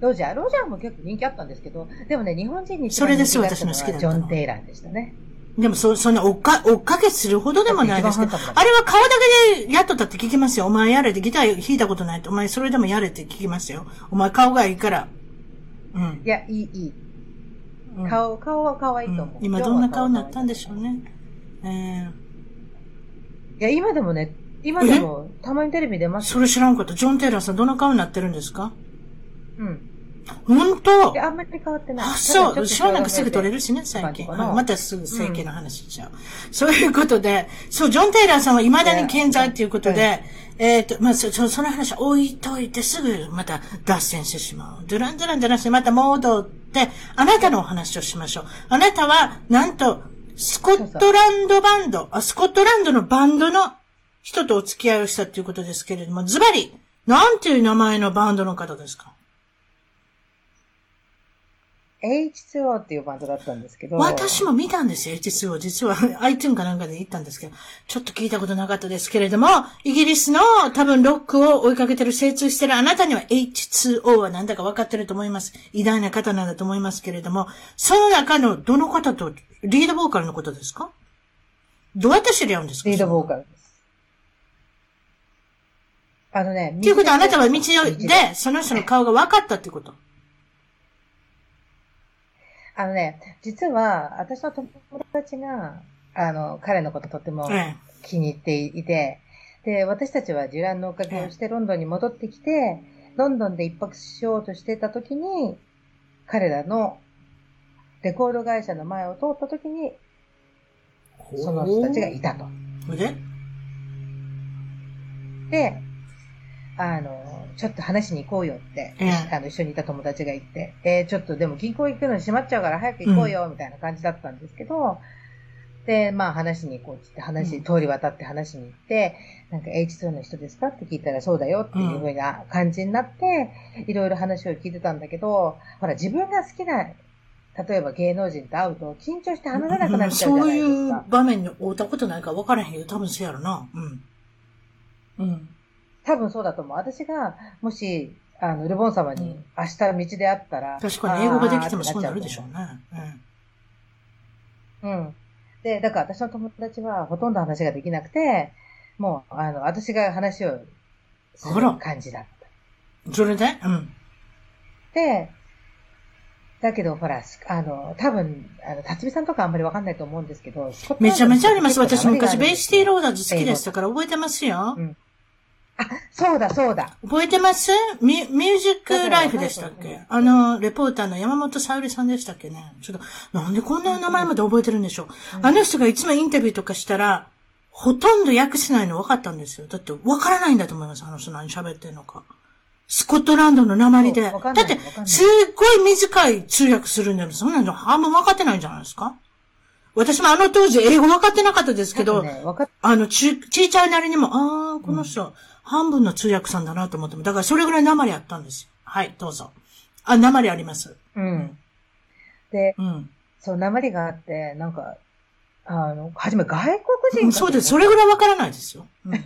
ロジャー。ロジャーも結構人気あったんですけど、でもね、日本人にそれです私の好きだジョン・テイラーでしたね。でもそ、そんな追っか、追っかけするほどでもないですけど、あれは顔だけでやっとったって聞きますよ。お前やれってギター弾いたことないと、お前それでもやれって聞きますよ。お前顔がいいから。うん。いや、いい、いい。顔、顔は可愛いと思う。うん、今どんな顔になったんでしょうね。えー、いや、今でもね、今でもたまにテレビ出ますそれ知らんかった。ジョン・テイラーさんどんな顔になってるんですか？うん。本当？あんまり変わってない。あ、そう。ショーなんかすぐ取れるしね、最近。またすぐ整形の話しちゃう、うん。そういうことで、そう、ジョン・テイラーさんは未だに健在っていうことで、えっ、ー、と、まあ、そ、その話置いといてすぐまた脱線してしまう。ドゥランドゥランじゃなくてまた戻って、あなたのお話をしましょう。あなたは、なんと、スコットランドバンド、あ、スコットランドのバンドの人とお付き合いをしたっていうことですけれども、ズバリ、なんていう名前のバンドの方ですか？H2O っていうバンドだったんですけど。私も見たんですよ、H2O。実は iTunes かなんかで行ったんですけど、ちょっと聞いたことなかったですけれども、イギリスの多分ロックを追いかけてる、精通してるあなたには H2O は何だか分かってると思います。偉大な方なんだと思いますけれども、その中のどの方と、リードボーカルのことですか？どうやって知り合うんですか？リードボーカルです。あのね、っていうことはあなたは道で、その人の顔が分かったってこと？あのね、実は、私の友達が、あの、彼のこととても気に入っていて、で、私たちは受難のおかげをしてロンドンに戻ってきて、ロンドンで一泊しようとしてた時に、彼らのレコード会社の前を通った時に、その人たちがいたと。で？で、あの、ちょっと話しに行こうよって、うん、あの、一緒にいた友達が言って、えー、ちょっとでも銀行行くのに閉まっちゃうから早く行こうよ、みたいな感じだったんですけど、うん、で、まあ話しに行こうって話、うん、通り渡って話しに行って、なんか H2 の人ですかって聞いたらそうだよっていうふうな感じになって、いろいろ話を聞いてたんだけど、ほら自分が好きな例えば芸能人と会うと緊張して話せなくなっちゃうじゃないですか。そういう場面に会うたことないから分からへんよ。多分そうやろな。うん。うん。多分そうだと思う。私が、もし、あの、ルボン様に明日道で会ったら。確かに英語ができてもそうなるでしょうね。うん。うん。で、だから私の友達はほとんど話ができなくて、もう、あの、私が話をする感じだった。それで？うん。で、だけど、ほら、あの、多分、あの、辰巳さんとかあんまりわかんないと思うんですけど、めちゃめちゃあります。私昔、ベイシティローダーズ好きでしたから覚えてますよ。うん。あ、そうだ、そうだ。覚えてます？ミミュージックライフでしたっけ？あの、レポーターの山本沙織さんでしたっけね？ちょっと、なんでこんな名前まで覚えてるんでしょう、うん、あの人がいつもインタビューとかしたら、ほとんど訳しないの分かったんですよ。だって分からないんだと思います。あの人何喋ってんのか。スコットランドの鉛で。だって、すっごい短い通訳するんだよ。そんなの半分分かってないんじゃないですか私もあの当時英語分かってなかったですけど、ね、あの、ち、ちいちゃいなりにも、ああ、この人、うん半分の通訳さんだなと思っても、だからそれぐらい鉛あったんですよ。はい、どうぞ。あ、鉛あります。うん。で、うん。そう、鉛があって、なんか、あの、はじめ外国人、うん、そうです。それぐらいわからないですよ。うん、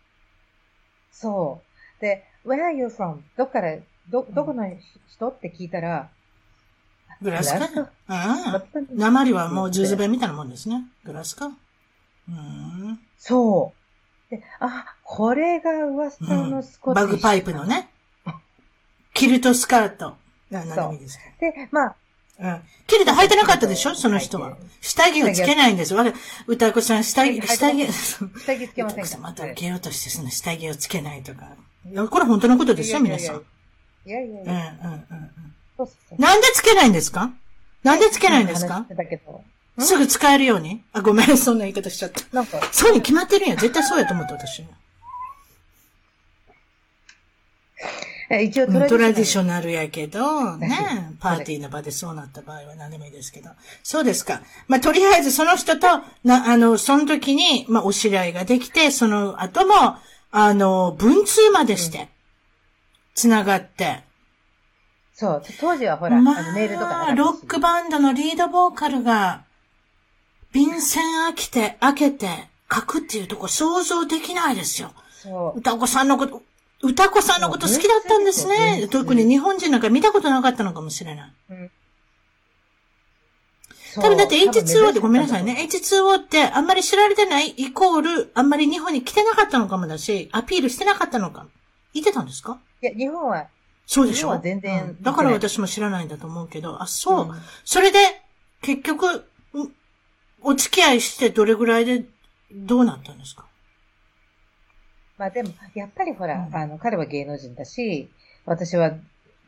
そう。で、where are you from? どっから、ど、どこの人？って聞いたら、グラスカ？ああ。鉛はもう十字弁みたいなもんですね。グラスカ？うん。そう。で、あ、これが噂のスコッティ、うん、バグパイプのね。キルトスカート。そう。で、まあ、うん。キルト履いてなかったでしょ？その人は。下着をつけないんです。わ歌子さん、下着、下着、下着つけませんかまた受けようとして、その下着をつけないとか。いや、これ本当のことですよ、皆さん。いやいやいや。うんうんうんうん。なんでつけないんですか？なんでつけないんですか？すぐ使えるように？あ、ごめん、そんな言い方しちゃった。なんか。そうに決まってるんや。絶対そうやと思った、私。一応トラディショナルやけど、ね、パーティーの場でそうなった場合は何でもいいですけど。そうですか。まあ、とりあえずその人と、な、あの、その時に、まあ、お知り合いができて、その後も、あの、文通までして、つながって、そう。当時はほら、まあ、あのメールとかロックバンドのリードボーカルが、便箋開けて、開けて、書くっていうとこ想像できないですよ。そう。歌子さんのこと、歌子さんのこと好きだったんですね。特に日本人なんか見たことなかったのかもしれない。うん。多分だって H2O ってごめんなさいね。H2O ってあんまり知られてないイコール、あんまり日本に来てなかったのかもだし、アピールしてなかったのか。言ってたんですか？いや、日本は。そうでしょ？日本は全然、うん、だから私も知らないんだと思うけど、あ、そう。うん、それで、結局、お付き合いしてどれぐらいでどうなったんですか？まあでも、やっぱりほら、うん、あの、彼は芸能人だし、私は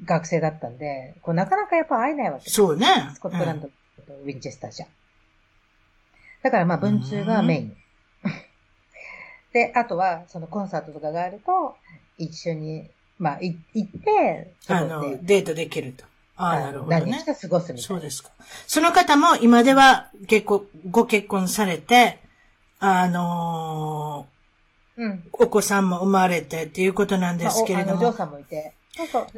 学生だったんで、こうなかなかやっぱ会えないわけそうね。スコットランドとウィンチェスターじゃん。だからまあ文通がメイン。で、あとは、そのコンサートとかがあると、一緒に、まあ、行って、あの、デートできると。ああ、なるほど、ね。何日か過ごすみたいな。そうですか。その方も今では結構ご結婚されて、あのー、うん、お子さんも生まれてっていうことなんですけれども。まあ、お嬢さんもいて。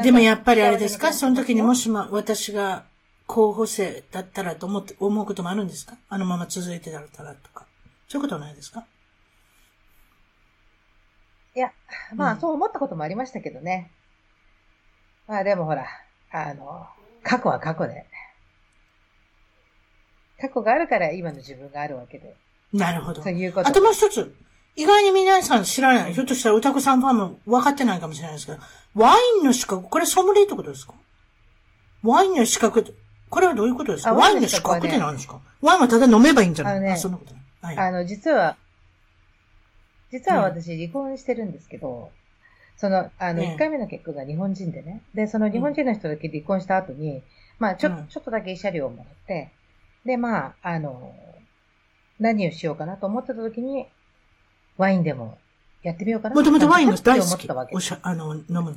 でもやっぱりあれですか？その時にもしも私が候補生だったらと思って、思うこともあるんですか？あのまま続いてたらとか。そういうことはないですか？いや、まあ、そう思ったこともありましたけどね。まあでもほら、あの、過去は過去で。過去があるから今の自分があるわけで。なるほど。そういうこと。あともう一つ。意外に皆さん知らない。ひょっとしたら歌子さんファンも分かってないかもしれないですけど、ワインの資格、これソムリエってことですか？ワインの資格、これはどういうことですか？ワインの資格って何ですか？ワインはただ飲めばいいんじゃない？あのね、そんなことない。はい、あの、実は、実は私離婚してるんですけど、その、あの、1回目の結婚が日本人でね。で、その日本人の人だけ離婚した後に、まあ、ちょ、ちょっとだけ慰謝料をもらって、で、まあ、あの、何をしようかなと思ってた時に、ワインでもやってみようかなもともとワインの大好き。おしゃ、あの、飲むの。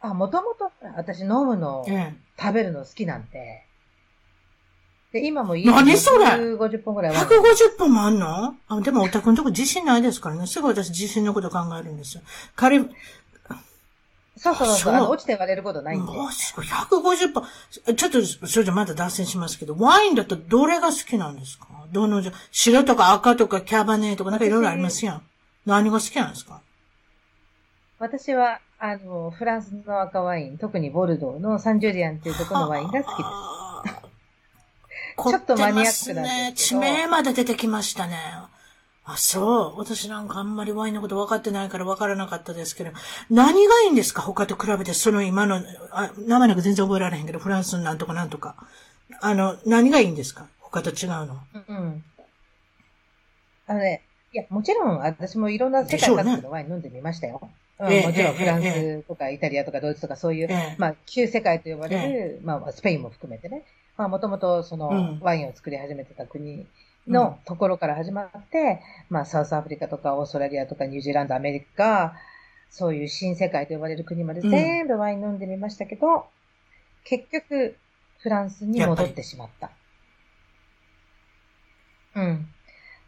あ、もともと、私飲むの、ええ、食べるの好きなんで。で、今も家何それ ?150 本ぐらい。150本もあんの？あ、でもお宅のとこ自信ないですからね。すぐ私自信のこと考えるんですよ。彼、そうそうそう。あの、落ちて割れることないんで。マジか、150本。ちょっと、それじゃまだ脱線しますけど、ワインだとどれが好きなんですか？どの、白とか赤とかキャバネとかなんかいろいろありますやん。何が好きなんですか？私は、あの、フランスの赤ワイン、特にボルドーのサンジュリアンっていうところのワインが好きです。ちょっとマニアックなんですけど。ね、地名まで出てきましたね。あ、そう。私なんかあんまりワインのこと分かってないから分からなかったですけど、何がいいんですか？他と比べて、その今の、あ名前なんか全然覚えられへんけど、フランスなんとかなんとか。あの、何がいいんですか？他と違うの。うん。あのね、いや、もちろん私もいろんな世界各国のワイン飲んでみましたよ。うん、もちろんフランスとかイタリアとかドイツとかそういう、まあ、旧世界と呼ばれる、まあ、スペインも含めてね。まあ、もともとその、ワインを作り始めてた国のところから始まって、うん、まあ、サウスアフリカとかオーストラリアとかニュージーランド、アメリカ、そういう新世界と呼ばれる国まで全部ワイン飲んでみましたけど、うん、結局、フランスに戻ってしまった。うん。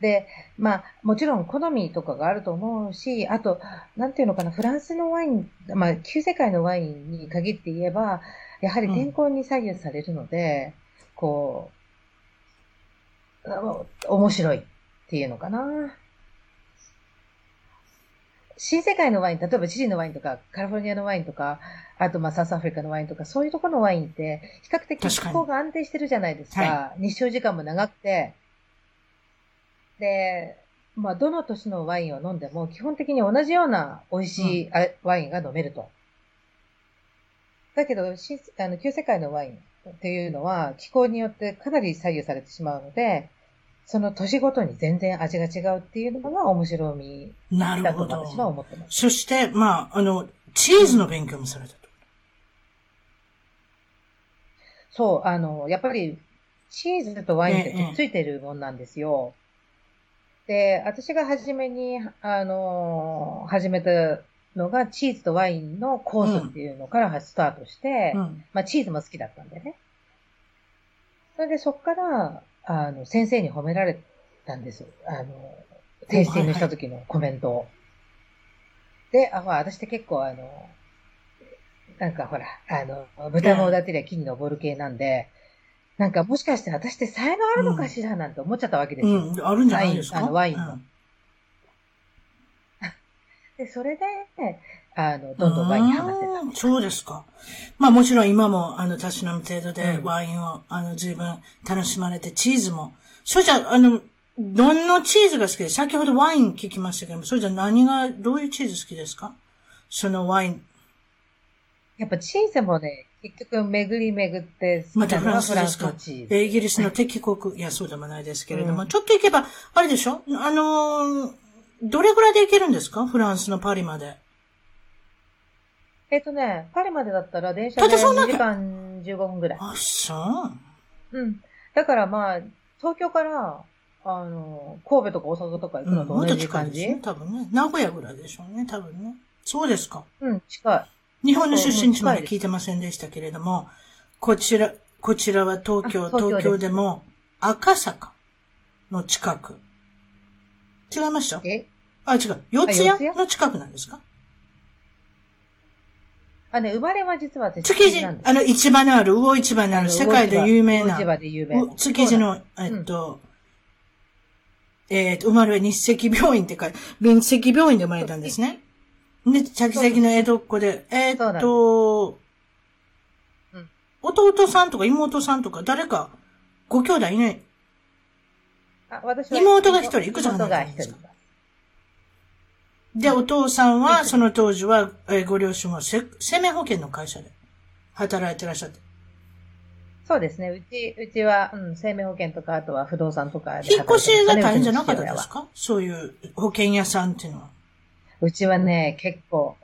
で、まあ、もちろん好みとかがあると思うし、あと、なんていうのかな、フランスのワイン、まあ、旧世界のワインに限って言えば、やはり天候に左右されるので、うん、こう、面白いっていうのかな。新世界のワイン、例えばチリのワインとか、カリフォルニアのワインとか、あとまあサウスアフリカのワインとか、そういうところのワインって、比較的気候が安定してるじゃないですか。か日照時間も長くて。で、まあどの年のワインを飲んでも、基本的に同じような美味しい、ワインが飲めると。だけど、新あの旧世界のワインっていうのは、気候によってかなり左右されてしまうので、その年ごとに全然味が違うっていうのが面白みだと私は思ってます。そして、まあ、あの、チーズの勉強もされたと。そう、あの、やっぱり、チーズとワインってくっついてるもんなんですよ。で、私が初めに、あの、始めたのが、チーズとワインのコースっていうのからスタートして、うん、まあ、チーズも好きだったんでね。それでそっから、あの、先生に褒められたんです。あの、テイスティングした時のコメントを。はいはい、で、あ、まあ、私って結構あの、なんかほら、あの、豚のおだてりゃ木に登る系なんで、なんかもしかして私って才能あるのかしらなんて思っちゃったわけですよ。うん、あるんじゃないですか？あの、ワインの。うん、で、それで、あの、どんどんワインにハマってた。そうですか。まあもちろん今も、あの、たしなむ程度でワインを、うん、あの、十分楽しまれて、チーズも。それじゃあ、の、どんなチーズが好きです先ほどワイン聞きましたけどそれじゃ何が、どういうチーズ好きですか？そのワイン。やっぱチーズもね、結局巡り巡ってまたフランスですか？イギリスの敵国、いや、そうでもないですけれども、うん、ちょっと行けば、あれでしょ？あのー、どれぐらいで行けるんですか？フランスのパリまで。えっ、とね、パリまでだったら電車で2時間15分ぐらい。あ、そううん。だからまあ、東京から、あの、神戸とか大阪とか行くのと同じ感じ、うん、ね、多分ね。名古屋ぐらいでしょうね、多分ね。そうですか。うん、近い。日本の出身地まで聞いてませんでしたけれども、こちら、こちらは東京、東京でも赤坂の近く。違いました？え？あ、違う。四谷？の近くなんですか？あ、ね、生まれは実は私築地、あの、市場のある、魚市場のある、世界で有名な。市場で有名な。築地の、えっと、うん、えっと、生まれは日赤病院ってか、日赤病院で生まれたんですね。で、着々の江戸っ子で、えー、っと、うん、弟さんとか妹さんとか誰か、ご兄弟いない。あ、私は妹が一人、いくつ離れてるんでお父さんは、その当時は、えー、ご両親は生命保険の会社で働いてらっしゃって。そうですね。うち、うちは、うん、生命保険とか、あとは不動産とか引っ越しが大変じゃなかったですか？そういう保険屋さんっていうのは。うちはね、結構、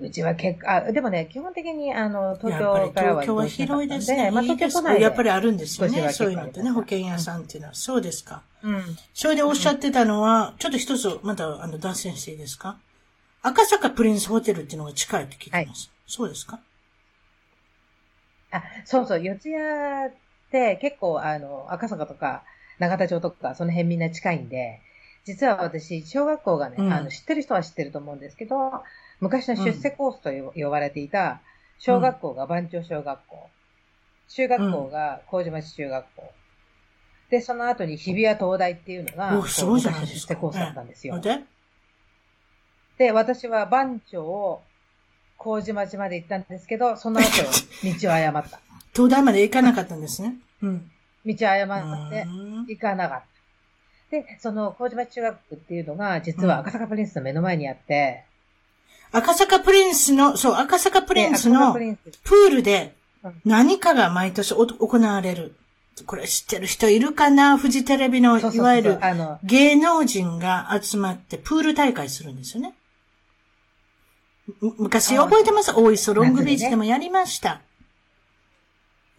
うちは結構、あ、でもね、基本的に、あの、東京からは東京は広いですね。まあ、東京都内やっぱりあるんですよね。そういうのってね、保険屋さんっていうのは。そうですか。うん。それでおっしゃってたのは、ちょっと一つ、また、あの、脱線していいですか？赤坂プリンスホテルっていうのが近いって聞きます。はい、そうですか？あ、そうそう、四谷って結構、あの、赤坂とか、長田町とか、その辺みんな近いんで、実は私、小学校がね、うん、あの、知ってる人は知ってると思うんですけど、昔の出世コースと呼ばれていた、小学校が番町小学校、中学校が麹町中学校、で、その後に日比谷東大っていうのが、昔の出世コースだったんですよ。で、私は番町を麹町まで行ったんですけど、その後、道を誤った。東大まで行かなかったんですね。うん。道を誤って行かなかった。で、その、麹町中学っていうのが、実は赤坂プリンスの目の前にあって、うん、赤坂プリンスの、そう、赤坂プリンスのプールで何かが毎年行われる。これ知ってる人いるかな？フジテレビの、いわゆる芸能人が集まってプール大会するんですよね。昔覚えてます？大磯ロングビーチでもやりました。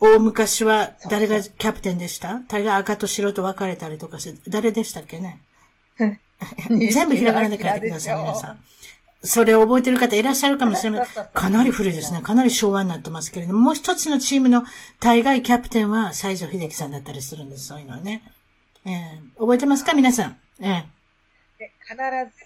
大昔は誰がキャプテンでした？誰が赤と白と分かれたりとかして、誰でしたっけね？全部ひらがなで書いてください、皆さん。それを覚えてる方いらっしゃるかもしれない。かなり古いですね。かなり昭和になってますけれども、もう一つのチームの大概キャプテンは西城秀樹さんだったりするんです、そういうのはね。えー、覚えてますか皆さん？えー、必ず、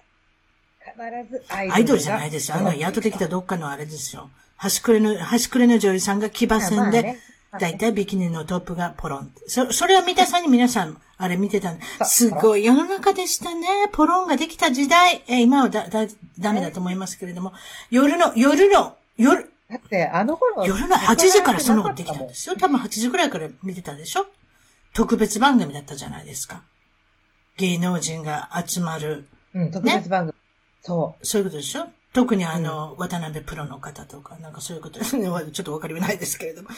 必ずアイドル。アイドルじゃないですよ。あの、雇ってきたどっかのあれですよ。端くれの、端くれの女優さんが騎馬戦で、だいたいビキニのトップがポロン。そ、それを見たさに皆さん、あれ見てたすごい世の中でしたね。ポロンができた時代。え今はだ、だ、ダメだと思いますけれども、夜の、夜の、夜、だって、あの頃。夜の8時からそのができたんですよ。多分8時くらいから見てたでしょ？特別番組だったじゃないですか。芸能人が集まる。うん、特別番組。ね、そう。そういうことでしょ？特にあの、うん、渡辺プロの方とか、なんかそういうことですね。ちょっとわかりはないですけれども。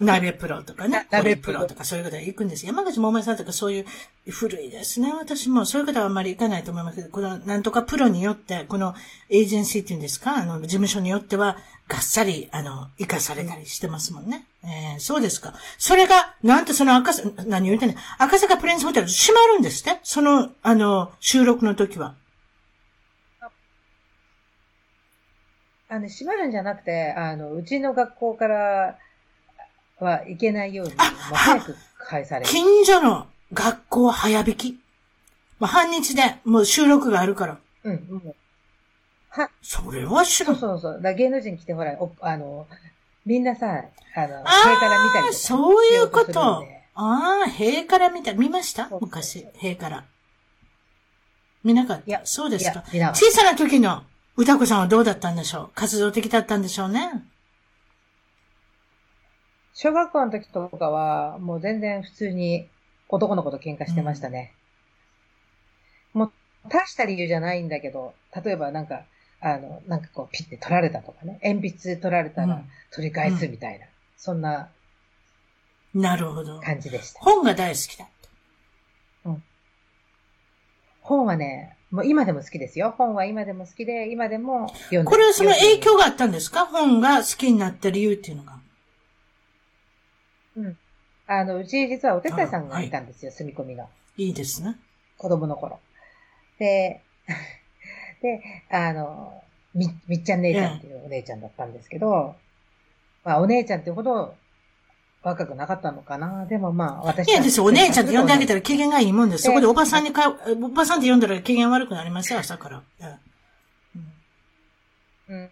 鍋プロとかね。鍋プロとかそういう方が行くんです。山口百恵さんとかそういう古いですね。私もそういう方はあんまり行かないと思いますけど、このなんとかプロによって、このエージェンシーっていうんですか、あの、事務所によっては、がっさり、あの、生かされたりしてますもんね。えー、そうですか。それが、なんとその赤坂、何言うてんね赤坂プリンスホテル閉まるんですって？その、あの、収録の時は。あの、閉まるんじゃなくて、あの、うちの学校から、は行けないように、まあ、早く返される。近所の学校は早引き？まあ、半日で、もう収録があるから。うん、もう。は、それは知らん。そうそうそう。だ芸能人来てほら、おあの、みんなさ、あの、塀から見たりとか。そういうこと。ああ、塀から見た。見ました？昔、塀から。見なかった？いや、そうですか。小さな時の歌子さんはどうだったんでしょう？活動的だったんでしょうね。小学校の時とかは、もう全然普通に男の子と喧嘩してましたね。うん、もう、大した理由じゃないんだけど、例えばなんか、あの、なんかこう、ピッて取られたとかね、鉛筆取られたら取り返すみたいな、うん、そんな、なるほど。感じでした。本が大好きだった。うん。本はね、もう今でも好きですよ。本は今でも好きで、今でも読んでこれはその影響があったんですか？本が好きになった理由っていうのが。うん。あの、うち実はお手伝いさんがいたんですよ、はい、住み込みの。いいですね。子供の頃。で、で、あの、み、みっちゃん姉ちゃんっていうお姉ちゃんだったんですけど、まあお姉ちゃんってほど若くなかったのかな。でもまあ私いやですよ、お姉ちゃんって呼んであげたら機嫌がいいもんです。そこでおばさんにか、おばさんって呼んだら機嫌悪くなりますよ、朝から。うん。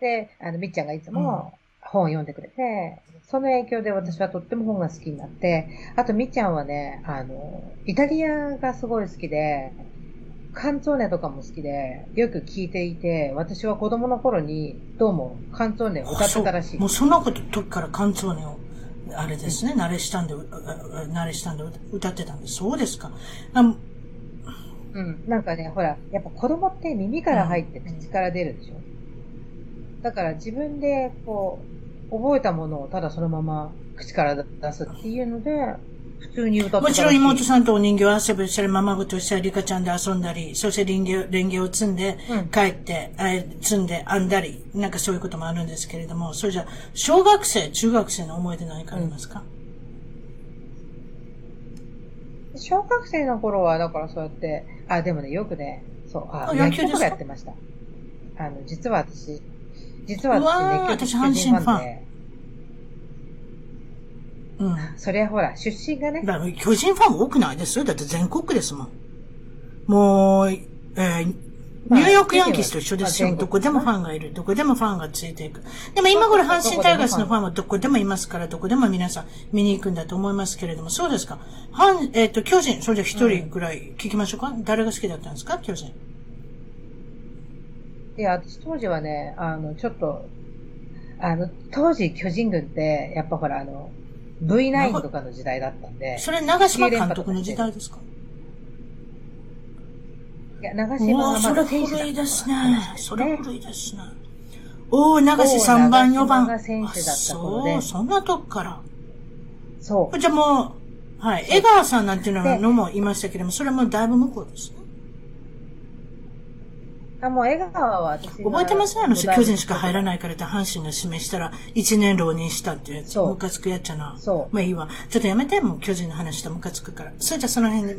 で、あの、みっちゃんがいつも本を読んでくれて、その影響で私はとっても本が好きになって、あとみっちゃんはね、あの、イタリアがすごい好きで、カンツォーネとかも好きで、よく聞いていて、私は子供の頃に、どうも、カンツォーネを歌ってたらしい。もうそんなこと時からカンツォーネを、あれですね、慣れしたんで、慣れしたんで歌ってたんです。そうですか。うん。なんかね、ほら、やっぱ子供って耳から入って口から出るでしょ。だから自分で、こう、覚えたものをただそのまま口から出すっていうので、普通に歌ってもちろん妹さんとお人形遊びしたり、ままごとしたり、リカちゃんで遊んだり、そしてレンゲレンゲを積んで、帰って、うん、積んで編んだり、なんかそういうこともあるんですけれども、それじゃ、小学生、中学生の思い出何かありますか、うん、小学生の頃は、だからそうやって、あ、でもね、よくね、そう、あ、野球とかやってました。あの、実は私、実は私、ね、私、阪神ファン。うん。それはほら、出身がね。だ巨人ファン多くないですよ。だって全国区ですもん。もう、えー、ニューヨークヤンキースと一緒ですよ。どこでもファンがいる。どこでもファンがついていく。でも今頃阪神タイガースのファンはどこでもいますから、どこでも皆さん見に行くんだと思いますけれども、そうですか。阪、えっ、ー、と、巨人、それじゃ一人ぐらい聞きましょうか、うん、誰が好きだったんですか？巨人。いや、私当時はね、あの、ちょっと、あの、当時巨人軍って、やっぱほら、あの、V9 とかの時代だったんで。それ長島監督の時代ですか？いや、長島はまだ選手それ古いですね。それ古いですね。おお、長島3番、4番。が選手だった頃で。そう、そんなとこから。そう。じゃあもう、はい。江川さんなんていうのもいましたけども、それもだいぶ向こうですね。あ、もう江川は私覚えてます？あの、巨人しか入らないからって阪神が示したら、一年浪人したっていうやつ。ムカつくやっちゃな。そう。まあいいわ。ちょっとやめて、もう巨人の話とムカつくから。それじゃその辺で。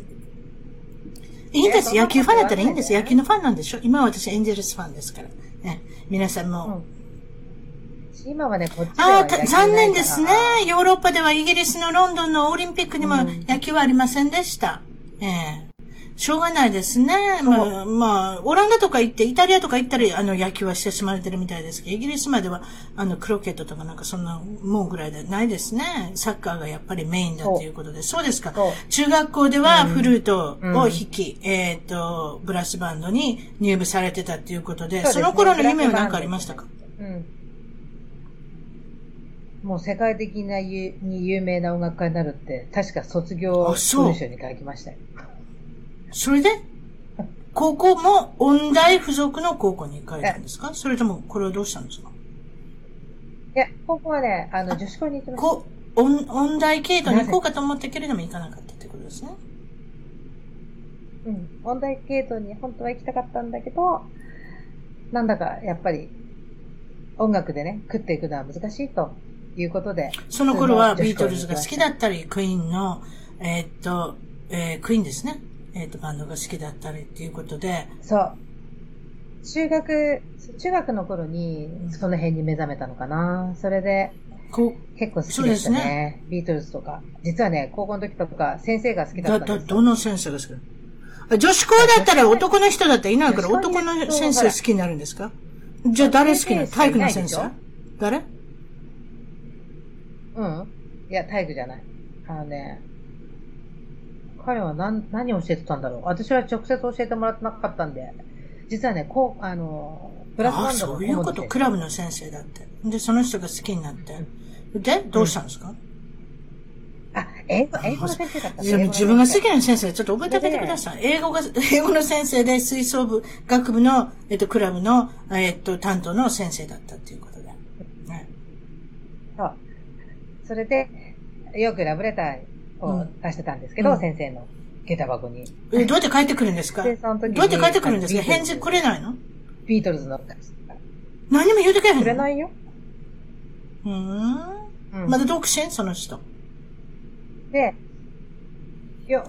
いいんです。野球ファンだったらいいんです。野球のファンなんでしょ？今は私エンジェルスファンですから。ね。皆さんも。うん、今はね、こっちああ、残念ですね。ヨーロッパではイギリスのロンドンのオリンピックにも野球はありませんでした。うん、ええしょうがないですね。まあ、まあ、オランダとか行って、イタリアとか行ったら、あの、野球はしてしまれてるみたいですけど、イギリスまでは、あの、クロケットとかなんかそんなもんぐらいでないですね。サッカーがやっぱりメインだということで。そうですか。中学校ではフルートを弾き、うん、えっ、ー、と、ブラスバンドに入部されてたっていうことで、そその頃の夢は何かありましたか？うん。もう世界的なに有名な音楽家になるって、確か卒業文書に書きましたよ。それで、高校も音大附属の高校に行かれたんですか？それとも、これはどうしたんですか？いや、高校はね、あの、女子校に行ってました。こ音、音大系統に行こうかと思ったけれども行かなかったってことですね？うん。音大系統に本当は行きたかったんだけど、なんだか、やっぱり、音楽でね、食っていくのは難しいということで。その頃はビートルズが好きだったり、クイーンの、えー、っと、えー、クイーンですね。えっ、ー、と、バンドが好きだったりっていうことで。そう。中学、中学の頃にその辺に目覚めたのかな。それで、こ結構好きでしたね。ねビートルズとか。実はね、高校の時とか先生が好きだったんですどの先生が好き女子校だったら男の人だったらいないから男の先生好きになるんですか？じゃあ誰好きなの？体育の先生？誰？うん。いや、体育じゃない。あのね、彼は何、何を教えてたんだろう。私は直接教えてもらってなかったんで。実はね、こう、あの、プラスワンドのそういうこと、クラブの先生だって。で、その人が好きになって。で、どうしたんですか、うん、あ、英語、英語の先生だった自分が好きな先生、ちょっと覚えてあげてください。英語が、英語の先生で、吹奏部、学部の、えっと、クラブの、えっと、担当の先生だったっていうことで。ね、そう。それで、よくラブレターを出してたんですけど、うん、先生の下駄箱に。え、どうやって帰ってくるんですか？どうやって帰ってくるんですか？返事くれないの？ビートルズの。何も言うてくれへんの？くれないよ。うん。まだ独身？その人。で、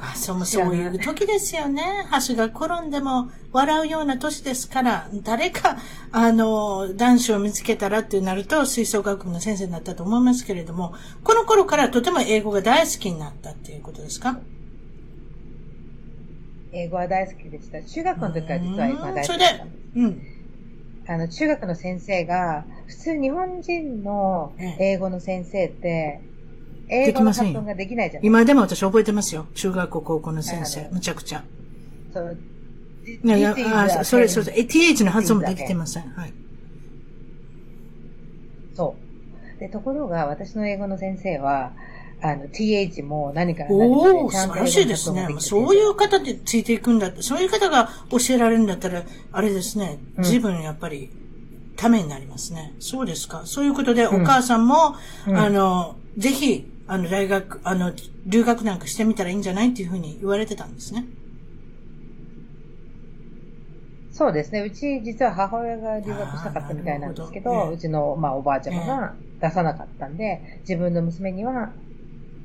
あそうもそういう時ですよね。橋が転んでも笑うような年ですから、誰か、あの、男子を見つけたらってなると、吹奏楽部の先生になったと思いますけれども、この頃からとても英語が大好きになったっていうことですか？英語は大好きでした。中学の時から実は英語は大好きでした。それで、うん。あの、中学の先生が、普通日本人の英語の先生って、英語の発音ができないじゃない今でも私覚えてますよ。中学校、高校の先生。むちゃくちゃ。そう。いやいや、あ、それ、そう th の発音もできてません。はい。そう。で、ところが、私の英語の先生は、あの、th も何かおお素晴らしいですね。そういう方でついていくんだって、そういう方が教えられるんだったら、あれですね、随分やっぱり、ためになりますね。そうですか。そういうことで、お母さんも、うん、あの、ぜひ、あの、大学、あの、留学なんかしてみたらいいんじゃないっていうふうに言われてたんですね。そうですね。うち、実は母親が留学したかったみたいなんですけど、どうちの、まあ、おばあちゃまが出さなかったんで、自分の娘には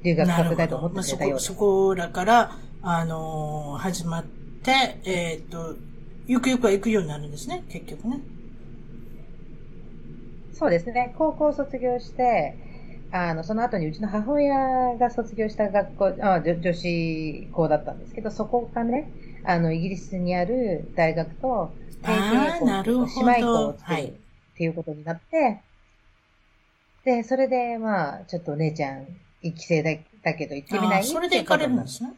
留学させたいと思ってくれたようです。そこ、そこだから、あのー、始まって、えっ、ー、と、ゆくゆくは行くようになるんですね、結局ね。そうですね。高校卒業して、あの、その後にうちの母親が卒業した学校、あ女女子校だったんですけど、そこがね、あの、イギリスにある大学と、提携校、姉妹校を作るっていうことになって、はい、で、それで、まあ、ちょっとお姉ちゃん、一期生だだけど行ってみないそれで行かれるんですね。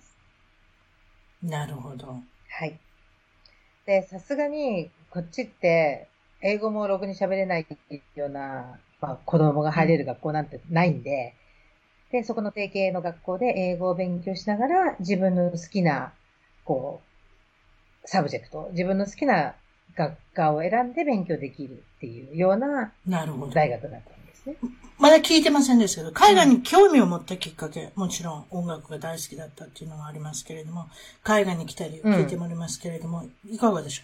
なるほど。はい。で、さすがに、こっちって、英語もろくに喋れないような、まあ、子供が入れる学校なんてないんで、で、そこの提携の学校で英語を勉強しながら、自分の好きな、こう、 subject、自分の好きな学科を選んで勉強できるっていうような大学だったんですね。まだ聞いてませんですけど、海外に興味を持ったきっかけ、もちろん音楽が大好きだったっていうのはありますけれども、海外に来たり聞いてもらいますけれども、うん、いかがでしょ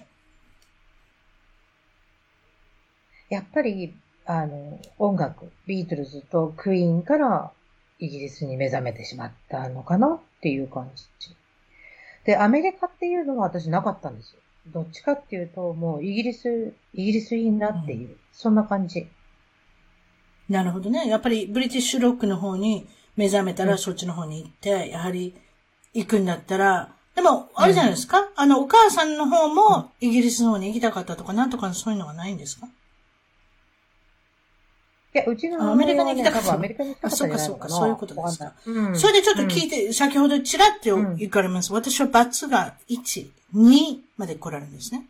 う？やっぱり、あの、音楽、ビートルズとクイーンからイギリスに目覚めてしまったのかなっていう感じ。で、アメリカっていうのは私なかったんですよ。どっちかっていうと、もうイギリス、イギリスいいなっていう、うん、そんな感じ。なるほどね。やっぱりブリティッシュロックの方に目覚めたらそっちの方に行って、やはり行くんだったら、でも、あれじゃないですか、うん、あの、お母さんの方もイギリスの方に行きたかったとか、なんとかそういうのはないんですか？いや、うちの、アメリカに行きたかった。アメリカに行きたかった。そうか、そうか、そういうことですか。うん、それでちょっと聞いて、うん、先ほどちらっと言かれます。うん、私はバツが1、2まで来られるんですね。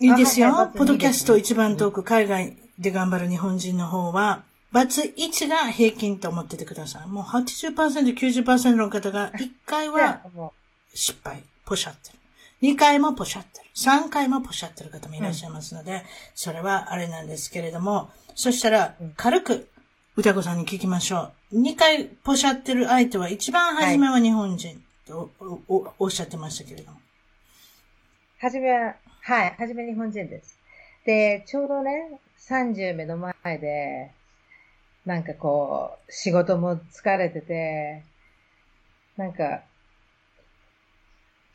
いいですよ。はい、ポドキャスト一番遠く海外で頑張る日本人の方は、バツ1が平均と思っててください。もう80%、90%の方が1回は失敗、ポシャってる。2回もポシャってる。3回もポシャってる方もいらっしゃいますので、うん、それはあれなんですけれども、そしたら、軽く、歌子さんに聞きましょう。2回ポシャってる相手は一番初めは日本人とおおおっしゃってましたけれども。はじめは、はい、はじめ日本人です。で、ちょうどね、30目の前で、なんかこう、仕事も疲れてて、なんか、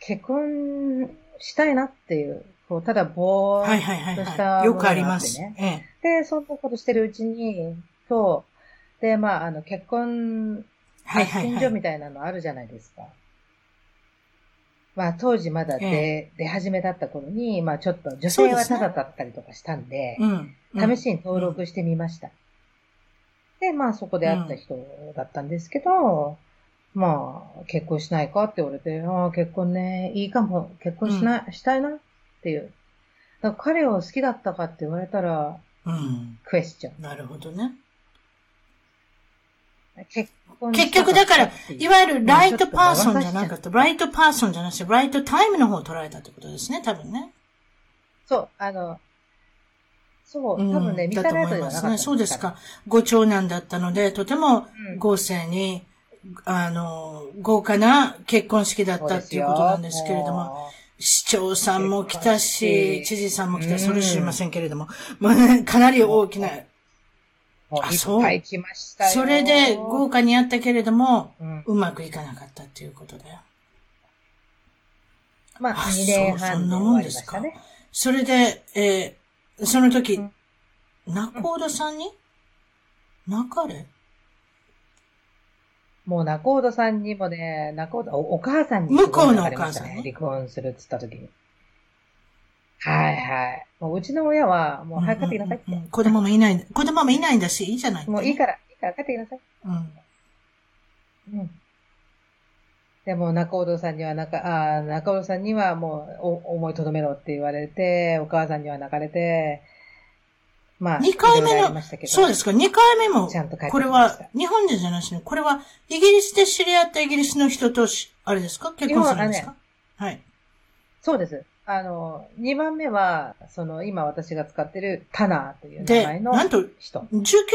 結婚したいなっていう、こう、ただぼーっとしたものがあってね。よくあります。ええ、で、そんなことしてるうちに、そう、で、まあ、あの、結婚、発信所みたいなのあるじゃないですか。まあ、当時まだ出、ええ、出始めだった頃に、まあ、ちょっと女性はただだったりとかしたんで、でね、試しに登録してみました。うん、で、まあ、そこで会った人だったんですけど、まあ、結婚しないかって言われて、ああ、結婚ね、いいかも、結婚しない、うん、したいなっていう。だから彼を好きだったかって言われたら、うん。クエスチョン。なるほどね。結婚結局だから、いわゆる right person じゃなかった、 right person じゃなくて、 right time の方を取られたってことですね、多分ね。そう、あの、そう、多分ね、見た目とではなかった、ね。そうですか。ご長男だったので、とても豪勢に、あの、豪華な結婚式だったっていうことなんですけれども、市長さんも来たし、知事さんも来た、それ知りませんけれども、まあね、かなり大きな、あ、そう。それで豪華にやったけれども、うまくいかなかったっていうことだよ。まあ、2年半、ね、そんなもんですか。それで、えー、その時、中尾田さんに、中れもう中尾さんにもね、中尾お母さんに、向こうのお母さん、ね、離婚するって言った時に。はいはい。もううちの親は、もう早く帰ってきなさいって、うんうんうん。子供もいない、子供もいないんだし、いいじゃない。もういいから、いいから帰ってきなさい。うん。うん。でも、中尾さんには、中、あ中尾さんにはもう、お、思いとどめろって言われて、お母さんには泣かれて、まあ、2回目の、そうですか、2回目も、これは、日本人じゃないしね、これは、イギリスで知り合ったイギリスの人とし、あれですか？結婚するんですか、ね、はい。そうです。あの、2番目は、その、今私が使ってるタナーという名前の人。なんと、19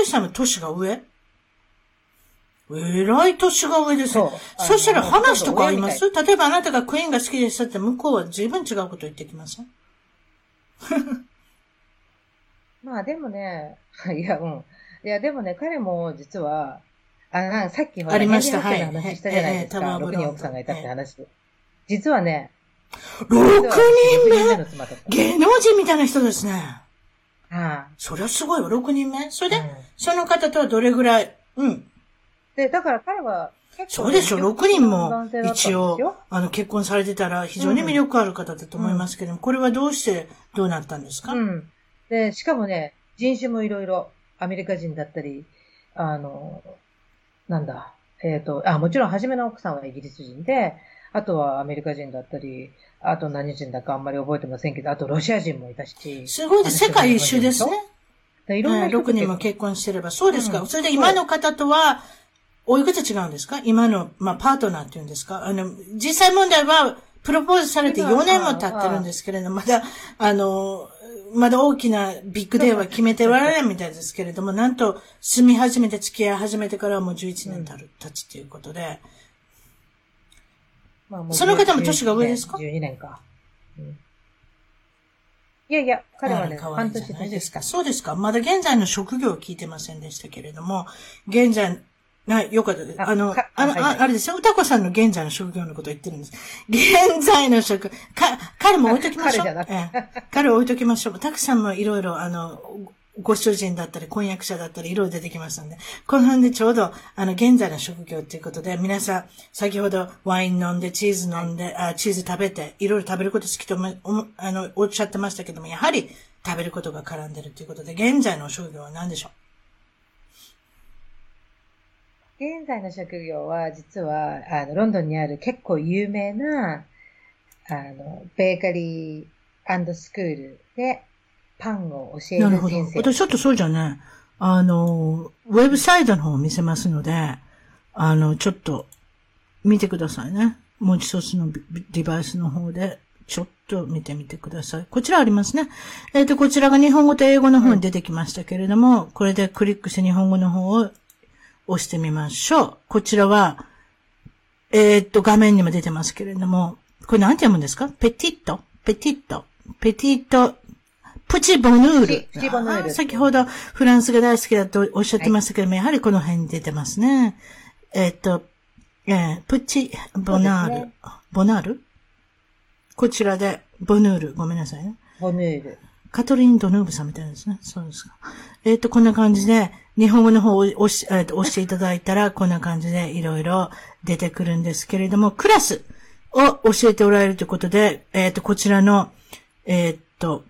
歳の年が上？えらい年が上ですよ。そそしたら話とかあります？例えばあなたがクイーンが好きでしたって向こうは随分違うこと言ってきますまあでもね、いや、うん。いや、でもね、彼も実は、あの、さっきのありました、はい。話したじゃないですか。はい、6人奥さんがいたって話。実はね、6人目？芸能人みたいな人ですね。はあ、それはすごいわ、6人目？それで、うん、その方とはどれぐらい？うん。で、だから彼は、そうでしょ、6人も一応、あの、結婚されてたら非常に魅力ある方だと思いますけども、うん、これはどうしてどうなったんですか？うん。で、しかもね、人種もいろいろ、アメリカ人だったり、あの、なんだ、えっ、ー、と、あ、もちろん初めの奥さんはイギリス人で、あとはアメリカ人だったり、あと何人だかあんまり覚えてませんけど、あとロシア人もいたし。すごいです。世界一周ですね。いろんな6人も結婚してれば。そうですか。うん、それで今の方とは、おいくつ違うんですか？今の、まあ、パートナーっていうんですか？あの、実際問題は、プロポーズされて4年も経ってるんですけれども、まだ、あの、まだ大きなビッグデーは決めておられないみたいですけれども、なんと住み始めて付き合い始めてからはもう11年経る、経つということで、まあ、その方も年が上ですか ?12 年か。うん、いやいや、彼はね、半年ですか。そうですか。まだ現在の職業を聞いてませんでしたけれども、現在、な、よかったです。あの、あの、はいはい、あれですよ。歌子さんの現在の職業のことを言ってるんです。現在の職、か、彼も置いときましょう。彼ええ、彼を置いときましょう。たくさんもいろいろ、あの、ご主人だったり、婚約者だったり、いろいろ出てきますので、この辺でちょうど、あの、現在の職業ということで、皆さん、先ほどワイン飲んで、チーズ飲んで、あチーズ食べて、いろいろ食べること好きとも、あの、おっしゃってましたけども、やはり食べることが絡んでるということで、現在の職業は何でしょう？現在の職業は、実は、あの、ロンドンにある結構有名な、あの、ベーカリースクールで、パンを教える先生。私ちょっとそうじゃね、あの、ウェブサイトの方を見せますので、あの、ちょっと、見てくださいね。もう一つのデバイスの方で、ちょっと見てみてください。こちらありますね。えっ、ー、と、こちらが日本語と英語の方に出てきましたけれども、うん、これでクリックして日本語の方を押してみましょう。こちらは、えー、っと、画面にも出てますけれども、これなんて読むんですか？ペティット？ペティット？ペティットプチボヌール。プチボヌール。先ほどフランスが大好きだとおっしゃってましたけども、はい、やはりこの辺に出てますね。えー、っと、えー、プチボナール。ね、ボナール？こちらで、ボヌール。ごめんなさいね。ボヌール。カトリン・ドヌーブさんみたいですね。そうですか。えっ、ー、と、こんな感じで、日本語の方を押し、えー、と押していただいたら、こんな感じでいろいろ出てくるんですけれども、クラスを教えておられるということで、えっ、ー、と、こちらの、えっ、ー、と、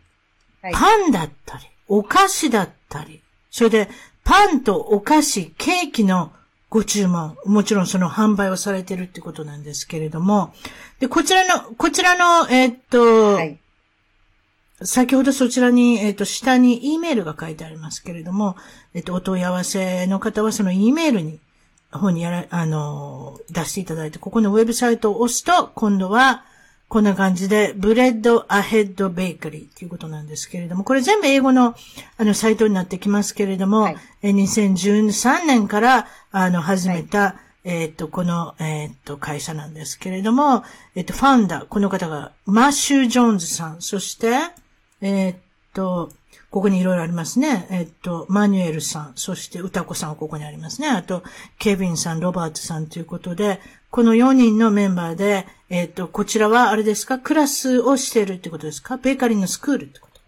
パンだったり、お菓子だったり、それで、パンとお菓子、ケーキのご注文、もちろんその販売をされてるってことなんですけれども、で、こちらの、こちらの、えっ、と、はい先ほどそちらに、えっ、ー、と、下に E メールが書いてありますけれども、えっ、ー、と、お問い合わせの方はその E メールに、方にやら、あの、出していただいて、ここのウェブサイトを押すと、今度は、こんな感じで、 Bread Ahead Bakery っていうことなんですけれども、これ全部英語の、あの、サイトになってきますけれども、はい、2013年から、あの、始めた、はい、えっ、と、この、えっ、と、会社なんですけれども、えっ、と、 founder、この方が、マッシュ・ジョーンズさん、そして、えー、っと、ここにいろいろありますね。えー、っと、マニュエルさん、そして歌子さんはここにありますね。あと、ケビンさん、ロバートさんということで、この4人のメンバーで、えー、っと、こちらはあれですか？クラスをしているってことですか？ベーカリーのスクールってこと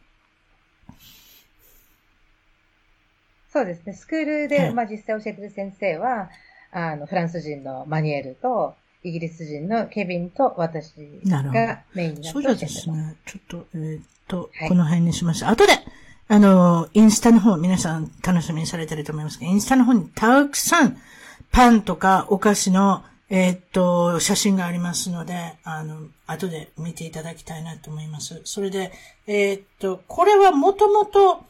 そうですね。スクールで、まあ実際教えてる先生は、あの、フランス人のマニュエルと、イギリス人のケビンと私がメインになってそうですね。ちょっと、えー、っと、はい、この辺にしました。後で、あの、インスタの方、皆さん楽しみにされてると思いますが、インスタの方にたくさんパンとかお菓子の、えー、っと、写真がありますので、あの、後で見ていただきたいなと思います。それで、えー、っと、これはもともと、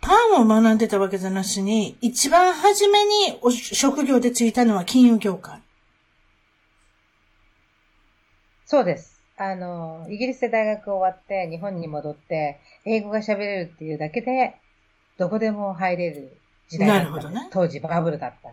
パンを学んでたわけじゃなしに、一番初めに職業でついたのは金融業界。そうです。あの、イギリスで大学終わって日本に戻って、英語が喋れるっていうだけで、どこでも入れる時代だったなるほどね。当時バブルだったん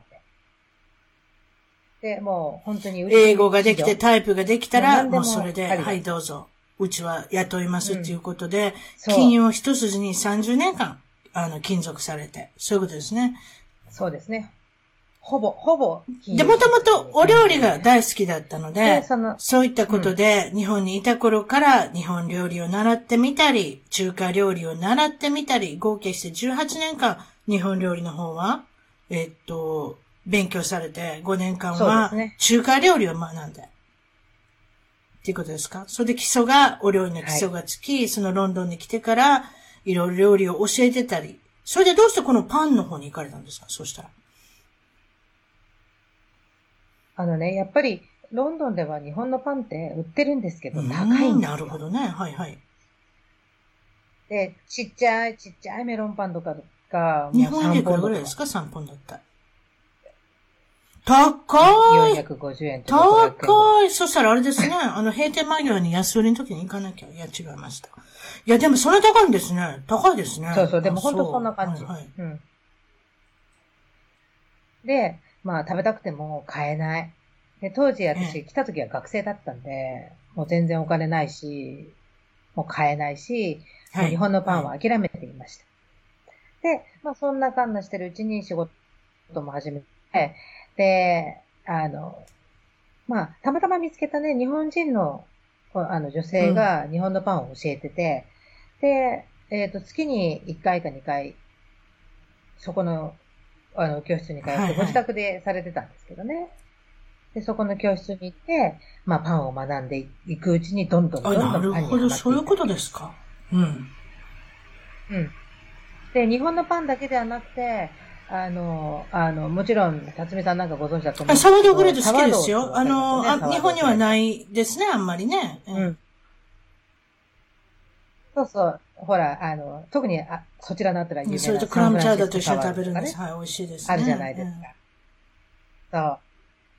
で。で、もう本当に英語ができてタイプができたら、もうそれで、はいどうぞ。うちは雇いますっていうことで、うん、金融一筋に30年間、あの、勤続されて、そういうことですね。そうですね。ほぼ、ほぼ。で、もともとお料理が大好きだったので、そそういったことで、日本にいた頃から日本料理を習ってみたり、中華料理を習ってみたり、合計して18年間、日本料理の方は、えっと、勉強されて、5年間は中華料理を学んで。っていうことですか？それで基礎が、お料理の基礎がつき、はい、そのロンドンに来てから、いろいろ料理を教えてたり、それでどうしてこのパンの方に行かれたんですか？そうしたら。あのね、やっぱり、ロンドンでは日本のパンって売ってるんですけど、高いんですよ。なるほどね。はいはい。で、ちっちゃい、ちっちゃいメロンパンとかが、日本でいくらぐらいですか ?3 本だった。高い !450 円高いそしたらあれですね。あの、閉店間際に安売りの時に行かなきゃ。いや、違いました。いや、でもそれ高いんですね。高いですね。そうそう、でも本当そんな感じ。はい、はい、うん。で、まあ食べたくても買えない。で、当時私来た時は学生だったんで、もう全然お金ないし、もう買えないし、はい、日本のパンは諦めていました。で、まあそんな感じしてるうちに仕事も始めて、で、あの、まあ、たまたま見つけたね、日本人の、あの、女性が日本のパンを教えてて、うん、で、えっ、ー、と、月に1回か2回、そこのあの、教室に通って、ご自宅でされてたんですけどね。で、そこの教室に行って、まあ、パンを学んでいくうちに、どんどんどんどんパンになるほど、そういうことですか。うん。うん。で、日本のパンだけではなくて、あの、あの、もちろん、辰巳さんなんかご存知だと思うんですけど。サワードグレード好きですよ。あの、あ日本にはないですね、あんまりね。うん。そうそう。ほら、あの、特に、あ、そちらのあったら有名なそれとクラムチャウダーと一緒に食べるんです。はい、美味しいです、ね。あるじゃないですか。うん、そう。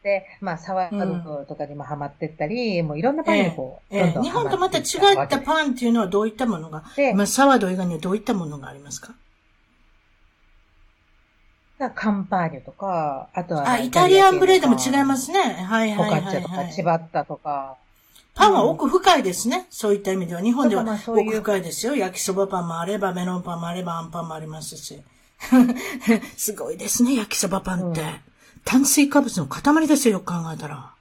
で、まあ、サワードとかにもハマってったり、うん、もういろんなパンにこう、えーえー、日本とまた違ったパンっていうのはどういったものが、まあ、サワード以外にはどういったものがありますか？カンパーニュとか、あとは。あ、イタリアンブレードも違いますね。はいはいはい、はい。フォカッチャとか、チバッタとか。パンは奥深いですね。うん、そういった意味では。日本では奥深いですよ。焼きそばパンもあれば、メロンパンもあれば、アンパンもありますし。すごいですね、焼きそばパンって。うん、炭水化物の塊ですよ、よく考えたら。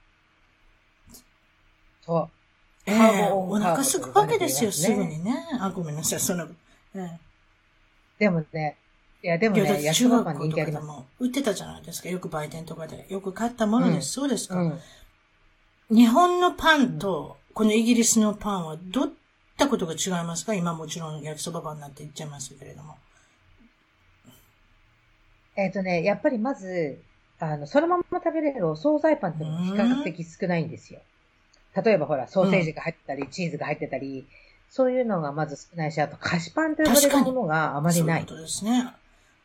そう。ええー、お腹すくわけですよ、すぐにね。あ、ごめんなさい、その、えー、でもね、いや、でもね、焼きそばパン人気あります。売ってたじゃないですか。よく売店とかで。よく買ったものです。うん、そうですか。うん日本のパンと、このイギリスのパンはどったことが違いますか？今もちろん焼きそばパンなんて言っちゃいますけれども。えっ、ー、とね、やっぱりまず、あの、そのまま食べれるお惣菜パンって比較的少ないんですよ。例えばほら、ソーセージが入ってたり、うん、チーズが入ってたり、そういうのがまず少ないし、あと菓子パンと呼ばれるものがあまりない。そうですね。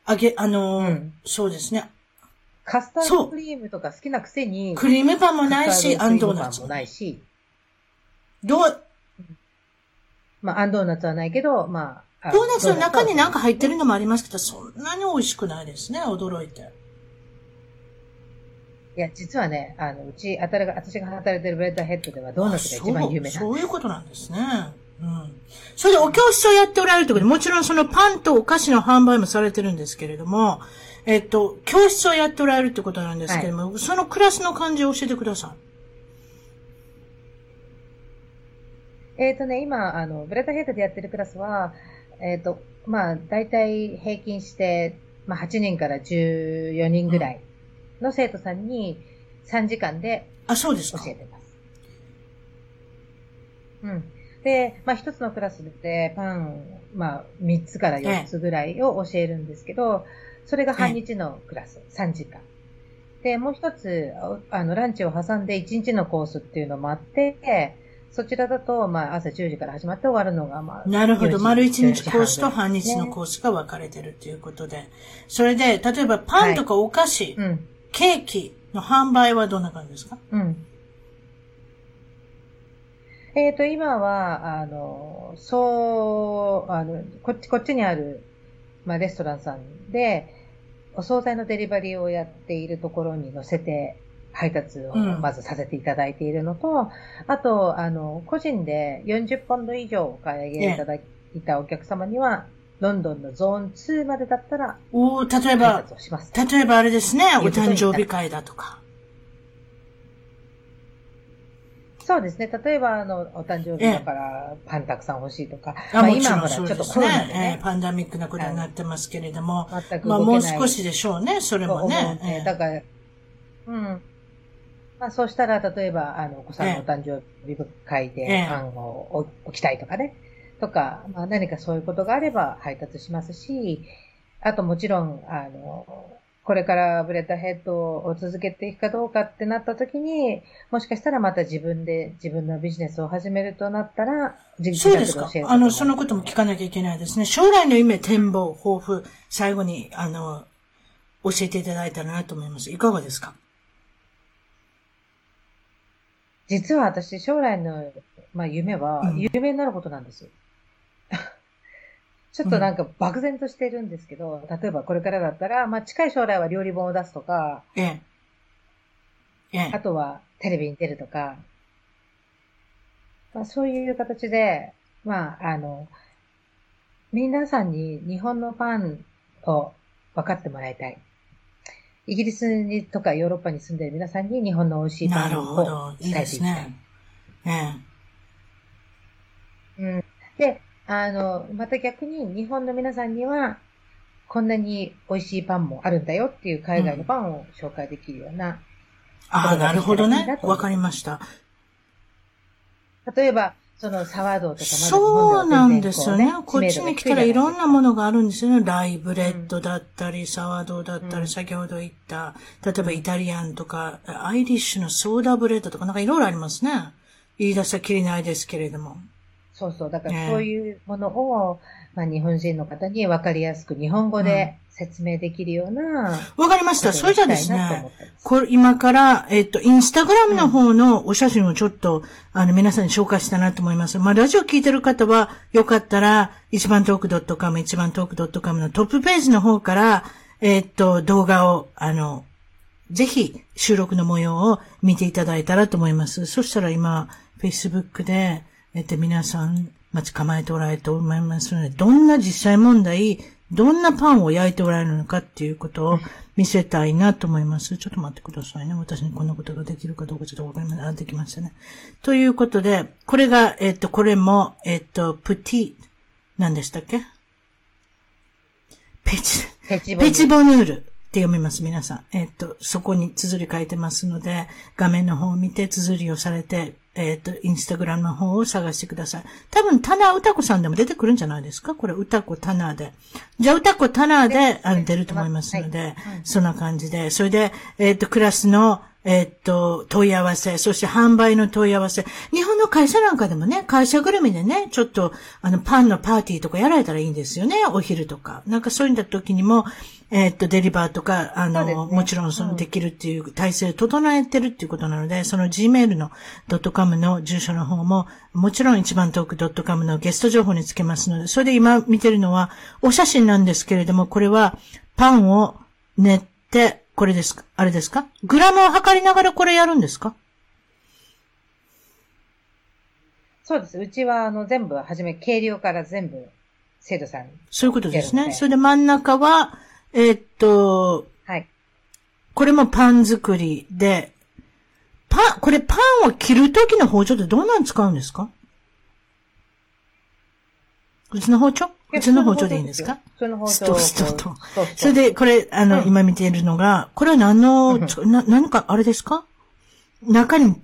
あげ、あのーうん、そうですね。カスタードクリームとか好きなくせに、クリームパンもないし、アンドーナツもないし、どう、まあ、アンドーナツはないけど、まあ、ドーナツの中になんか入ってるのもありますけど、そんなに美味しくないですね、驚いて。いや、実はね、あの、うち、あたりが、私が働いてる Bread Ahead ではドーナツが一番有名なんそういうことなんですね。うん。それでお教室をやっておられるとことで、もちろんそのパンとお菓子の販売もされてるんですけれども、えっと、教室をやっておられるってことなんですけども、はい、そのクラスの感じを教えてください。えっ、ー、とね、今、あの、ブレタヘッドでやってるクラスは、えっ、ー、と、まあ、大体平均して、まあ、8人から14人ぐらいの生徒さんに、3時間であ、そうです教えてます。うん。で、まあ一つのクラスでパン、まあ3つから4つぐらいを教えるんですけど、それが半日のクラス、3時間。で、もう一つ、あの、ランチを挟んで1日のコースっていうのもあって、そちらだと、まあ、朝10時から始まって終わるのが、まあ。なるほど。丸1日コースと半日のコースが分かれてるということで。それで、例えばパンとかお菓子、はいうん、ケーキの販売はどんな感じですか？うん。えっ、ー、と、今は、あの、そう、あの、こっち、こっちにある、まあ、レストランさんで、お惣菜のデリバリーをやっているところに乗せて配達をまずさせていただいているのと、うん、あと、あの、個人で40ポンド以上お買い上げいただいたお客様には、ロンドンのゾーン2までだったら、お例えば、例えばあれですね、お誕生日会だとか。そうですね。例えば、あの、お誕生日だから、パンたくさん欲しいとか。あまあ、今はちょっとコロナでね、ね、パンデミックなことになってますけれども。全くまあ、もう少しでしょうね、それもね。だから、うん。まあ、そうしたら、例えば、あの、お子さんのお誕生日会でパンを置きたいとかね。とか、まあ、何かそういうことがあれば配達しますし、あともちろん、あの、これから Bread Ahead を続けていくかどうかってなった時に、もしかしたらまた自分で自分のビジネスを始めるとなったら、そうですか。あの、そのことも聞かなきゃいけないですね。将来の夢、展望、抱負、最後に、あの、教えていただいたらなと思います。いかがですか？実は私、将来の、まあ、夢は、有名になることなんですよ。うん、ちょっとなんか漠然としてるんですけど、うん、例えばこれからだったら、まあ、近い将来は料理本を出すとか、ええええ、あとはテレビに出るとか、まあ、そういう形で、まあ、あの、皆さんに日本のパンを分かってもらいたい。イギリスにとかヨーロッパに住んでいる皆さんに日本の美味しいパンを伝えていきたい。いいですね。うん。で、あの、また逆に日本の皆さんには、こんなに美味しいパンもあるんだよっていう海外のパンを紹介できるような、うん、ああ、なるほどね。わかりました。例えば、そのサワードとかまそうなんですよね。こっちに来たらいろんなものがあるんですよね。 rye bread だったり、 sourdough だったり、先ほど言った、例えばイタリアンとか、 Irish の soda bread とかなんかいろいろありますね。言い出したきりないですけれども。そうそう。だからそういうものを、まあ日本人の方にわかりやすく日本語で説明できるような。わかりました。それじゃですね、これ今から、えっと、インスタグラムの方のお写真をちょっと、あの、皆さんに紹介したいなと思います。まあ、ラジオ聞いてる方は、よかったら、一番トーク .com、一番トーク .com のトップページの方から、えっと、動画を、あの、ぜひ、収録の模様を見ていただいたらと思います。そしたら今、Facebook で、えっと、皆さん、待ち構えておられると思いますので、どんな実際問題、どんなパンを焼いておられるのかっていうことを見せたいなと思います。ちょっと待ってくださいね。私にこんなことができるかどうかちょっとわかりません。あ、できましたね。ということで、これが、えっと、これも、えっと、プティ、何でしたっけ？ペチ、ペチペチボヌールって読みます、皆さん。えっと、そこに綴り書いてますので、画面の方を見て綴りをされて、えっ、ー、と、インスタグラムの方を探してください。多分、タナー歌子さんでも出てくるんじゃないですか？これ、歌子タナーで。じゃあ、歌子タナーで、あの、出ると思いますので、はい、そんな感じで。それで、えっ、ー、と、クラスの、えっと、問い合わせ、そして販売の問い合わせ。日本の会社なんかでもね、会社ぐるみでね、ちょっと、あの、パンのパーティーとかやられたらいいんですよね、お昼とか。なんかそういった時にも、えっと、デリバーとか、あの、ね、もちろんそのできるっていう体制を整えてるっていうことなので、その Gmail の .com の住所の方も、もちろん一番トーク .com のゲスト情報につけますので、それで今見てるのは、お写真なんですけれども、これは、パンを練って、これですか？あれですか？グラムを測りながらこれやるんですか？そうです。うちは、あの、全部、はじめ、計量から全部、生徒さんそういうことですね。それで真ん中は、えー、っと、はい。これもパン作りで、パン、これパンを切るときの包丁ってどんなの使うんですか？うちの包丁？うちの包丁でいいんですか？普通の包丁。ストストと。それで、これ、あの、うん、今見ているのが、これは何の、うん、な、何か、あれですか？中に、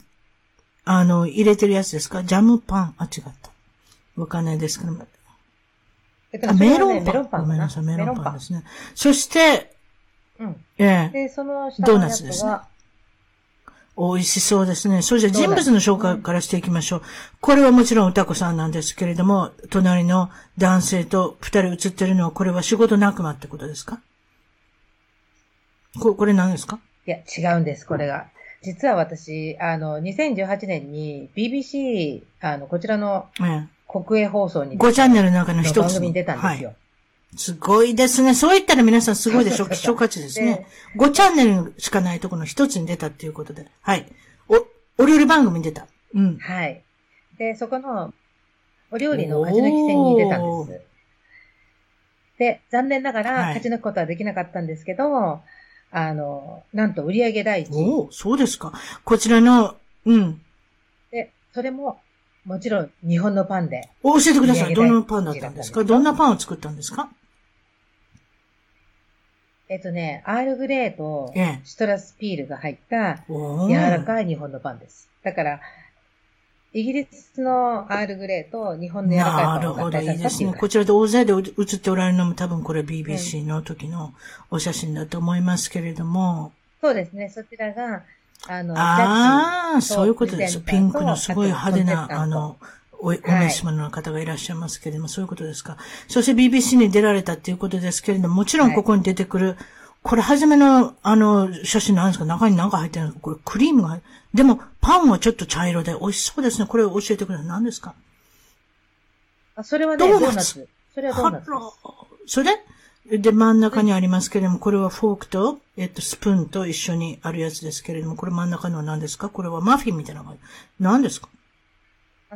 あの、入れてるやつですか？ジャムパンあ、違った。わかんないですけど。えっと、メロンパン。ごめんなさい、メロンパンですね。そして、うん。ええ。で、その下ドーナツですね。美味しそうですね。それじゃ人物の紹介からしていきましょう。これはもちろん歌子さんなんですけれども、隣の男性と二人写ってるのは、これは仕事仲間ってことですか？ここれ何ですか？いや、違うんです、これが。実は私、あの、2018年に BBC、あの、こちらの国営放送に、5チャンネルの中の一つ。番組に出たんですよ。はいすごいですね。そう言ったら皆さんすごいでしょ。希少価値ですね。5チャンネルしかないところの一つに出たっていうことで。はい。お、お料理番組に出た。うん。はい。で、そこの、お料理の勝ち抜き戦に出たんです。で、残念ながら勝ち抜くことはできなかったんですけど、はい、あの、なんと売上第一位。おそうですか。こちらの、うん。で、それも、もちろん日本のパンで。教えてください。どんなパンだったんですか？どんなパンを作ったんですか？えっとね、アールグレーとシトラスピールが入った柔らかい日本のパンです。だから、イギリスのアールグレーと日本の柔らかいパンなるほど、いいですね。こちらで大勢で映っておられるのも多分これ BBC の時のお写真だと思いますけれども。うん、そうですね。そちらが、あの、ああ、そういうことです。ピンクのすごい派手な、あの、お、お召し物の方がいらっしゃいますけれども、そういうことですか？そして BBC に出られたっていうことですけれども、もちろんここに出てくる、はい、これ初めの、あの、写真なんですか中に何か入ってるんですかこれクリームが、でも、パンはちょっと茶色で美味しそうですね。これを教えてください。何ですか？あ、それはね、ドーナツ。それはドーナツ。それ？で、真ん中にありますけれども、これはフォークと、えっと、スプーンと一緒にあるやつですけれども、これ真ん中のは何ですか？これはマフィンみたいなのが、何ですか？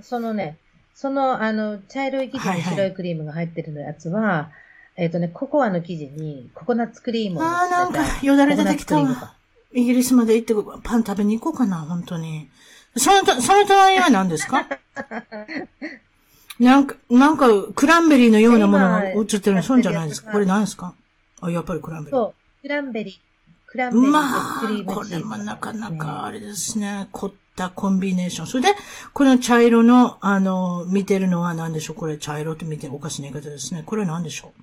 そのね、その、あの、茶色い生地に白いクリームが入ってるのやつは、はいはい、えっ、とね、ココアの生地にココナッツクリームをああ、なんか、よだれ出てきたわ。イギリスまで行ってパン食べに行こうかな、本当に。その、その隣は何ですか？なんか、なんか、クランベリーのようなものが映ってるの、そうじゃないですか。これ何ですか？あ、やっぱりクランベリー。そう、クランベリー。クランベリーまあ、これもなかなかあれですね。凝ったコンビネーション。それで、この茶色の、あの、見てるのは何でしょう？これ茶色って見ておかしな言い方ですね。これ何でしょう？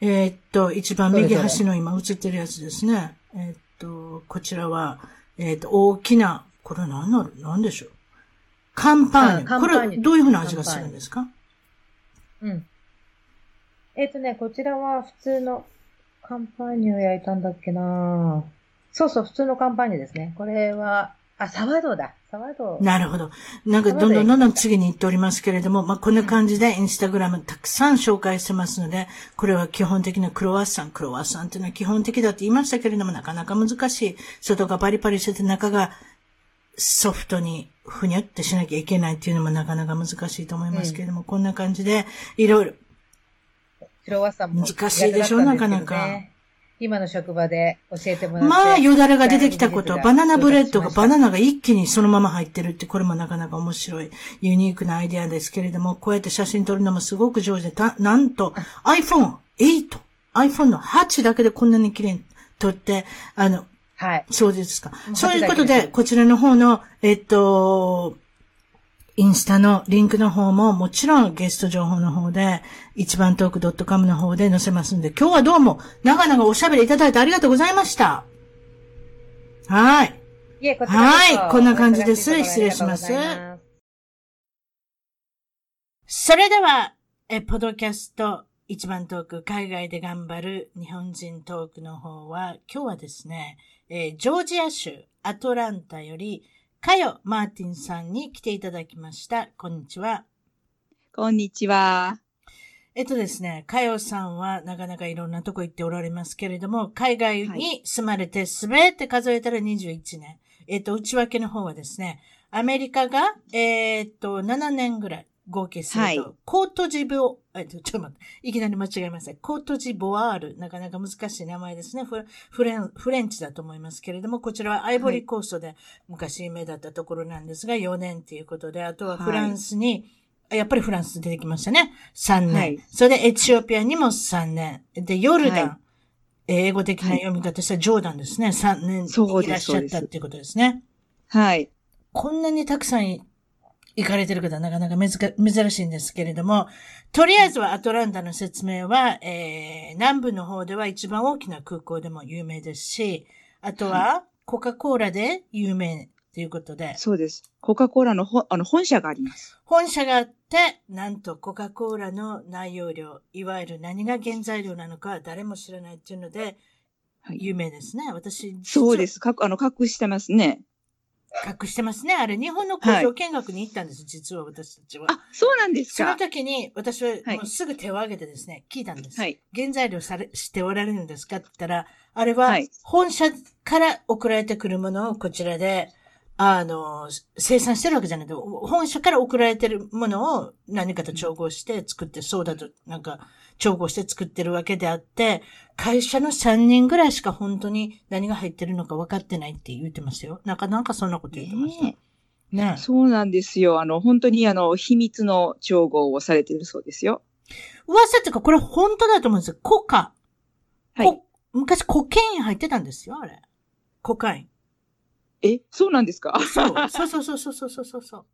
えー、っと、一番右端の今映ってるやつですね。えー、っと、こちらは、えー、っと、大きな、これ何なる、何でしょう？カンパーニュ。これ、どういうふうな味がするんですか？うん。えっ、とね、こちらは普通のカンパーニュを焼いたんだっけなそうそう、普通のカンパーニュですね。これは、あ、サワドだ。サワド。なるほど。なんかどんどんどんどん次に行っておりますけれども、まあ、こんな感じでインスタグラムたくさん紹介してますので、これは基本的なクロワッサン。クロワッサンっていうのは基本的だって言いましたけれども、なかなか難しい。外がパリパリしてて中がソフトにふにゃってしなきゃいけないっていうのもなかなか難しいと思いますけれども、うん、こんな感じで、いろいろ。クロワッサンも難しいでしょ、なかなか。今の職場で教えてもらって。まあ、よだれが出てきたことは、バナナブレッドがバナナが一気にそのまま入ってるって、これもなかなか面白い、ユニークなアイデアですけれども、こうやって写真撮るのもすごく上手で、た、なんと、iPhone 8、iPhone の8だけでこんなに綺麗に撮って、あの、はい。そうですか。そういうことで、こちらの方の、えっと、インスタのリンクの方ももちろんゲスト情報の方で、一番トーク .com の方で載せますんで、今日はどうも長々おしゃべりいただいてありがとうございました。はい。いえ、こはい。こんな感じです。失礼します。それでは、え、ポドキャスト一番トーク海外で頑張る日本人トークの方は、今日はですね、えー、ジョージア州アトランタよりかよマーティンさんに来ていただきました。こんにちは。こんにちは。えっとですね、かよさんはなかなかいろんなとこ行っておられますけれども、海外に住まれてすべて数えたら21年。えっと、内訳の方はですね、アメリカが、えー、っと、7年ぐらい。合計すると、はい、コートジボ、えっと、ちょっと待って、いきなり間違えません。コートジボワール、なかなか難しい名前ですね。フレン、フレンチだと思いますけれども、こちらはアイボリーコーストで昔有名だったところなんですが、4年ということで、あとはフランスに、はい、やっぱりフランス出てきましたね。3年。はい、それでエチオピアにも3年。で、ヨルダン。英語的な読み方したらジョーダンですね。3年いらっしゃったっていうことですね。はい。こんなにたくさん行かれてる方はなかなか珍しいんですけれども、とりあえずはアトランタの説明は、えー、南部の方では一番大きな空港でも有名ですし、あとはコカ・コーラで有名ということで。そうです。コカ・コーラのほあの本社があります。本社があって、なんとコカ・コーラの内容量、いわゆる何が原材料なのか誰も知らないっていうので、有名ですね。私、そうです。かあの、隠してますね。隠してますね。あれ、日本の工場見学に行ったんです、はい、実は私たちは。あ、そうなんですかその時に、私はもうすぐ手を挙げてですね、聞いたんです。はい。原材料され、しておられるんですかって言ったら、あれは、本社から送られてくるものをこちらで、あの、生産してるわけじゃないけど、本社から送られてるものを何かと調合して作って、そうだと、なんか、調合して作ってるわけであって、会社の3人ぐらいしか本当に何が入ってるのか分かってないって言ってますよ。なんか、なんかそんなこと言ってました。ねねそうなんですよ。あの、本当にあの、秘密の調合をされてるそうですよ。噂っていうか、これ本当だと思うんですよ。コカ。はい。昔コケイン入ってたんですよ、あれ。コカイン。え、そうなんですか？そう。そうそうそうそうそうそうそう。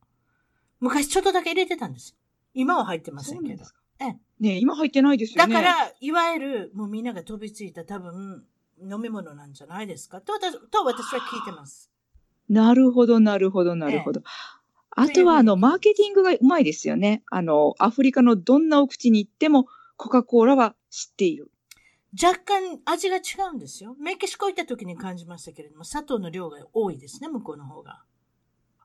昔ちょっとだけ入れてたんですよ。今は入ってませんけど。えね今入ってないですよね。だから、いわゆる、もうみんなが飛びついた多分、飲み物なんじゃないですか？と私と私は聞いてます。なるほど、なるほど、なるほど。ええ、あとは、あの、マーケティングがうまいですよね。あの、アフリカのどんなお口に行っても、コカ・コーラは知っている。若干味が違うんですよ。メキシコ行った時に感じましたけれども、砂糖の量が多いですね、向こうの方が。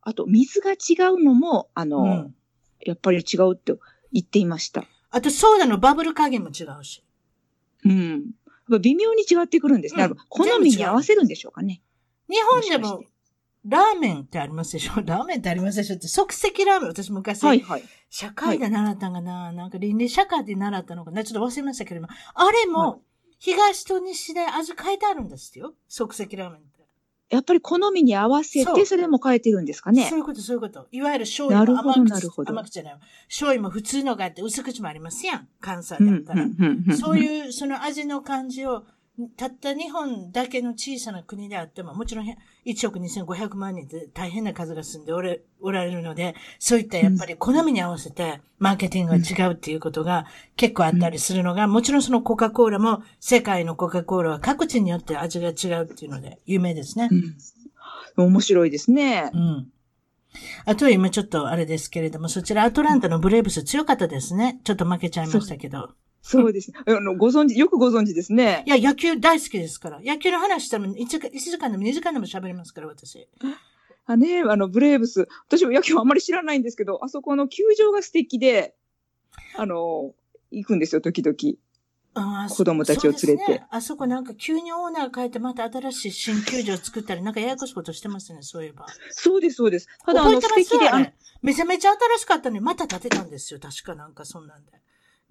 あと、水が違うのも、あの、うん、やっぱり違うって言っていました。あと、ソーダのバブル加減も違うし。うん。微妙に違ってくるんですね。うん、好みに合わせるんでしょうかね。日本でも、ラーメンってありますでしょ？ラーメンってありますでしょ？って即席ラーメン、私昔、はいはい、社会で習ったんかな、はい、なんか倫理社会で習ったのかなちょっと忘れましたけれども、あれも、東と西で味変えてあるんですよ。即席ラーメンって。やっぱり好みに合わせて、それも変えてるんですかね。そういうこと、そういうこと。いわゆる醤油も甘甘口じゃない。醤油も普通のがあって薄口もありますやん。関西だったら。そういう、その味の感じをたった日本だけの小さな国であっても、もちろん1億2500万人で大変な数が住んでおれおられるので、そういったやっぱり好みに合わせてマーケティングが違うっていうことが結構あったりするのが、もちろんそのコカ・コーラも世界のコカ・コーラは各地によって味が違うっていうので有名ですね。うん、面白いですね。うん。あとは今ちょっとあれですけれども、そちらアトランタのブレーブス強かったですね。ちょっと負けちゃいましたけど。そうですね。あの、ご存知、よくご存知ですね。いや、野球大好きですから。野球の話したら1時間でも2時間でも喋りますから、私。あね、あの、ブレーブス。私も野球あんまり知らないんですけど、あそこの球場が素敵で、あの、行くんですよ、時々。あ子供たちを連れて、ね。あそこなんか急にオーナー変えてまた新しい新球場作ったり、なんかややこしいことしてますね、そういえば。そうです、そうです。ただあの素敵で、めちゃめちゃ新しかったのにまた建てたんですよ、確かなんかそんなんで。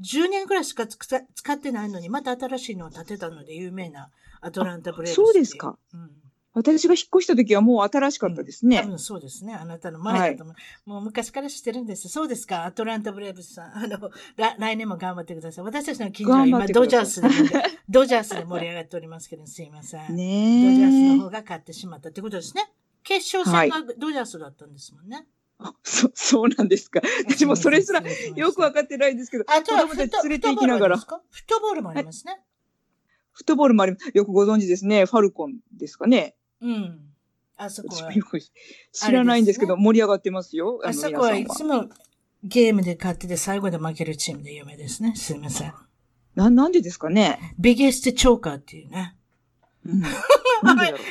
10年くらいしか使ってないのに、また新しいのを建てたので有名なアトランタブレイブそうですか。うん、私が引っ越した時はもう新しかったですね。うん、多分そうですね。あなたの前だと思う。はい、もう昔から知ってるんです。そうですか？アトランタブレイブスさん。あの、来年も頑張ってください。私たちの近所は今ドジャースで、ドジャースで盛り上がっておりますけど、すいません。ねドジャースの方が勝ってしまったってことですね。決勝戦がドジャースだったんですもんね。はいそ、そうなんですか。私もそれすらよくわかってないんですけど、あとは連れて行きながら。フットボールもありますね。フットボールもあります。よくご存知ですね。ファルコンですかね。うん。あそこは。知らないんですけど、盛り上がってますよ。あそこはいつもゲームで勝ってて最後で負けるチームで有名ですね。すいません。な、なんでですかね。ビゲストチョーカーっていうね。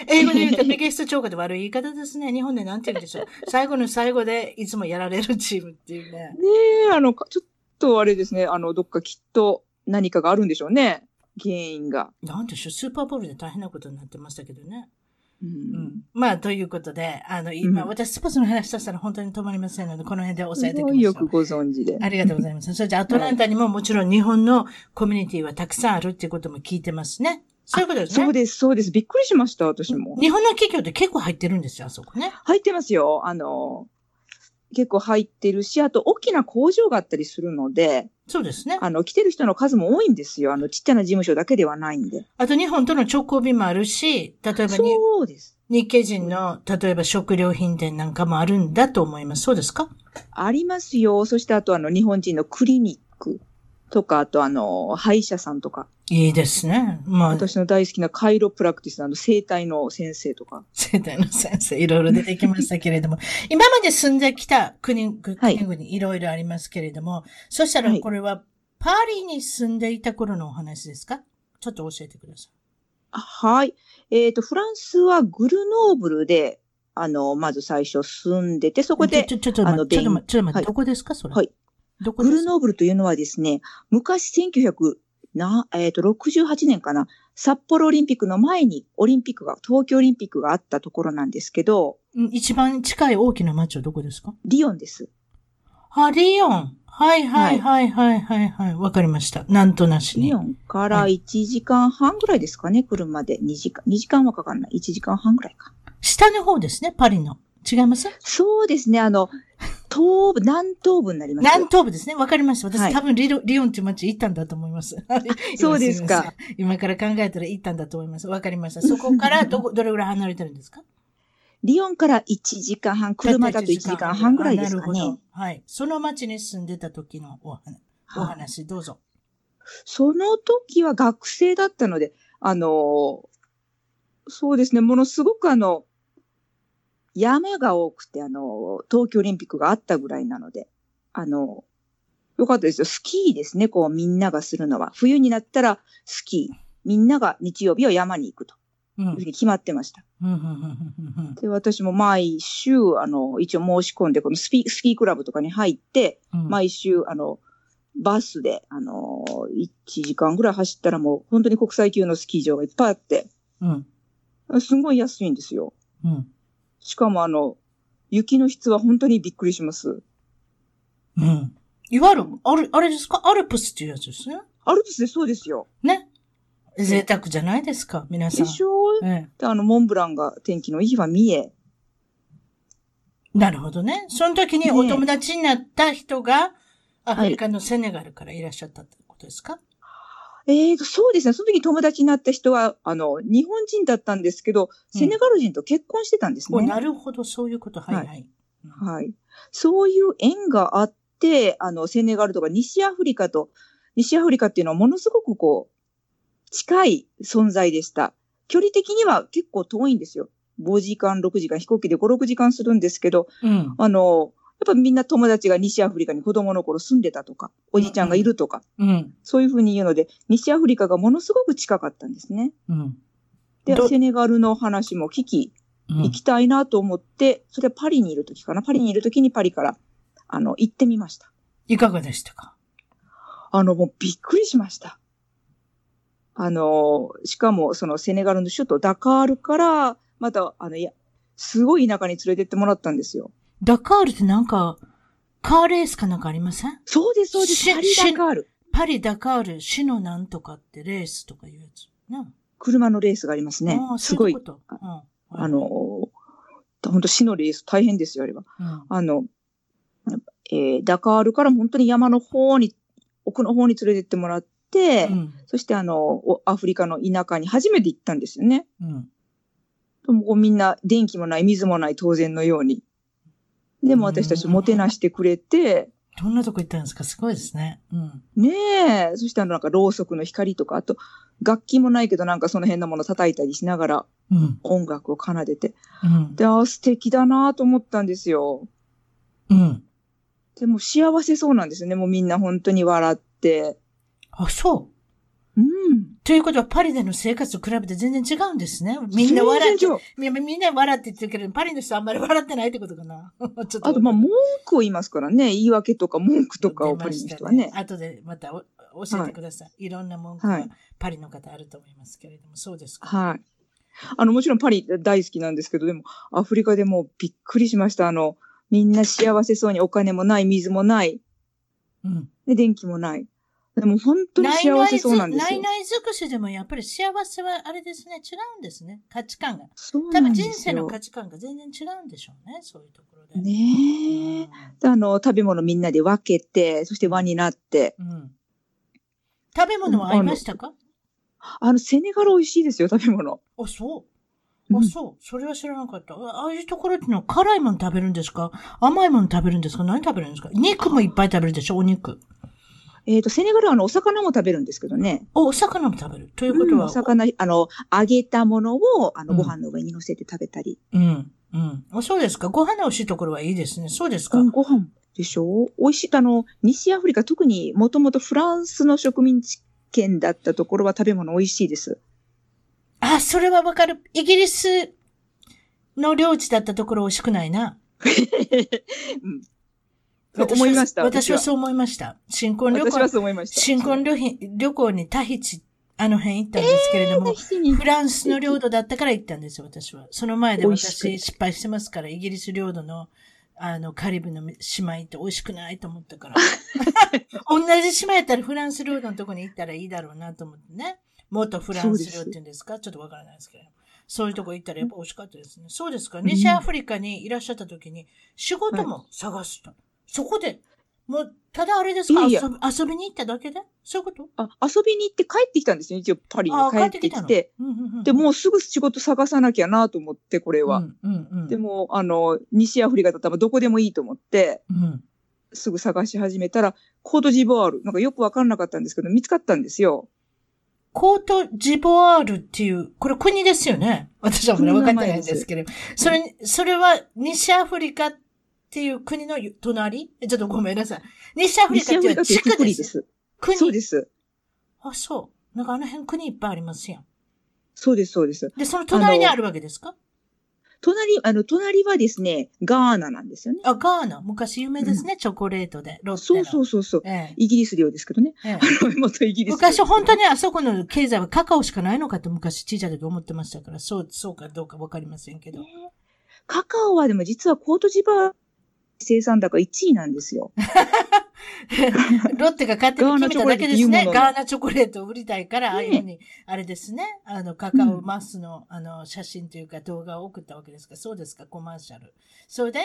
英語で言うとビゲストチョーカーで悪い言い方ですね。日本でなんて言うんでしょう。最後の最後でいつもやられるチームっていうね。ねえ、あの、ちょっとあれですね。あの、どっかきっと何かがあるんでしょうね。原因が。なんでしょう。スーパーボールで大変なことになってましたけどね。うん、まあ、ということで、あの、今、うん、私、スポーツの話したら本当に止まりませんので、この辺で抑えておきましょう。よくご存知で。ありがとうございます。それじゃアトランタにももちろん日本のコミュニティはたくさんあるっていうことも聞いてますね。そういうことですね。そうです、そうです。びっくりしました、私も。日本の企業って結構入ってるんですよ、あそこね。入ってますよ。あの、結構入ってるし、あと大きな工場があったりするので、そうですね。あの、来てる人の数も多いんですよ。あの、ちっちゃな事務所だけではないんで。あと日本との直行便もあるし、例えばそうです。日系人の、例えば食料品店なんかもあるんだと思います。そうですか？ありますよ。そしてあとあの、日本人のクリニックとか、あとあの、歯医者さんとか。いいですね。まあ。私の大好きなカイロプラクティスのあの、生体の先生とか。生体の先生、いろいろ出てきましたけれども、今まで住んできた国、国々いろいろありますけれども、はい、そしたらこれは、パリに住んでいた頃のお話ですか？ちょっと教えてください。はい。えっ、ー、と、フランスはグルノーブルで、あの、まず最初住んでて、そこで、ちょ、ちょ、ちょちょっと待って、ちょっと待って、どこですか？それ。はい。どこグルノーブルというのはですね、昔1900、な、えっ、ー、と、68年かな。札幌オリンピックの前にオリンピックが、東京オリンピックがあったところなんですけど。一番近い大きな街はどこですか？リヨンです。あ、リヨン。はいはいはいはいはいはい。わ、かりました。なんとなしに。リヨンから1時間半ぐらいですかね、車で。2時間、2時間はかかんない。1時間半ぐらいか。下の方ですね、パリの。違います？そうですね、あの、東部、南東部になります。南東部ですね。わかりました。私、はい、多分リリヨンっていう街行ったんだと思います。そうですか。今から考えたら行ったんだと思います。わかりました。そこからど、どれぐらい離れてるんですか？リヨンから1時間半、車だと1時間半ぐらいですかね。はい。その町に住んでた時のお話、お話どうぞ。その時は学生だったので、あの、そうですね、ものすごくあの、山が多くて、あの、東京オリンピックがあったぐらいなので、あの、よかったですよ。スキーですね、こうみんながするのは。冬になったらスキー。みんなが日曜日は山に行くと。いうふうに決まってました。で、私も毎週、あの、一応申し込んで、このスピスキークラブとかに入って、うん、毎週、あの、バスで、あの、1時間ぐらい走ったらもう、本当に国際級のスキー場がいっぱいあって、うん、すごい安いんですよ。うん、しかも、あの、雪の質は本当にびっくりします。うん。いわゆる、あれ、あれですか？アルプスっていうやつですね。アルプスでそうですよ。ね。贅沢じゃないですか、皆さん。でしょ？ええ、あの、モンブランが天気のいい日は見え。なるほどね。その時にお友達になった人が、アフリカのセネガルからいらっしゃったってことですか、はい、ええー、そうですね。その時友達になった人は、あの、日本人だったんですけど、セネガル人と結婚してたんですね。うん、なるほど、そういうこと。はいはい。はい。はい、そういう縁があって、あの、セネガルとか西アフリカと、西アフリカっていうのはものすごくこう、近い存在でした。距離的には結構遠いんですよ。5時間、6時間、飛行機で5、6時間するんですけど、うん、あの、やっぱみんな友達が西アフリカに子供の頃住んでたとか、おじちゃんがいるとか、うん、そういうふうに言うので、西アフリカがものすごく近かったんですね。うん、で、セネガルの話も聞き、行きたいなと思って、それはパリにいる時かな。パリにいる時にパリから、あの、行ってみました。いかがでしたか？あの、もうびっくりしました。あの、しかもそのセネガルの首都ダカールから、また、あの、いや、すごい田舎に連れてってもらったんですよ。ダカールってなんか、カーレースかなんかありません？そうです、そうです。パリダカール。パリダカール、死のなんとかってレースとかいうやつ。ね、車のレースがありますね。すごい。うううん、あの、本当死のレース大変ですよ、あれは。うん、あの、えー、ダカールから本当に山の方に、奥の方に連れてってもらって、、うん、そしてあの、アフリカの田舎に初めて行ったんですよね。うん。でもみんな電気もない、水もない当然のように。でも私たちもてなしてくれて、どんなとこ行ったんですか？すごいですね。うん。ねえ。そしたらなんかろうそくの光とか、あと楽器もないけどなんかその辺のもの叩いたりしながら、音楽を奏でて。うん。で、あ素敵だなと思ったんですよ。うん。でも幸せそうなんですよね。もうみんな本当に笑って。あ、そう。うん。ということは、パリでの生活と比べて全然違うんですね。みんな笑って、みみんな笑って言ってるけど、パリの人あんまり笑ってないってことかな。ちょっと。あと、まあ、文句を言いますからね。言い訳とか文句とかをパリの人はね。ね後でまた教えてください。はい、いろんな文句がパリの方あると思いますけれども、そうですか。はい。あの、もちろんパリ大好きなんですけど、でも、アフリカでもびっくりしました。あの、みんな幸せそうにお金もない、水もない。うん。で、電気もない。でも本当に幸せそうなんですよ。内々尽くしでもやっぱり幸せはあれですね、違うんですね。価値観が。そう多分なんですよ。人生の価値観が全然違うんでしょうね、そういうところで。ねえ。あの、食べ物みんなで分けて、そして輪になって。うん。うん食べ物は合いましたか？あの、セネガル美味しいですよ、食べ物。あ、そう。あ、うんそう。それは知らなかった。あああいうところってのは辛いもの食べるんですか？甘いもの食べるんですか？何食べるんですか？肉もいっぱい食べるでしょ？お肉。えっ、と、セネガルはあの、お魚も食べるんですけどね。お、お魚も食べる。ということは、うんお魚、あの、揚げたものを、あの、うんご飯の上に乗せて食べたり。うん。うん。あそうですか。ご飯の美味しいところはいいですね。そうですか。うん、ご飯でしょ美味しい。あの、西アフリカ、特にもともとフランスの植民地圏だったところは食べ物美味しいです。あ、それはわかる。イギリスの領地だったところ美味しくないな。うん思いました。私はそう思いました。新婚旅私は行、そう思いました。新婚旅行旅行にタヒチ、あの辺行ったんですけれども、フランスの領土だったから行ったんですよ、私は。その前で私失敗してますから、イギリス領土の、あの、カリブの島行って美味しくないと思ったから。同じ島やったらフランス領土のとこに行ったらいいだろうなと思ってね。元フランス領って言うんですか？ちょっとわからないですけど。そういうとこ行ったらやっぱ美味しかったですね。そうですか？西アフリカにいらっしゃった時に仕事も探した。そこで、もう、ただあれですか？いや遊びに行っただけで？そういうこと？あ、遊びに行って帰ってきたんですよ。一応パリにあ帰ってきて。うんうんうんで、もうすぐ仕事探さなきゃなと思って、これは。うんうんうん、でも、あの、西アフリカだったらどこでもいいと思って、うん、すぐ探し始めたら、コートジボワール、なんかよくわかんなかったんですけど、見つかったんですよ。コートジボワールっていう、これ国ですよね？私はこれ分かってないんですけど。それ、それは西アフリカっていう国の隣？えちょっとごめんなさい。西アフリカっていう地区で。すす。国そうです。あ、そう。なんかあの辺国いっぱいありますやん。そうです、そうです。で、その隣にあるわけですか？隣、あの、隣はですね、ガーナなんですよね。あ、ガーナ。昔有名ですね、チョコレートで。ロッテの。そうそうそうそう。ええイギリス領ですけどね。ええイギリス領。昔本当にあそこの経済はカカオしかないのかと昔小さい時思ってましたから、そう、そうかどうかわかりませんけど。カカオはでも実はコートジボワール生産高1位なんですよ。ロッテが勝手に決めただけですね。ガ ガーナチョコレートを売りたいから、ああいうふうに、あれですね。あの、カカオマスの、あの、写真というか動画を送ったわけですか。そうですか、コマーシャル。それで、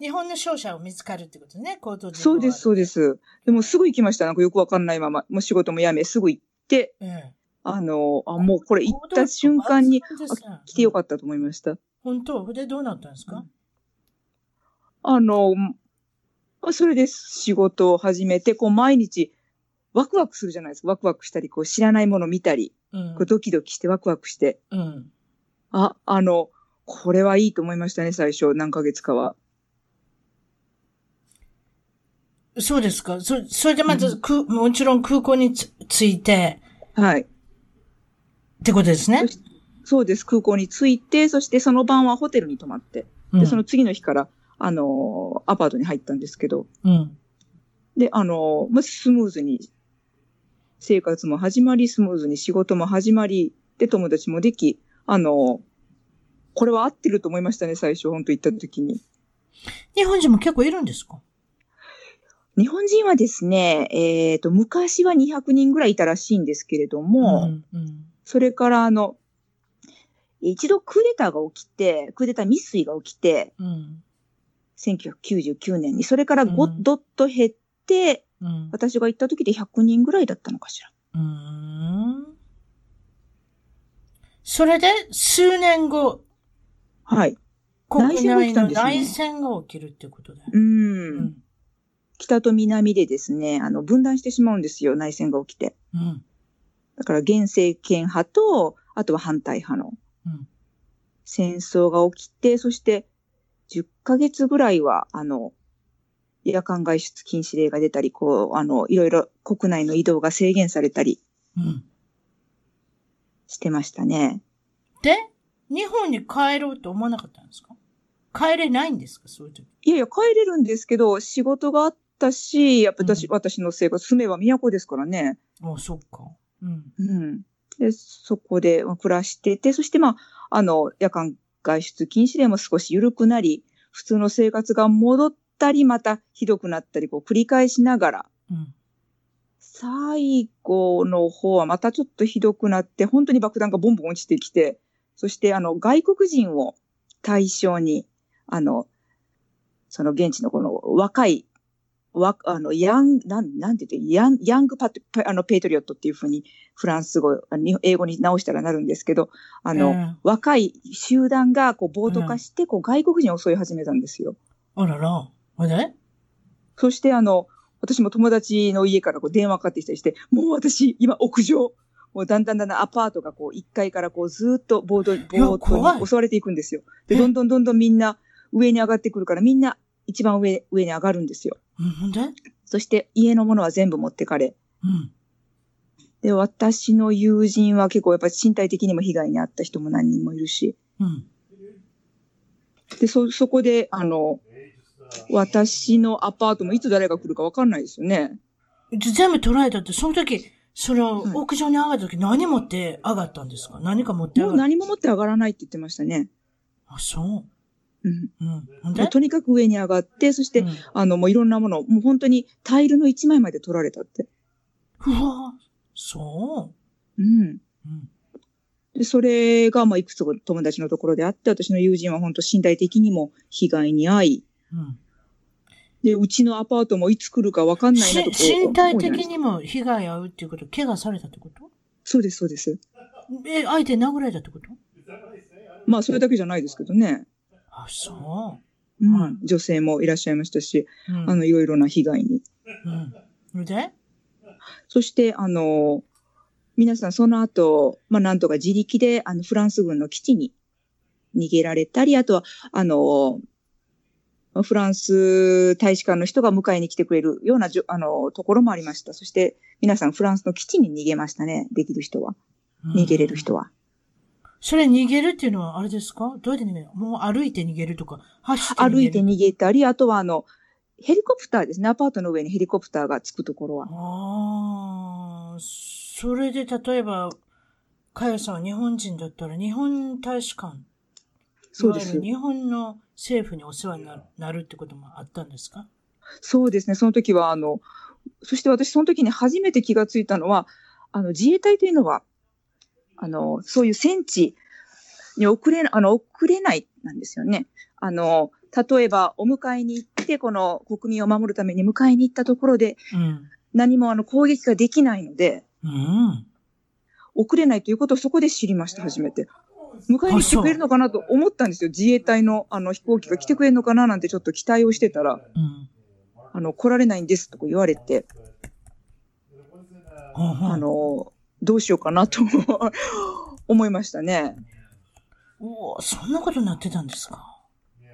日本の商社を見つかるってことね、コートジボワールそうです、そうで。す。でもすぐ行きました。なんかよくわかんないまま。もう仕事も辞め、すぐ行って、ええ。あの、あ、もうこれ行った瞬間に、あ来てよかっったと思いました。た。本当？で、どうなったんですか、あの、まあそれで仕事を始めて、こう毎日ワクワクするじゃないですか。ワクワクしたり、こう知らないもの見たり、うんこうドキドキしてワクワクして、うん。あ、あの、これはいいと思いましたね、最初、何ヶ月かは。そうですか。そ、それでまず、くもちろん空港につ着いて、はい。ってことですねそ。しそうです。空港に着いて、そしてその晩はホテルに泊まって、うんで、その次の日から、あのーアパートに入ったんですけど、うん。で、あのーまあ、スムーズに、生活も始まり、スムーズに仕事も始まり、で、友達もでき、あのーこれは合ってると思いましたね、最初、本当行った時に。日本人も結構いるんですか？日本人はですね、えっ、と、昔は200人ぐらいいたらしいんですけれども、うんうんそれから、あの、一度クーデターが起きて、クーデター未遂が起きて、うん1999年に、それからごうんどっと減って、うん私が行った時で100人ぐらいだったのかしら。うーんそれで、数年後、はい。国内の内戦が起きたんですね内戦が起きるってことだよ。うん。うん。北と南でですね、あの、分断してしまうんですよ、内戦が起きて。うん。だから、現政権派と、あとは反対派のうん。戦争が起きて、そして、10ヶ月ぐらいは、あの、夜間外出禁止令が出たり、こう、あの、いろいろ国内の移動が制限されたりうん。してましたね。で、日本に帰ろうと思わなかったんですか？帰れないんですか？そういう時。いやいや、帰れるんですけど、仕事があったし、やっぱ私、うん私の生活、住めば都ですからね。あそっか。うん。うん。で、そこでまあ暮らしてて、そしてまあ、あの、夜間外出禁止令も少し緩くなり、普通の生活が戻ったり、またひどくなったり、こう繰り返しながら、うん。最後の方はまたちょっとひどくなって、本当に爆弾がボンボン落ちてきて、そしてあの、外国人を対象に、あの、その現地のこの若い、わ、あの、ヤン、なん、なんて言って、ヤン、ヤングパあの、ペイトリオットっていうふうに、フランス語、英語に直したらなるんですけど、あの、うん、若い集団が、こう、暴徒化して、こう、外国人を襲い始めたんですよ。あらら。あれそして、あの、私も友達の家からこう電話かかってきたりして、もう私、今屋上、もうだんだんだんだんアパートがこう1階からこうずっとボード、ボートに襲われていくんですよ。で、どんどんどんどんみんな上に上がってくるからみんな一番上、上に上がるんですよ。んで？そして家のものは全部持ってかれ。うん。で、私の友人は結構やっぱり身体的にも被害に遭った人も何人もいるし。うん。で、そ、そこで、あの、私のアパートもいつ誰が来るかわかんないですよね。全部取られたって、その時、その、屋上に上がった時何持って上がったんですか？何か持って上がもう何も持って上がらないって言ってましたね。あ、そう。うん。うん。でとにかく上に上がって、そして、うん、あの、もういろんなもの、もう本当にタイルの一枚まで取られたって。うわそう？うん。うん。で、それが、まあ、いくつか友達のところであって、私の友人は本当身体的にも被害に遭い、うん。で、うちのアパートもいつ来るかわかんないなと身体的にも被害遭うっていうこと、怪我されたってこと？そうです、そうです。え、相手殴られたってこと？まあ、それだけじゃないですけどね。あ、そう。うん、女性もいらっしゃいましたし、うん、あの、いろいろな被害に。うん。で？そして、あの、皆さんその後、まあ、なんとか自力で、あの、フランス軍の基地に逃げられたり、あとは、あの、フランス大使館の人が迎えに来てくれるようなじょあのところもありました。そして皆さんフランスの基地に逃げましたね。できる人は。逃げれる人は。それ逃げるっていうのはあれですか？どうやって逃げる？もう歩いて逃げるとか、走って逃げる？歩いて逃げたり、あとはあの、ヘリコプターですね。アパートの上にヘリコプターが着くところは。ああ、それで例えば、かやさんは日本人だったら日本大使館。そうです。日本の政府にお世話になるってこともあったんですか？そうですね。その時は、あの、そして私その時に初めて気がついたのは、あの、自衛隊というのは、あの、そういう戦地に送れ、あの、送れないなんですよね。あの、例えば、お迎えに行って、この国民を守るために迎えに行ったところで、うん、何もあの攻撃ができないので、うん、送れないということをそこで知りました、初めて。迎えに来てくれるのかなと思ったんですよ。自衛隊のあの飛行機が来てくれるのかななんてちょっと期待をしてたら、うん、あの、来られないんですとか言われて、あの、どうしようかなと思いましたね。おお、そんなことになってたんですか？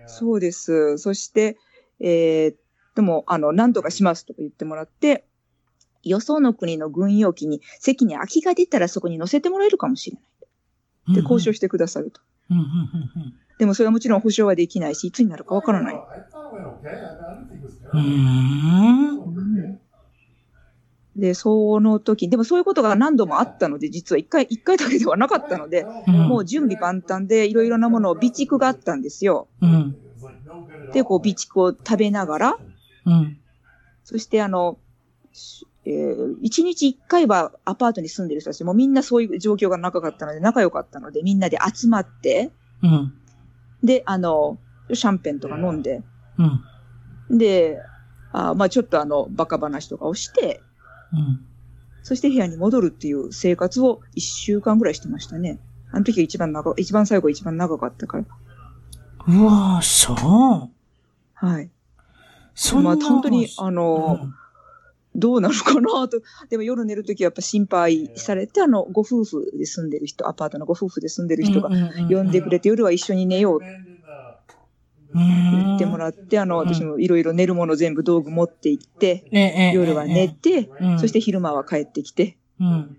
そうです。そして、えー、でも、あの、何とかしますとか言ってもらって、よその国の軍用機に席に空きが出たらそこに乗せてもらえるかもしれない。で、交渉してくださると。でもそれはもちろん保証はできないし、いつになるかわからない。で、その時、でもそういうことが何度もあったので、実は一回、一回だけではなかったので、うん、もう準備万端でいろいろなものを備蓄があったんですよ。うん、で、こう備蓄を食べながら、うん、そしてあの、えー、一日一回はアパートに住んでる人たちもみんなそういう状況が長かったので、仲良かったので、みんなで集まって、うん、で、あの、シャンペンとか飲んで、うん、で、あまあちょっとあの、バカ話とかをして、うん、そして部屋に戻るっていう生活を一週間ぐらいしてましたね。あの時が一番長、一番最後一番長かったから。うわぁ、そう。はい。そんなまあ本当に、あの、うんどうなるかなと。でも夜寝るときはやっぱ心配されて、あの、ご夫婦で住んでる人、アパートのご夫婦で住んでる人が呼んでくれて、夜は一緒に寝よう言ってもらって、あの、私もいろいろ寝るもの全部道具持って行って、夜は寝て、そして昼間は帰ってきて、うん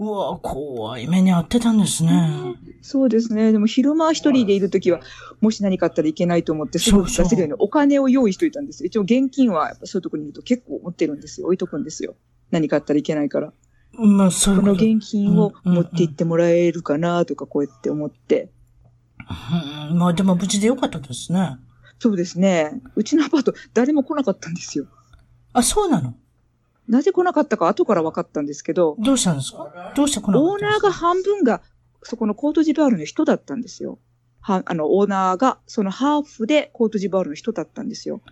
うわ、怖い目に遭ってたんですね。そうですね。でも昼間一人でいるときは、もし何かあったらいけないと思って、すぐ出せるようにお金を用意しといたんですよ。一応現金はやっぱそういうところにいると結構持ってるんですよ。置いとくんですよ。何かあったらいけないから。まあ、そうこの現金を持って行ってもらえるかなとか、こうやって思って。うん、まあでも無事でよかったですね。そうですね。うちのアパート誰も来なかったんですよ。あ、そうなの？なぜ来なかったか後から分かったんですけど。どうしたんですか？どうして来なかったオーナーが半分が、そこのコートジボワールの人だったんですよ。は、あの、オーナーが、そのハーフでコートジボワールの人だったんですよ。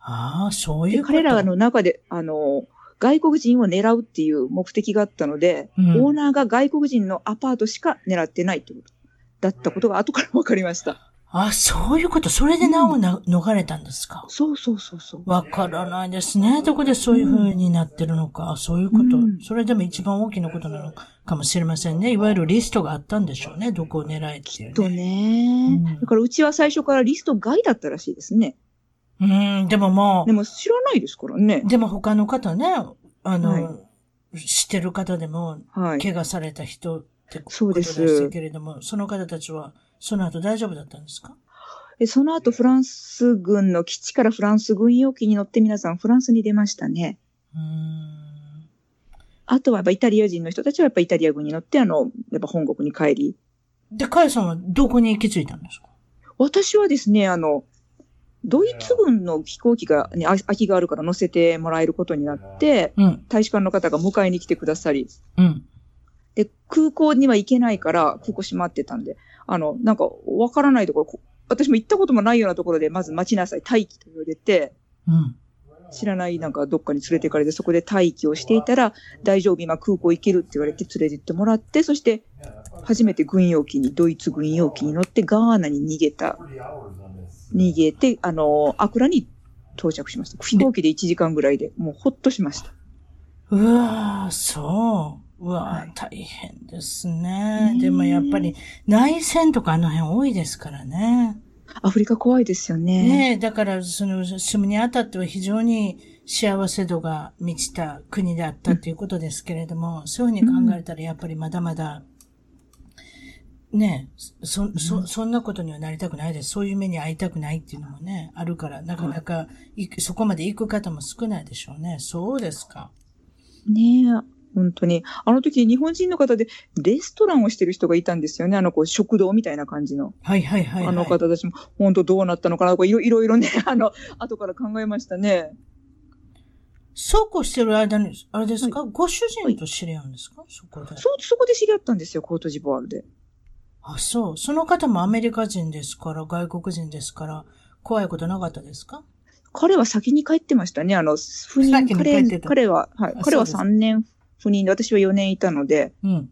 ああ、そういうこと彼らの中で、あの、外国人を狙うっていう目的があったので、うん、オーナーが外国人のアパートしか狙ってないってことだったことが後から分かりました。あ、そういうこと？それで難をな、うん、逃れたんですか？そうそうそうそう。わからないですね。どこでそういう風になってるのか。うん、そういうこと、うん、それでも一番大きなことなのかもしれませんね。いわゆるリストがあったんでしょうね。どこを狙えっていう、ね。きっとね、だからうちは最初からリスト外だったらしいですね。うん、でももう。でも知らないですからね。でも他の方ね、あの、はい、知ってる方でも、怪我された人ってことでしたけれども、はい、その方たちは、その後大丈夫だったんですか？その後フランス軍の基地からフランス軍用機に乗って皆さんフランスに出ましたね。あとはやっぱイタリア人の人たちはやっぱイタリア軍に乗ってあの、やっぱ本国に帰り。で、カエさんはどこに行き着いたんですか？私はですね、あの、ドイツ軍の飛行機が、ね、空きがあるから乗せてもらえることになって、うん、大使館の方が迎えに来てくださり、うん、で、空港には行けないから空港閉まってたんで、あの、なんかわからないところ、私も行ったこともないようなところで、まず待ちなさい、待機と言われて、うん、知らないなんかどっかに連れて行かれて、そこで待機をしていたら、大丈夫、今空港行けるって言われて連れて行ってもらって、そして初めて軍用機に、ドイツ軍用機に乗ってガーナに逃げた。逃げて、あの、アクラに到着しました。飛行機で1時間ぐらいで、もうほっとしました。うわぁ、そう。うわぁ、はい、大変ですね。でもやっぱり内戦とかあの辺多いですからね。アフリカ怖いですよね。ねだからその住むにあたっては非常に幸せ度が満ちた国であったということですけれども、うん、そういうふうに考えたらやっぱりまだまだ、ねそ、そ、そんなことにはなりたくないです。そういう目に遭いたくないっていうのもね、あるから、なかなか、そこまで行く方も少ないでしょうね。そうですか。ねえ。本当に。あの時、日本人の方で、レストランをしてる人がいたんですよね。あの、こう、食堂みたいな感じの。はいはいはい、はい、あの方たちも、本当どうなったのかな？とか、いろいろいろね、あの、後から考えましたね。そうこうしてる間に、あれですか、はい、ご主人と知り合うんですか、はい、そこで。そう、そこで知り合ったんですよ、コートジボワールで。あ、そう。その方もアメリカ人ですから、外国人ですから、怖いことなかったですか？彼は先に帰ってましたね。あの、赴任、彼、彼は、はい。彼は3年赴任で、私は4年いたので、うん。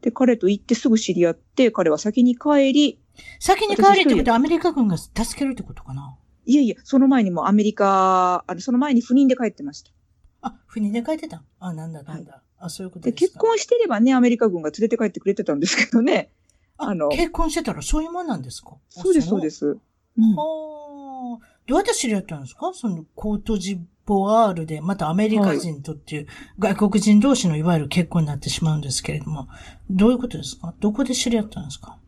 で、彼と行ってすぐ知り合って、彼は先に帰り、先に帰りってことはアメリカ軍が助けるってことかな？いやいや、その前にもアメリカ、あの、その前に赴任で帰ってました。あ、赴任で帰ってた？あ、なんだなんだ。はい、あ、そういうことで結婚してればね、アメリカ軍が連れて帰ってくれてたんですけどね。あの、結婚してたらそういうもんなんですか？そうです、そうです。うん、はあ。どうやって知り合ったんですか？そのコートジボワールで、またアメリカ人とっていう、外国人同士のいわゆる結婚になってしまうんですけれども、どういうことですか？どこで知り合ったんですか？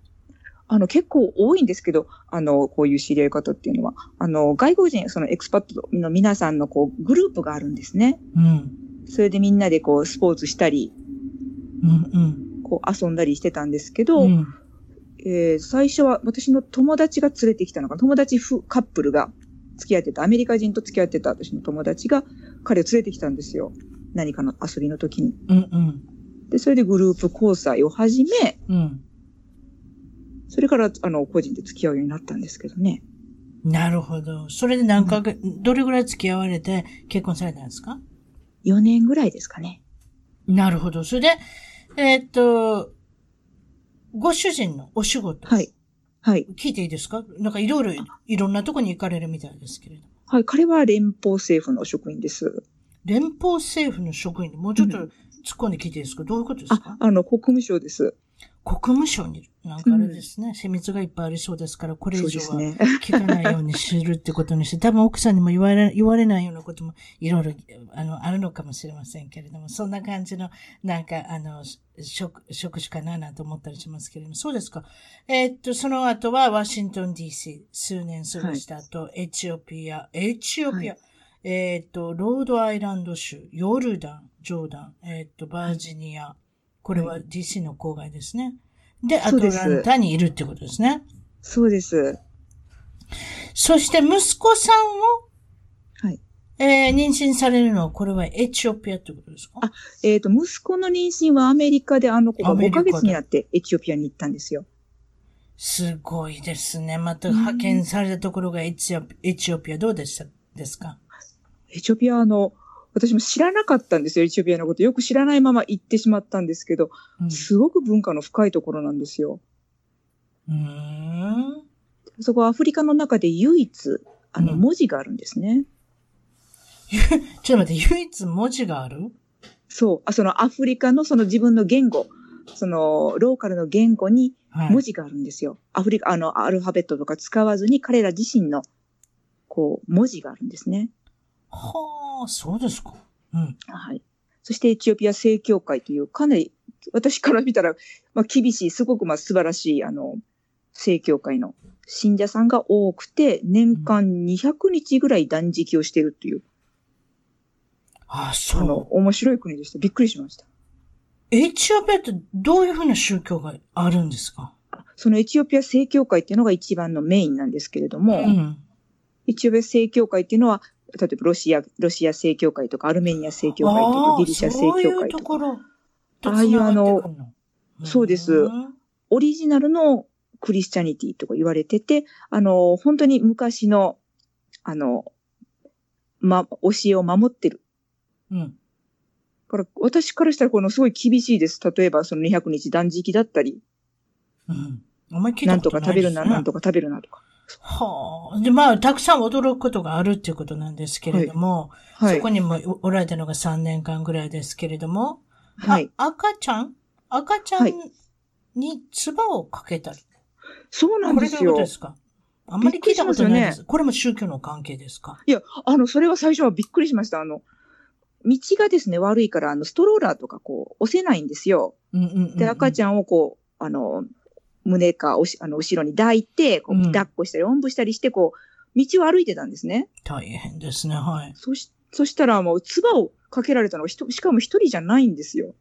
あの、結構多いんですけど、あの、こういう知り合い方っていうのは、あの、外国人、そのエクスパットの皆さんのこう、グループがあるんですね。うん。それでみんなでこう、スポーツしたり、うんうん。こう、遊んだりしてたんですけど、うん、えー、最初は私の友達が連れてきたのか、友達カップルが付き合ってた、アメリカ人と付き合ってた私の友達が彼を連れてきたんですよ。何かの遊びの時に。うんうん。で、それでグループ交際を始め、うん。それから、あの、個人で付き合うようになったんですけどね。なるほど。それで何ヶ月、うん、どれぐらい付き合われて結婚されたんですか ?4 年ぐらいですかね。なるほど。それで、えー、っと、ご主人のお仕事。はい。はい。聞いていいですか？なんかいろいろ、いろんなとこに行かれるみたいですけれど。はい。彼は連邦政府の職員です。連邦政府の職員でもうちょっと突っ込んで聞いていいですか、うん、どういうことですか？あ、あの、国務省です。国務省に。なんかあれですね、うん、秘密がいっぱいありそうですから、これ以上は聞かないようにするってことにして、多分奥さんにも言われ、言われないようなこともいろいろ、あの、あるのかもしれませんけれども、そんな感じの、なんか、あの、職、職種かななんて思ったりしますけれども、そうですか。えー、っと、その後はワシントン DC、数年過ごした後、はい、エチオピア、エチオピア、はい、えー、っと、ロードアイランド州、ヨルダン、ジョーダン、えー、っと、バージニア、これは DC の郊外ですね。で、アトランタにいるってことですね。そうです。そして息子さんを、はい。えー、妊娠されるのは、これはエチオピアってことですか？あ、えっ、ー、と、息子の妊娠はアメリカで、あの子が5ヶ月になってエチオピアに行ったんですよ。すごいですね。また派遣されたところがエチオピ,、エチオピアどうでした？ですか？エチオピアの、私も知らなかったんですよ、エチオピアのこと。よく知らないまま行ってしまったんですけど、うん、すごく文化の深いところなんですよ。うん。そこはアフリカの中で唯一、あの、文字があるんですね。ちょっと待って、唯一文字がある？そう。あ、そのアフリカのその自分の言語、そのローカルの言語に文字があるんですよ。はい、アフリカ、あの、アルファベットとか使わずに彼ら自身の、こう、文字があるんですね。はあ、そうですか。うん。はい。そしてエチオピア正教会という、かなり、私から見たら、まあ、厳しい、すごくまあ素晴らしい、あの、正教会の信者さんが多くて、年間200日ぐらい断食をしているという。ああ、そう。あの、面白い国でした。びっくりしました。エチオピアってどういうふうな宗教があるんですか？そのエチオピア正教会っていうのが一番のメインなんですけれども、うん、エチオピア正教会っていうのは、例えばロシア、ロシア正教会とかアルメニア正教会とかギリシャ正教会とか。そういうところ。ああいうあの、そうです。オリジナルのクリスチャニティとか言われてて、あの、本当に昔の、あの、ま、教えを守ってるうん。から私からしたらこのすごい厳しいです。例えばその200日断食だったり。うん。あんまり聞いたことない、ね、なんとか食べるな、なんとか食べるなとか。はあ。で、まあ、たくさん驚くことがあるっていうことなんですけれども、はいはい、そこにもおられたのが3年間ぐらいですけれども、はい。赤ちゃん？赤ちゃんに唾をかけたり？そうなんですよ。これどういうことですか？あんまり聞いたことないです。すね、これも宗教の関係ですか？いや、あの、それは最初はびっくりしました。あの、道がですね、悪いから、あの、ストローラーとかこう、押せないんですよ。で、赤ちゃんをこう、あの、胸かおし、あの、後ろに抱いて、こう、抱っこしたり、おんぶしたりして、こう、道を歩いてたんですね。大変ですね、はい。そし、そしたらもう、唾をかけられたのが、しかも一人じゃないんですよ。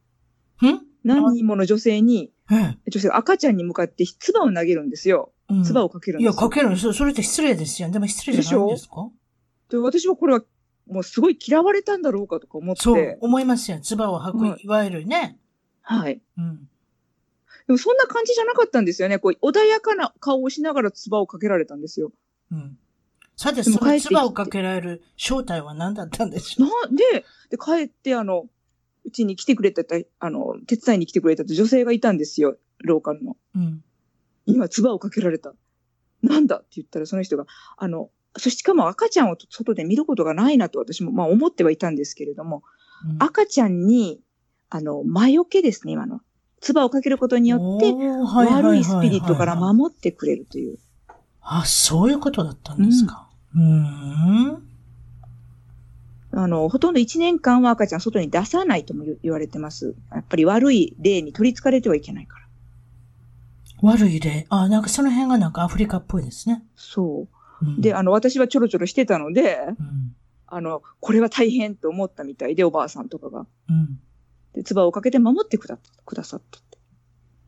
ん？何人もの女性に、女性が赤ちゃんに向かって唾を投げるんですよ。唾をかけるんですよ。いや、かけるんですよ。それって失礼ですよ。でも失礼じゃないんですか？で私はこれはもうすごい嫌われたんだろうかとか思って。そう、思いますよ。唾を吐く、いわゆるね。はい。うん。でもそんな感じじゃなかったんですよね。こう、穏やかな顔をしながら唾をかけられたんですよ。うん。さて、その唾をかけられる正体は何だったんでしょう？なんで、で、帰って、あの、うちに来てくれた、あの、手伝いに来てくれた女性がいたんですよ。ローカルの。うん。今、唾をかけられた。なんだって言ったら、その人が、あの、そしてしかも赤ちゃんを外で見ることがないなと私もまあ思ってはいたんですけれども、うん、赤ちゃんに、あの、魔除けですね、今の。唾をかけることによって、悪いスピリットから守ってくれるという。あ、そういうことだったんですか。うん。あの、ほとんど1年間は赤ちゃん外に出さないとも言われてます。やっぱり悪い例に取り憑かれてはいけないから。悪い例？あ、なんかその辺がなんかアフリカっぽいですね。そう。で、あの、私はちょろちょろしてたので、うん、あの、これは大変と思ったみたいで、おばあさんとかが。うん、で、唾をかけて守ってくだくださったって。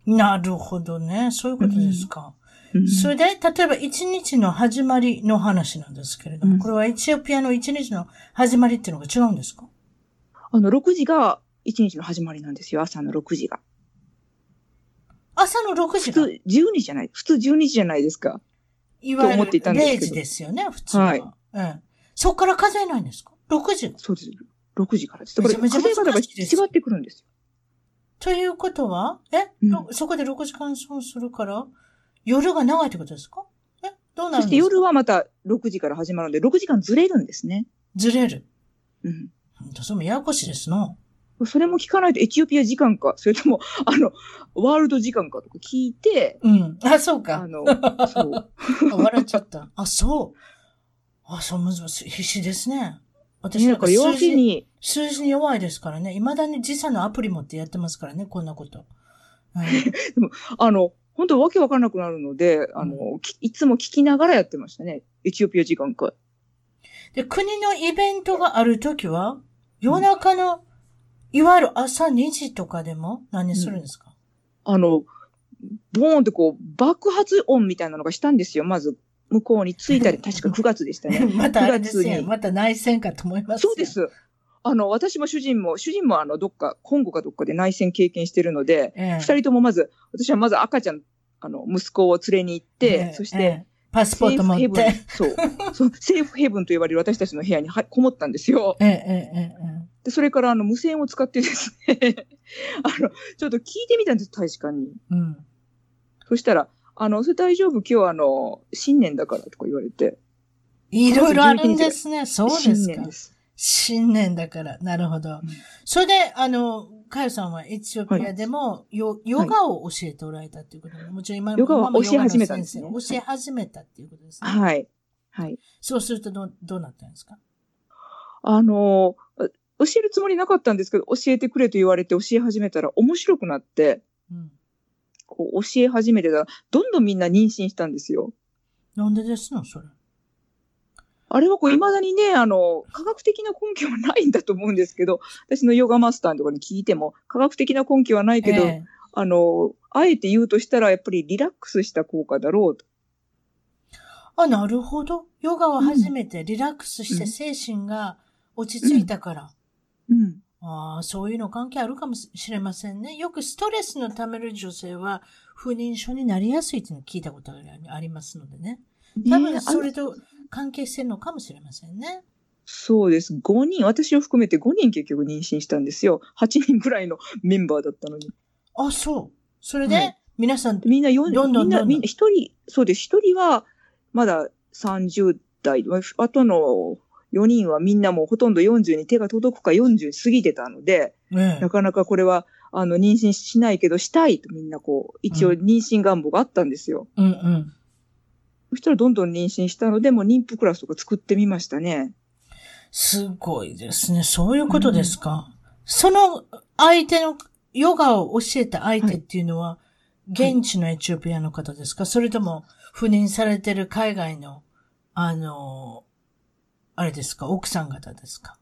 なるほどね。そういうことですか。うん、それで、例えば一日の始まりの話なんですけれども、これはエチオピアの一日の始まりっていうのが違うんですか？あの、6時が一日の始まりなんですよ。朝の6時が。朝の6時が？普通12時じゃない？普通12時じゃないですか。いわゆる0時ですよね、普通は。はい。うん。そこから数えないんですか ?6 時そうです。6時からです。これ、数え方が違ってくるんですよ。ということは、え、うん、そこで6時間損するから、夜が長いってことですか？え？どうなるんですか？そして夜はまた6時から始まるんで、6時間ずれるんですね。ずれる。うん。それもややこしいですな。それも聞かないとエチオピア時間か、それとも、あの、ワールド時間かとか聞いて、うん。あ、そうか。あの、そう。笑っちゃった。あ、そう。あ、そう、むずむず、必死ですね。私なんか数字に、数字に弱いですからね。未だに時差のアプリ持ってやってますからね、こんなこと。はい、でも、あの、本当わけわからなくなるので、あの、うん、いつも聞きながらやってましたね。エチオピア時間か。で、国のイベントがあるときは、夜中のいわゆる朝2時とかでも何するんですか、うん、あの、ボーンってこう、爆発音みたいなのがしたんですよ。まず、向こうに着いたり、確か9月でしたね。またあれですね。また内戦かと思いますそうです。あの、私も主人も、主人もあの、どっか、コンゴかどっかで内戦経験してるので、二、え人ともまず、私はまず赤ちゃん、あの、息子を連れに行って、え、そして、パスポート持って。そう。そう、セーフヘブンと呼ばれる私たちの部屋にはこもったんですよ。ええ、ええ、で、それからあの、無線を使ってですねあの、ちょっと聞いてみたんです、大使館に。うん。そしたら、あの、それ大丈夫、今日あの、新年だからとか言われて。いろいろあるんですね。そうですか。新年です。新年だから。なるほど。うん、それで、あの、かよさんはエチオピアでもヨ、ヨガを教えておられたっていうことで、もちろん今ヨガを教え始めたんですね。教え始めたっていうことですね。はい。はい。そうするとどう、どうなったんですか？あの、教えるつもりなかったんですけど、教えてくれと言われて教え始めたら面白くなって、うん、こう教え始めてたら、どんどんみんな妊娠したんですよ。なんでですのそれ。あれはこう、未だにね、あの、科学的な根拠はないんだと思うんですけど、私のヨガマスターとかに聞いても、科学的な根拠はないけど、えー、あの、あえて言うとしたら、やっぱりリラックスした効果だろうと。あ、なるほど。ヨガは初めてリラックスして精神が落ち着いたから。うん。うん、ああ、そういうの関係あるかもしれませんね。よくストレスのためる女性は不妊症になりやすいっていうのを聞いたことがありますのでね。多分それと関係してるのかもしれませんね。そうです。5人、私を含めて5人結局妊娠したんですよ。8人ぐらいのメンバーだったのに。あ、そう。それで、はい、皆さん、みんな4、どんどんみんな、みんな1人、そうです。1人はまだ30代、あとの4人はみんなもうほとんど40に手が届くか40過ぎてたので、ね、なかなかこれは、あの、妊娠しないけどしたいとみんなこう、一応妊娠願望があったんですよ。うんうん。そしたらどんどん妊娠したので、も妊婦クラスとか作ってみましたね。すごいですね。そういうことですか。うん、その相手の、ヨガを教えた相手っていうのは、はい、現地のエチオピアの方ですか、はい、それとも、赴任されてる海外の、あの、あれですか？奥さん方ですか？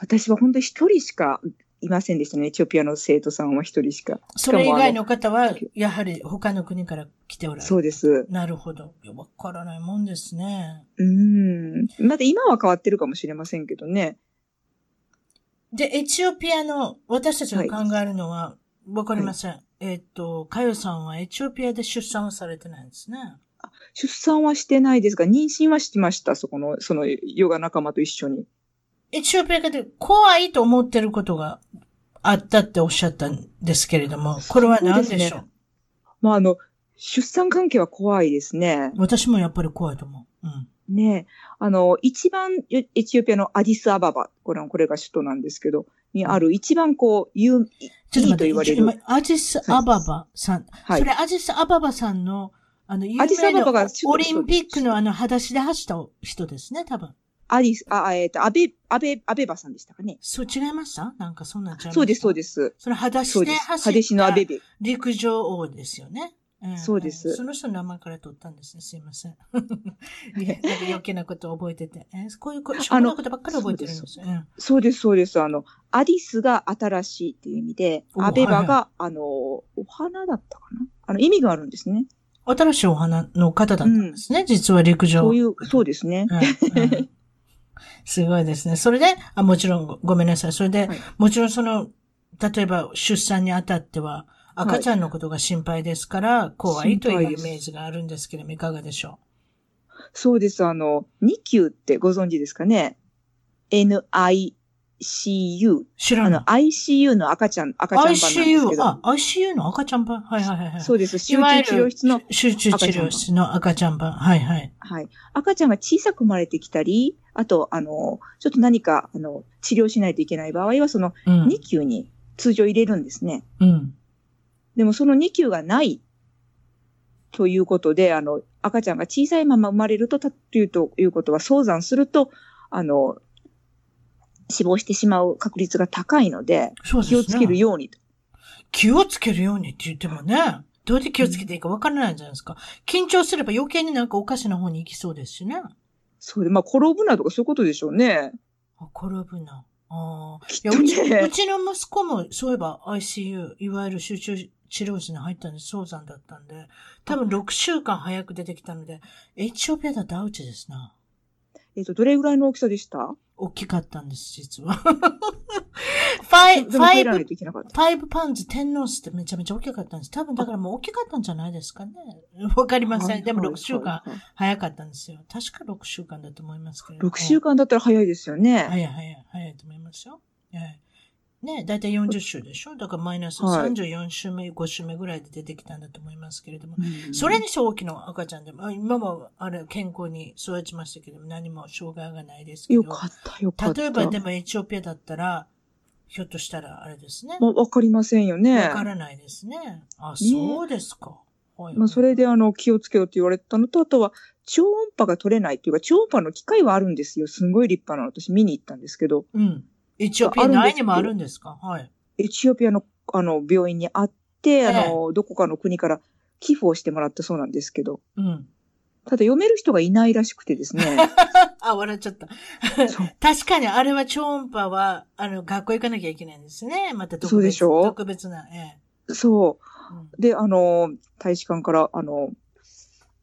私は本当に一人しかいませんでしたね。エチオピアの生徒さんは一人しか。それ以外の方は、やはり他の国から来ておられる。そうです。なるほど。わからないもんですね。うん。まだ今は変わってるかもしれませんけどね。で、エチオピアの、私たちが考えるのは、わかりません。はい、えっ、と、かよさんはエチオピアで出産をされてないんですね。出産はしてないですが、妊娠はしてました。そこの、そのヨガ仲間と一緒に。エチオピアで怖いと思ってることがあったっておっしゃったんですけれども、これは何でしょう、ね、まあ、あの、出産関係は怖いですね。私もやっぱり怖いと思う。うん。ねあの、一番、エチオピアのアディスアババ、これこれが首都なんですけど、にある一番こう、有、ちょっとと言われる。アディスアババさん。はい。それアディスアババさんの、あの、有名なオリンピックのあの、裸足で走った人ですね、多分。アリス、あ、えっ、ー、と、アベ、アベ、アベバさんでしたかね。そう、違いました？なんかそんなんちゃいそうです、そうです。その裸足で走った。裸足のアベベ。陸上王ですよね。うん、そうです。その人の名前から取ったんですね。すいません。いや、余計なことを覚えてて。えこういう、しょうもなことばっかり覚えてるんですよ。そうです、そうです。あの、アディスが新しいっていう意味で、アベバが、はいはい、あの、お花だったかな？あの、意味があるんですね。新しいお花の方だったんですね。うん、実は陸上。そういう、そうですね。うんうんすごいですね。それで、あもちろんごめんなさい。それで、はい、もちろんその、例えば出産にあたっては、赤ちゃんのことが心配ですから、怖いというイメージがあるんですけれども、いかがでしょう？そうです。あの、ニキューってご存知ですかね ?NI ICU。知らない。ICU の赤ちゃん、赤ちゃん版なんですけど。ICU、あ、ICU の赤ちゃん版？はいはいはい。そうです。集中治療室の。集中治療室の赤ちゃん版。はいはい。はい。赤ちゃんが小さく生まれてきたり、あと、あの、ちょっと何か、あの、治療しないといけない場合は、その、2級に通常入れるんですね。うん。でもその2級がないということで、あの、赤ちゃんが小さいまま生まれると、というということは、早産すると、あの、死亡してしまう確率が高いので、でね、気をつけるようにと。気をつけるようにって言ってもね、どうやって気をつけていいかわからないじゃないですか。緊張すれば余計になんかおかしな方に行きそうですしね。そうで、まあ、転ぶなとかそういうことでしょうね。あ、転ぶな。ああ。いや、うち、うちの息子も、そういえば ICU、いわゆる集中治治療室に入ったんで、早産だったんで、多分6週間早く出てきたので、エチオピアだとアウトですな。えっ、と、どれぐらいの大きさでした？大きかったんです、実は。five, five, five pounds ten ounce ってめちゃめちゃ大きかったんです。多分だからもう大きかったんじゃないですかね。わかりません。でも6週間早かったんですよ。確か6週間だと思いますけど。6週間だったら早いですよね。早い早い、早いと思いますよ。はいね、だいたい40週でしょ？だからマイナス34週目、はい、5週目ぐらいで出てきたんだと思いますけれども、うん、それにして大きな赤ちゃんでも、今もあれ健康に育ちましたけども、何も障害がないですけど。よかった、よかった。例えばでもエチオピアだったら、ひょっとしたらあれですね。まあ、わかりませんよね。わからないですね。あ、そうですか。はい、まあ、それであの、気をつけろって言われたのと、あとは、超音波が取れないっていうか、超音波の機械はあるんですよ。すごい立派なの。私見に行ったんですけど。うん。エチオピア内にもあるんですか？はい。エチオピアのあの病院にあって、あの、どこかの国から寄付をしてもらったそうなんですけど。うん。ただ読める人がいないらしくてですね。あ、笑っちゃった。確かにあれは超音波は、あの、学校行かなきゃいけないんですね。また特別そうでしょ？特別な。ええ、そう、うん、で、あの、大使館から、あの、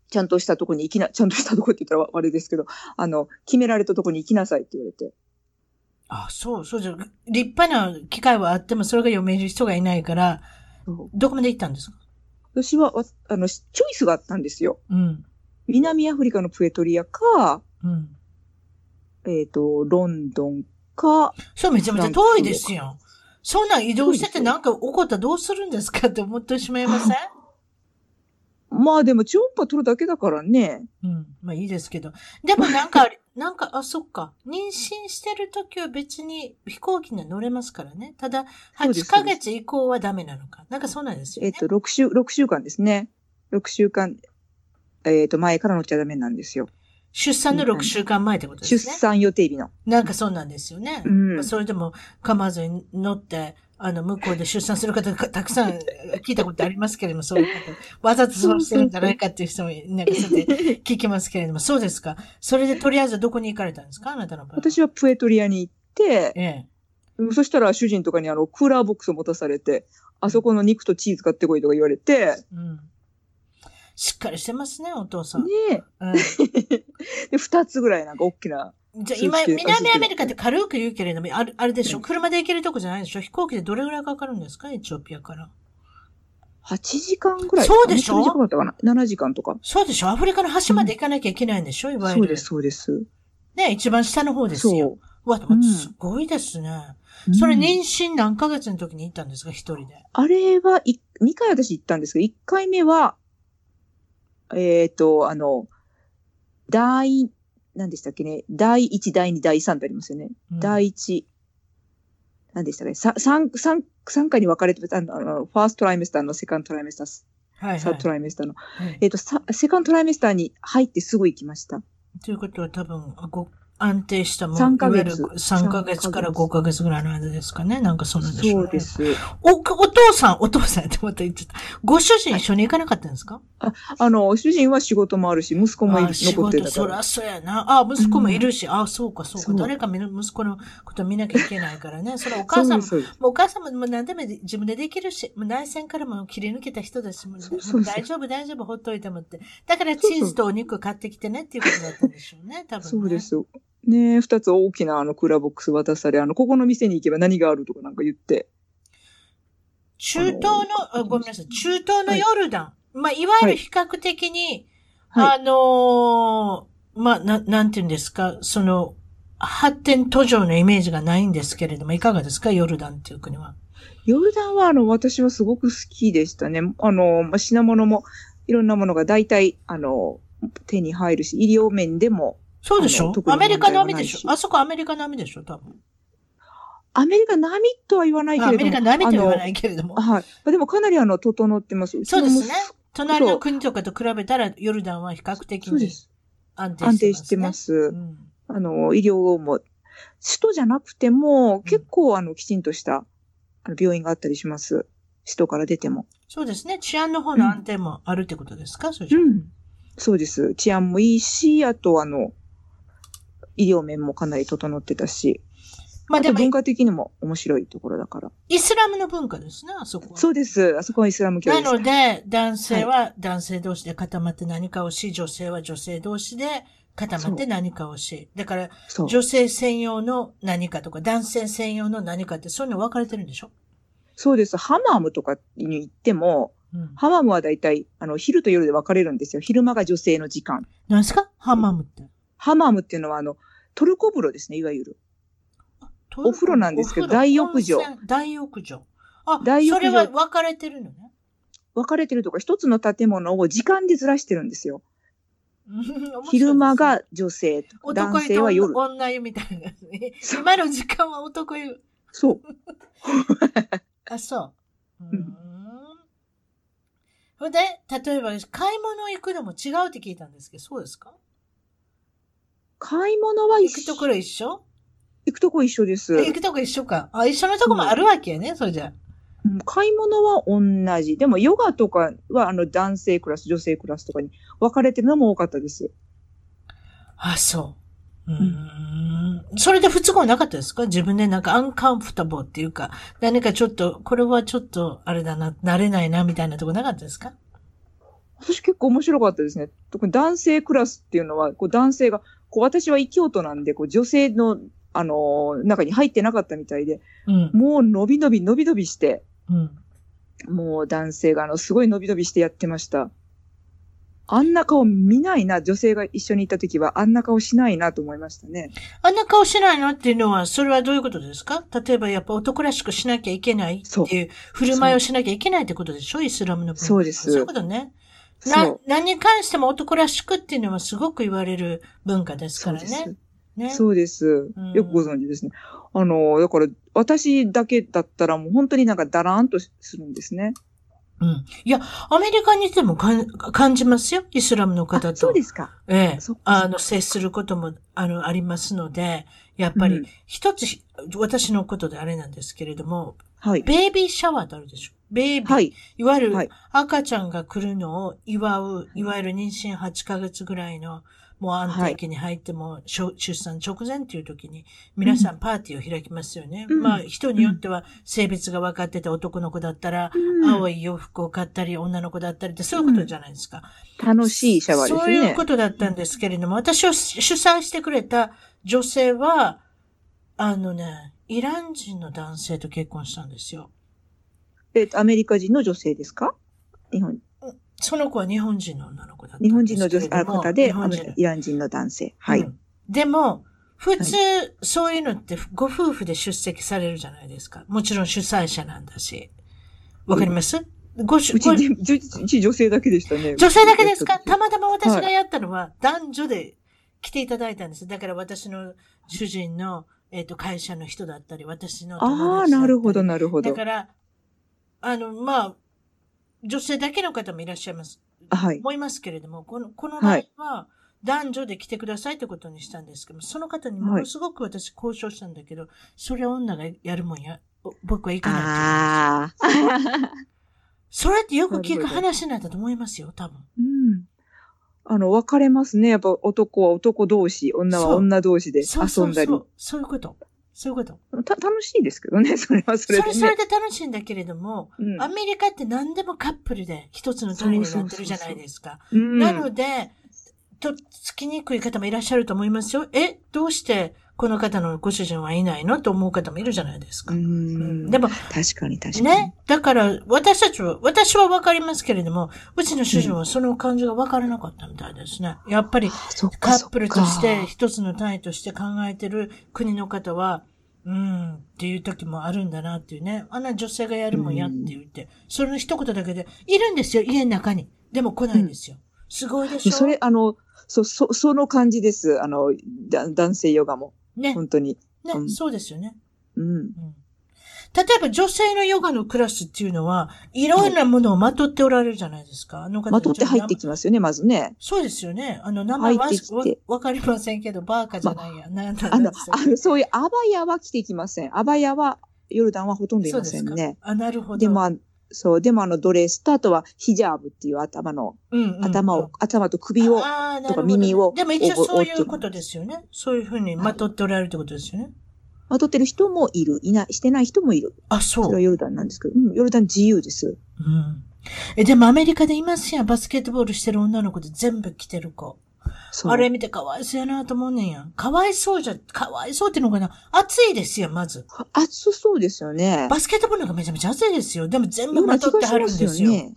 ちゃんとしたとこに行きな、ちゃんとしたとこって言ったらあれですけど、あの、決められたとこに行きなさいって言われて。あ、そう、そうじゃ、立派な機会はあっても、それが読める人がいないから、どこまで行ったんですか？私は、あの、チョイスがあったんですよ。うん。南アフリカのプエトリアか、うん。えっ、ー、と、ロンドンか。そう、めちゃめちゃ遠いですよ。そんなん移動しててなんか起こったらどうするんですかって思ってしまいません？まあでも超音波取るだけだからね。うん。まあいいですけど。でもなんか、なんか、あ、そっか。妊娠してる時は別に飛行機には乗れますからね。ただ、8ヶ月以降はダメなのか。なんかそうなんですよ、ね。えっ、ー、と、6週、6週間ですね。6週間、えっ、ー、と、前から乗っちゃダメなんですよ。出産の6週間前ってことですね。出産予定日の。なんかそうなんですよね。うん、それでも構わずに乗って、あの、向こうで出産する方がたくさん聞いたことありますけれども、そういうこと。わざとそうしてるんじゃないかっていう人も、なんかそうで聞きますけれども、そうですか。それでとりあえずどこに行かれたんですか？あなたの場合。私はプエトリアに行って、ええ。そしたら主人とかにあの、クーラーボックスを持たされて、あそこの肉とチーズ買ってこいとか言われて、うん。しっかりしてますね、お父さん。ねえ。うん、で、二つぐらいなんか大きなじゃあ今、南アメリカって軽く言うけれども、ある、あれでしょ？車で行けるとこじゃないでしょ？飛行機でどれぐらいかかるんですか？エチオピアから。8時間ぐらいそうでしょ ?8 時間だったかな ?7 時間とか。そうでしょ？アフリカの端まで行かなきゃいけないんでしょ、うん、いわゆる。そうです、そうです。ね、一番下の方ですよ。う。わ、すごいですね。うん、それ妊娠何ヶ月の時に行ったんですか？一人で。あれは、2回私行ったんですけど、1回目は、えっ、ー、と、あの、第何でしたっけね、第1、第2、第3ってありますよね。うん、第1、何でしたっけ、3、3、3回に分かれて、あの、ファーストライメスターのセカンドトライメスター、はい、はい、サードトライメスターの。はい、えっ、ー、と、セカンドトライメスターに入ってすぐ行きました。ということは多分、ご安定したもの。3ヶ月。3ヶ月から5ヶ月ぐらいの間ですかね。なんかそんなんでしょう、ね、そうです。お、お父さん、お父さんってまた言っちゃった。ご主人一緒に行かなかったんですか、あ、あの、主人は仕事もあるし、息子もいる、残ってたから。そらそうやな。あ、息子もいるし、うん、あ、そうか、そうか。誰か息子のこと見なきゃいけないからね。それお母さんも、もうお母さんも何でも自分でできるし、もう内戦からも切り抜けた人だし、もう大丈夫、大丈夫、ほっといてもって。だからチーズとお肉買ってきてねっていうことだったんでしょうね、多分、ね。そうですよ。ね二つ大きなあのクーラーボックス渡され、あの、ここの店に行けば何があるとかなんか言って。中東の、ごめんなさい、中東のヨルダン。はい、まあ、いわゆる比較的に、はい、あのー、まあ、な、なんて言うんですか、その、発展途上のイメージがないんですけれども、いかがですか、ヨルダンっていう国は。ヨルダンは、あの、私はすごく好きでしたね。あの、まあ、品物も、いろんなものが大体、あの、手に入るし、医療面でも、そうでしょ？アメリカ並みでしょ？あそこアメリカ並みでしょ？多分。アメリカ並みとは言わないけれども。アメリカ並みとは言わないけれども。はい。でもかなりあの、整ってます。そうですね。隣の国とかと比べたら、ヨルダンは比較的に安定してます、ね、安定してます。うん、あの、医療も、首都じゃなくても、結構あの、きちんとした、病院があったりします。首都から出ても。そうですね。治安の方の安定もあるってことですか、うん、そうん。そうです。治安もいいし、あとあの、医療面もかなり整ってたし。まあでも文化的にも面白いところだから。イスラムの文化ですね、あそこは。そうです。あそこはイスラム教です。なので、男性は男性同士で固まって何かをし、女性は女性同士で固まって何かをし。だから、女性専用の何かとか、男性専用の何かって、そういうの分かれてるんでしょ？そうです。ハマムとかに行っても、うん、ハマムはだいたい、あの、昼と夜で分かれるんですよ。昼間が女性の時間。何ですか？ハマムって。ハマムっていうのは、あの、トルコ風呂ですね、いわゆる。お風呂なんですけど、大浴場。大浴場。あ、大浴場。それは分かれてるのね。分かれてるとか、一つの建物を時間でずらしてるんですよ。昼間が女性、男性は夜。女湯みたいな、ね。今の時間は男湯。そう。あ、そう。うんほんで、例えば、買い物行くのも違うって聞いたんですけど、そうですか？買い物は一緒。行くところ一緒？行くとこ一緒です。行くとこ一緒か。あ、一緒のとこもあるわけやね、うん、それじゃ。買い物は同じ。でも、ヨガとかは、あの、男性クラス、女性クラスとかに分かれてるのも多かったです。あ、そう。うん。それで不都合なかったですか？自分でなんかアンカンフタボーっていうか、何かちょっと、これはちょっと、あれだな、慣れないな、みたいなとこなかったですか？私結構面白かったですね。特に男性クラスっていうのは、こう男性が、こう私は異教徒なんで、こう女性のあの、中に入ってなかったみたいで、うん、もう伸び伸び伸び伸びして、うん、もう男性があの、すごい伸び伸びしてやってました。あんな顔見ないな、女性が一緒にいた時はあんな顔しないなと思いましたね。あんな顔しないのっていうのは、それはどういうことですか？例えばやっぱ男らしくしなきゃいけないっていう、振る舞いをしなきゃいけないってことでしょ？イスラムの文化。そうです。そういうことね。な、何に関しても男らしくっていうのはすごく言われる文化ですからね。ね。そうです。よくご存知ですね。あの、だから、私だけだったらもう本当になんかダラーンとするんですね。うん。いや、アメリカにいても感じますよ？イスラムの方と。そうですか。ええ。あの、接することも、あの、ありますので、やっぱり、一つ、うん、私のことであれなんですけれども、はい。ベイビーシャワーってあるでしょ？ベイビー。はい。いわゆる、赤ちゃんが来るのを祝う、いわゆる妊娠8ヶ月ぐらいの、もう安定期に入っても、はい、出産直前っていう時に、皆さんパーティーを開きますよね。うん、まあ、人によっては性別が分かってて男の子だったら、青い洋服を買ったり、女の子だったりって、そういうことじゃないですか。楽しいシャワーですね。そういうことだったんですけれども、私を主催してくれた女性は、あのね、イラン人の男性と結婚したんですよ。えっと、アメリカ人の女性ですか？日本その子は日本人の女の子だった日本人の女性方で、イラン人の男性。はい。うん、でも、普通、はい、そういうのってご夫婦で出席されるじゃないですか。もちろん主催者なんだし。わかります、うん、ごし、うち、うち女性だけでしたね。女性だけですか？たまたま私がやったのは男女で来ていただいたんです。だから私の主人の、えっ、ー、と、会社の人だったり、私の友達ああ、なるほど、なるほど。だから、あの、まあ、女性だけの方もいらっしゃいます。はい。思いますけれども、この、この場合は、男女で来てくださいってことにしたんですけどその方にものすごく私交渉したんだけど、はい、それは女がやるもんや、僕は行かないああ。それってよく聞く話になったと思いますよ、多分。うん。あの、分かれますね。やっぱ男は男同士、女は女同士で遊んだり。そうそうそうそういうこと。そういうこと。た、楽しいですけどね、それはそれで、ね、それ、それで楽しいんだけれども、うん、アメリカって何でもカップルで一つの単位になってるじゃないですか。なので、と、つきにくい方もいらっしゃると思いますよ。え、どうしてこの方のご主人はいないのと思う方もいるじゃないですか。うん、でも、確かに確かに。ね。だから、私たちは、私はわかりますけれども、うちの主人はその感じがわからなかったみたいですね。やっぱり、カップルとして、一つの単位として考えてる国の方は、うん、っていう時もあるんだなっていうね。あんな女性がやるもんやって言って、それの一言だけで、いるんですよ、家の中に。でも来ないんですよ。すごいでしょ？それ、あの、そ、そ、その感じです。あの、だ男性ヨガも。ね。本当に。ね、うん、そうですよね。うん。うん例えば女性のヨガのクラスっていうのは、いろんなものをまとっておられるじゃないですか。あの方まとって入ってきますよね、まずね。そうですよね。あの、名前はわかりませんけど、バーカじゃないや。ま、なんだあの、あの、そういうアバヤは着てきません。アバヤは、ヨルダンはほとんどいませんね。あ、なるほど。でも、そう、でもあのドレスとあとはヒジャーブっていう頭の、うんうんうん、頭を、頭と首を、とか耳を。でも一応そういうことですよね。そういうふうにまとっておられるってことですよね。まとってる人もいる。いない、してない人もいる。あ、そう。それはヨルダンなんですけど、うん、ヨルダン自由です。うん。え、でもアメリカでいますやん。バスケットボールしてる女の子で全部着てる子。あれ見てかわいそうやなと思うねんやん。かわいそうじゃ、かわいそうっていうのかな。暑いですよ、まず。暑そうですよね。バスケットボールなんかめちゃめちゃ暑いですよ。でも全部まとってはるんですよ。ね、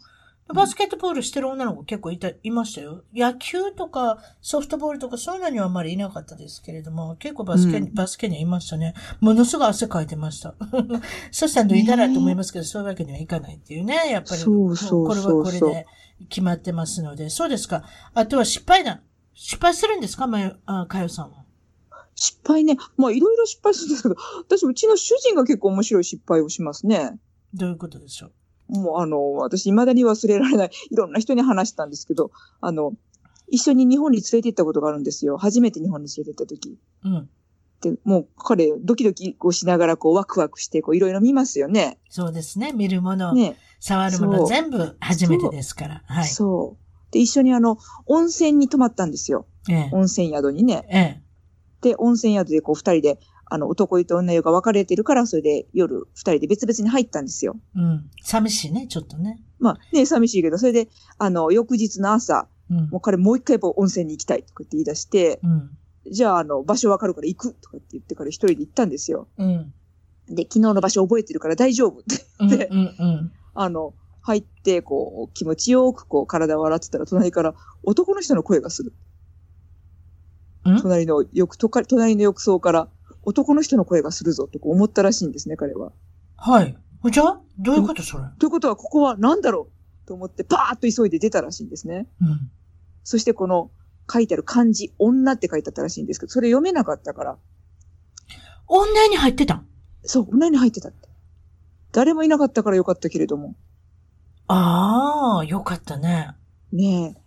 バスケットボールしてる女の子結構いた、いましたよ。野球とかソフトボールとかそういうのにはあんまりいなかったですけれども、結構バスケ、うん、バスケにはいましたね。ものすごい汗かいてました。そしたら脱いだらと思いますけど、そういうわけにはいかないっていうね。やっぱり。そうそうこれはこれで決まってますので。そうですか。あとは失敗談。失敗するんですか？まあ、かよさんは。失敗ね。まあ、いろいろ失敗するんですけど、私、うちの主人が結構面白い失敗をしますね。どういうことでしょう？もうあの、私未だに忘れられない、いろんな人に話したんですけど、あの、一緒に日本に連れて行ったことがあるんですよ。初めて日本に連れて行った時。うん。で、もう彼、ドキドキをしながら、こう、ワクワクして、こう、いろいろ見ますよね。そうですね。見るもの、ね、触るもの、全部初めてですから。はい。そう。で、一緒にあの、温泉に泊まったんですよ。ええ、温泉宿にね。ええ。で、温泉宿でこう、二人で、あの、男湯と女湯が分かれてるから、それで夜二人で別々に入ったんですよ。うん。寂しいね、ちょっとね。まあね、寂しいけど、それで、あの、翌日の朝、うん、もう彼もう一回やっぱ温泉に行きたいとかって言い出して、うん、じゃあ、あの、場所分かるから行くとかって言ってから一人で行ったんですよ。うん。で、昨日の場所覚えてるから大丈夫って言って、うんうんうん、あの、入って、こう、気持ちよくこう、体を洗ってたら、隣から男の人の声がする。隣の浴、隣の浴槽から、男の人の声がするぞと思ったらしいんですね、彼は。はい。じゃあどういうことそれ？ということは、ここは何だろう？と思って、パーッと急いで出たらしいんですね。うん。そしてこの、書いてある漢字、女って書いてあったらしいんですけど、それ読めなかったから。女に入ってたそう、女に入ってたって。誰もいなかったからよかったけれども。ああ、よかったね。ねえ。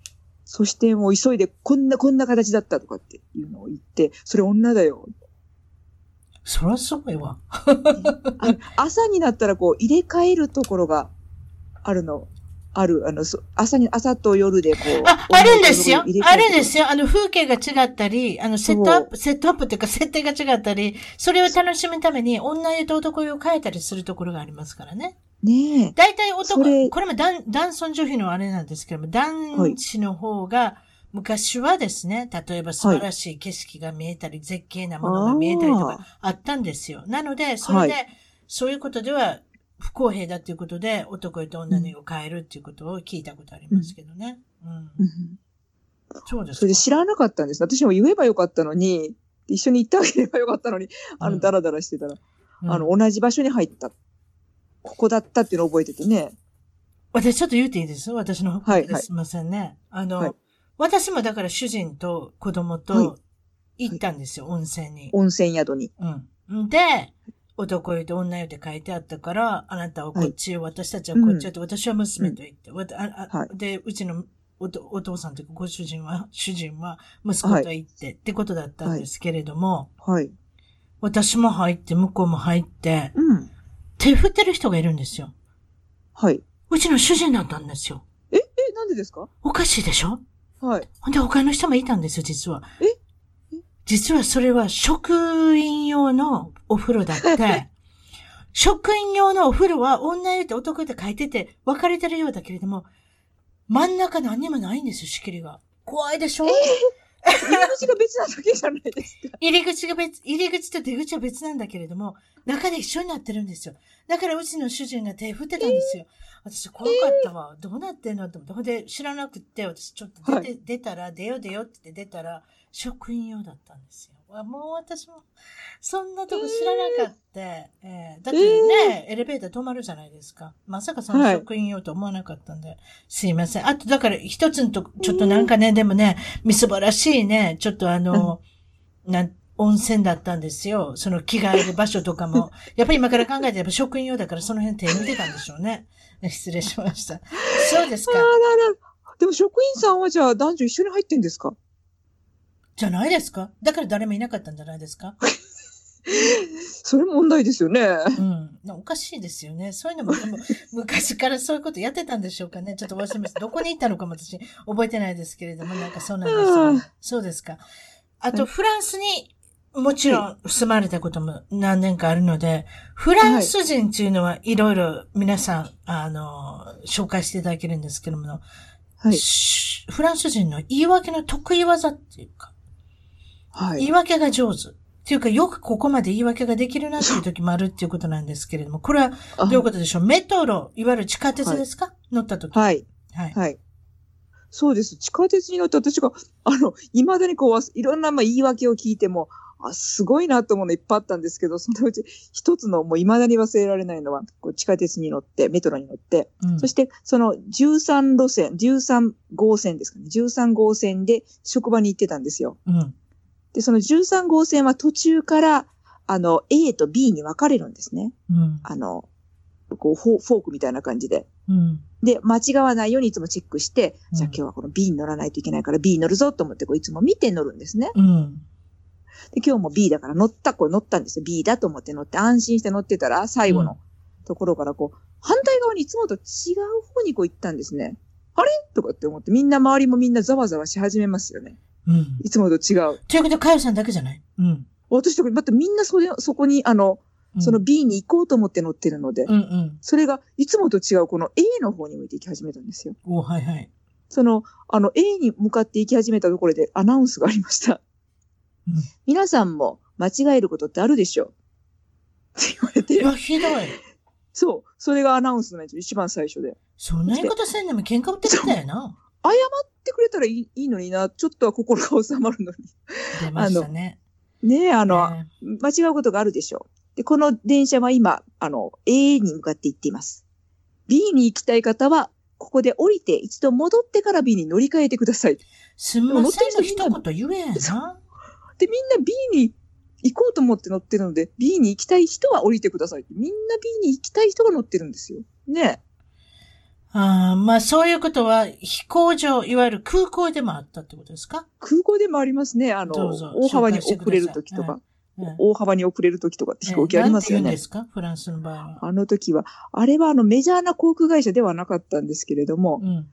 そしてもう急いで、こんな、こんな形だったとかっていうのを言って、それ女だよ。そりゃそうやわ。朝になったらこう入れ替えるところがあるの。ある、あの、朝に、朝と夜でこう。あ、あるんですよ。あるんですよ。あの、風景が違ったり、あの、セットアップ、セットアップっていうか、設定が違ったり、それを楽しむために、女湯と男湯を変えたりするところがありますからね。ねえ。大体男、これも男、男尊女卑のあれなんですけども、男子の方が、はい昔はですね、例えば素晴らしい景色が見えたり、はい、絶景なものが見えたりとかあったんですよ。なので、それで、はい、そういうことでは不公平だということで、男と女のを変えるっていうことを聞いたことありますけどね。うん。うん、そうですそれで知らなかったんです。私も言えばよかったのに、一緒に行ってあげればよかったのに、あの、ダラダラしてたら、うん、あの、同じ場所に入った。ここだったっていうのを覚えててね。私ちょっと言うていいです？私の方です。はい、すいませんね。あの、はい私もだから主人と子供と行ったんですよ、はい、温泉に。温泉宿に。うん。で、男湯と女湯って書いてあったから、あなたはこっち私たちはこっちをって、私は娘と行って、で、うちのおお父さんというかご主人は、主人は息子と行って、ってことだったんですけれども、はい。私も入って、向こうも入って、うん。手振ってる人がいるんですよ。はい。うちの主人だったんですよ。え、え、なんでですか？おかしいでしょ？はい。ほんで他の人もいたんですよ、実は。え？実はそれは職員用のお風呂だって、職員用のお風呂は女湯って男って書いてて分かれてるようだけれども、真ん中何にもないんですよ、仕切りが。怖いでしょ、え？ー入り口が別なだけじゃないですか。入り口が別、入り口と出口は別なんだけれども、中で一緒になってるんですよ。だからうちの主人が手振ってたんですよ。えー、私怖かったわ。どうなってんのって思って。ほんで知らなくって、私ちょっと出て、はい、出たら、出よ出よって出たら、職員用だったんですよ。もう私も、そんなとこ知らなかった。えー、えー、だってね、えー、エレベーター止まるじゃないですか。まさかその職員用と思わなかったんで、はい、すいません。あと、だから一つのと、ちょっとなんかね、でもね、みすぼらしいね、ちょっとあの、うん、なん、温泉だったんですよ。その着替える場所とかも。やっぱり今から考えてやっぱ職員用だからその辺手抜いてたんでしょうね。失礼しました。そうですか。でも職員さんはじゃあ男女一緒に入ってんですか？じゃないですか？だから誰もいなかったんじゃないですか？それ問題ですよね。うん。おかしいですよね。そういうのも、も 昔からそういうことやってたんでしょうかね。ちょっと忘れました。どこに行ったのかも私覚えてないですけれども、なんかそうなんですよ、ね。そうですか。あと、フランスにもちろん住まれたことも何年かあるので、フランス人っていうのはいろいろ皆さん、あの、紹介していただけるんですけども、はい、フランス人の言い訳の得意技っていうか、はい、言い訳が上手。っていうか、よくここまで言い訳ができるなっていう時もあるっていうことなんですけれども、これはどういうことでしょう？メトロ、いわゆる地下鉄ですか、はい、乗った時。はい。はい。はい。そうです。地下鉄に乗って私が、あの、未だにこう、いろんなまあ言い訳を聞いても、あ、すごいなと思うのいっぱいあったんですけど、そのうち一つのもう未だに忘れられないのは、こう地下鉄に乗って、メトロに乗って、うん、そしてその13路線、13号線ですかね、13号線で職場に行ってたんですよ。うん、で、その13号線は途中から、あの、A と B に分かれるんですね。うん、あの、こうフォークみたいな感じで。うん、で、間違わないようにいつもチェックして、じゃあ今日はこの B に乗らないといけないから B に乗るぞと思って、こういつも見て乗るんですね。うんで、今日も B だから乗った、これ乗ったんですよ。B だと思って乗って、安心して乗ってたら、最後のところからこう、反対側にいつもと違う方にこう行ったんですね。あれ？とかって思って、みんな周りもみんなざわざわし始めますよね。うん。いつもと違う。ということは、カヨさんだけじゃない？うん。私とか、またみんなそれ、そこに、あの、その B に行こうと思って乗ってるので、うんうん、それがいつもと違うこの A の方に向いて行き始めたんですよ。おはいはい。その、あの A に向かって行き始めたところでアナウンスがありました。うん、皆さんも間違えることってあるでしょって言われて。いや、ひどい。そう。それがアナウンスなんですよ。一番最初で。そんな言い方せんでも喧嘩売ってきたよな。謝ってくれたらいいいいのにな。ちょっとは心が収まるのに。出ましたね。ねえ、あの、ね、間違うことがあるでしょう。で、この電車は今、あの、A に向かって行っています。B に行きたい方は、ここで降りて一度戻ってから B に乗り換えてください。すみませんの一言言えやな。で、みんな B に行こうと思って乗ってるので、B に行きたい人は降りてください。みんな B に行きたい人が乗ってるんですよ。ねああ、まあそういうことは飛行場、いわゆる空港でもあったってことですか？空港でもありますね。あの、大幅に遅れるときとか。大幅に遅れるときとかって飛行機ありますよね。何ですか？フランスの場合は。あの時は、あれはあのメジャーな航空会社ではなかったんですけれども、うん、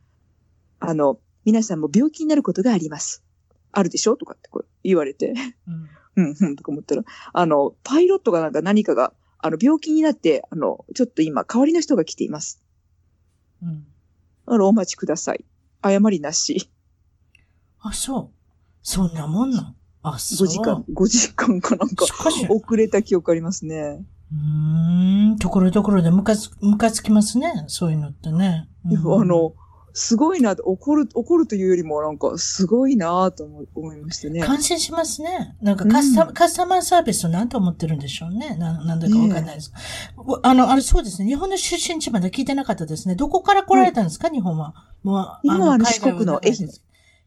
あの、皆さんも病気になることがあります。あるでしょ？とかってこう言われて、うん、うん、うん、とか思ったら、あの、パイロットがなんか何かが、あの、病気になって、あの、ちょっと今、代わりの人が来ています。うん。あの、お待ちください。謝りなし。あ、そう。そんなもんなあ、そう。5時間、5時間かなんか、遅れた記憶ありますね。うん、ところどころでムカつ、ムカつきますね。そういうのってね。うん、あの、すごいな、怒る、怒るというよりもなんか、すごいなと思いましたね。感心しますね。なんかカスタ、うん、カスタマーサービスと何と思ってるんでしょうね。な、なんだかわかんないです。ね、あの、あれそうですね。日本の出身地まで聞いてなかったですね。どこから来られたんですか、日本は。もう、日本はあの四国の愛媛。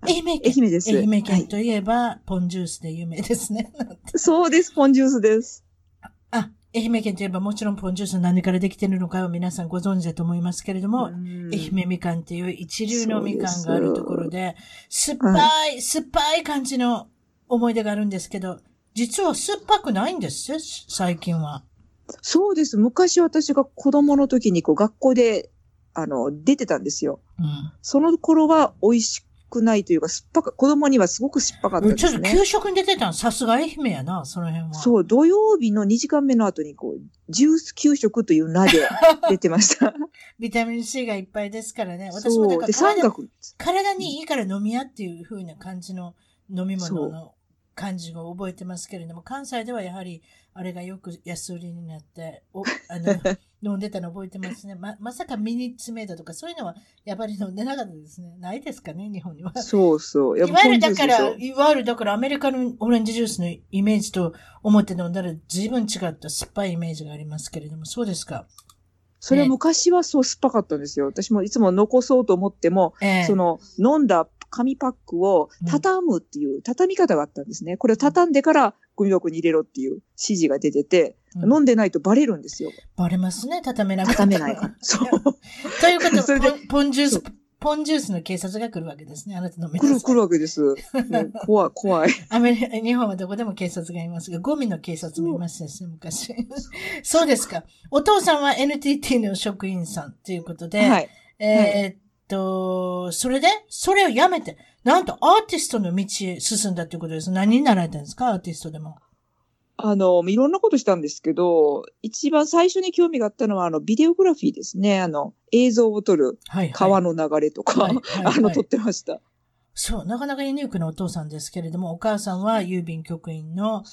愛媛県。愛媛です。愛媛県といえば、はい、ポンジュースで有名ですね。そうです、ポンジュースです。あ、愛媛県といえばもちろんポンジュース何からできているのかは皆さんご存知だと思いますけれども、愛媛みかんっていう一流のみかんがあるところで、酸っぱい、酸っぱい感じの思い出があるんですけど、実は酸っぱくないんですよ、最近は。そうです。昔私が子供の時にこう学校で、あの、出てたんですよ。うん、その頃は美味しくないというか、酸っぱか、子供にはすごく酸っぱかったですね。ちょっと給食に出てたの、さすが愛媛やな、その辺は。そう、土曜日の2時間目の後に、こう、ジュース給食という名で 出てました。ビタミン C がいっぱいですからね。私もなんか体体にいいから飲み屋っていう風な感じの飲み物の感じを覚えてますけれども、関西ではやはり、あれがよく安売りになって、お、あの、飲んでたの覚えてますね。ま、まさかミニッツメイドとかそういうのは、やっぱり飲んでなかったですね。ないですかね、日本には。そうそう。いわゆるだから、いわゆるだからアメリカのオレンジジュースのイメージと思って飲んだら随分違った酸っぱいイメージがありますけれども、そうですか？それは昔はそう酸っぱかったんですよ。私もいつも残そうと思っても、えー、その飲んだ紙パックを畳むっていう畳み方があったんですね。これを畳んでからゴミ箱に入れろっていう指示が出てて、うん、飲んでないとバレるんですよ。バレますね、畳めなくて。畳めないから。そう。ということ で、ポンジュース、ポンジュースの警察が来るわけですね。あなた飲め来る、来るわけです。怖い、怖い。アメリカ、日本はどこでも警察がいますが、ゴミの警察もいましたしね、昔。そうですか。お父さんは NTT の職員さんということで、はい。えー、っと、それで、それをやめて、なんとアーティストの道へ進んだということです。何になられたんですか？アーティストでも。あの、いろんなことしたんですけど、一番最初に興味があったのは、あの、ビデオグラフィーですね。あの、映像を撮る川の流れとか、あの、撮ってました。そう、なかなかユニークなお父さんですけれども、お母さんは郵便局員の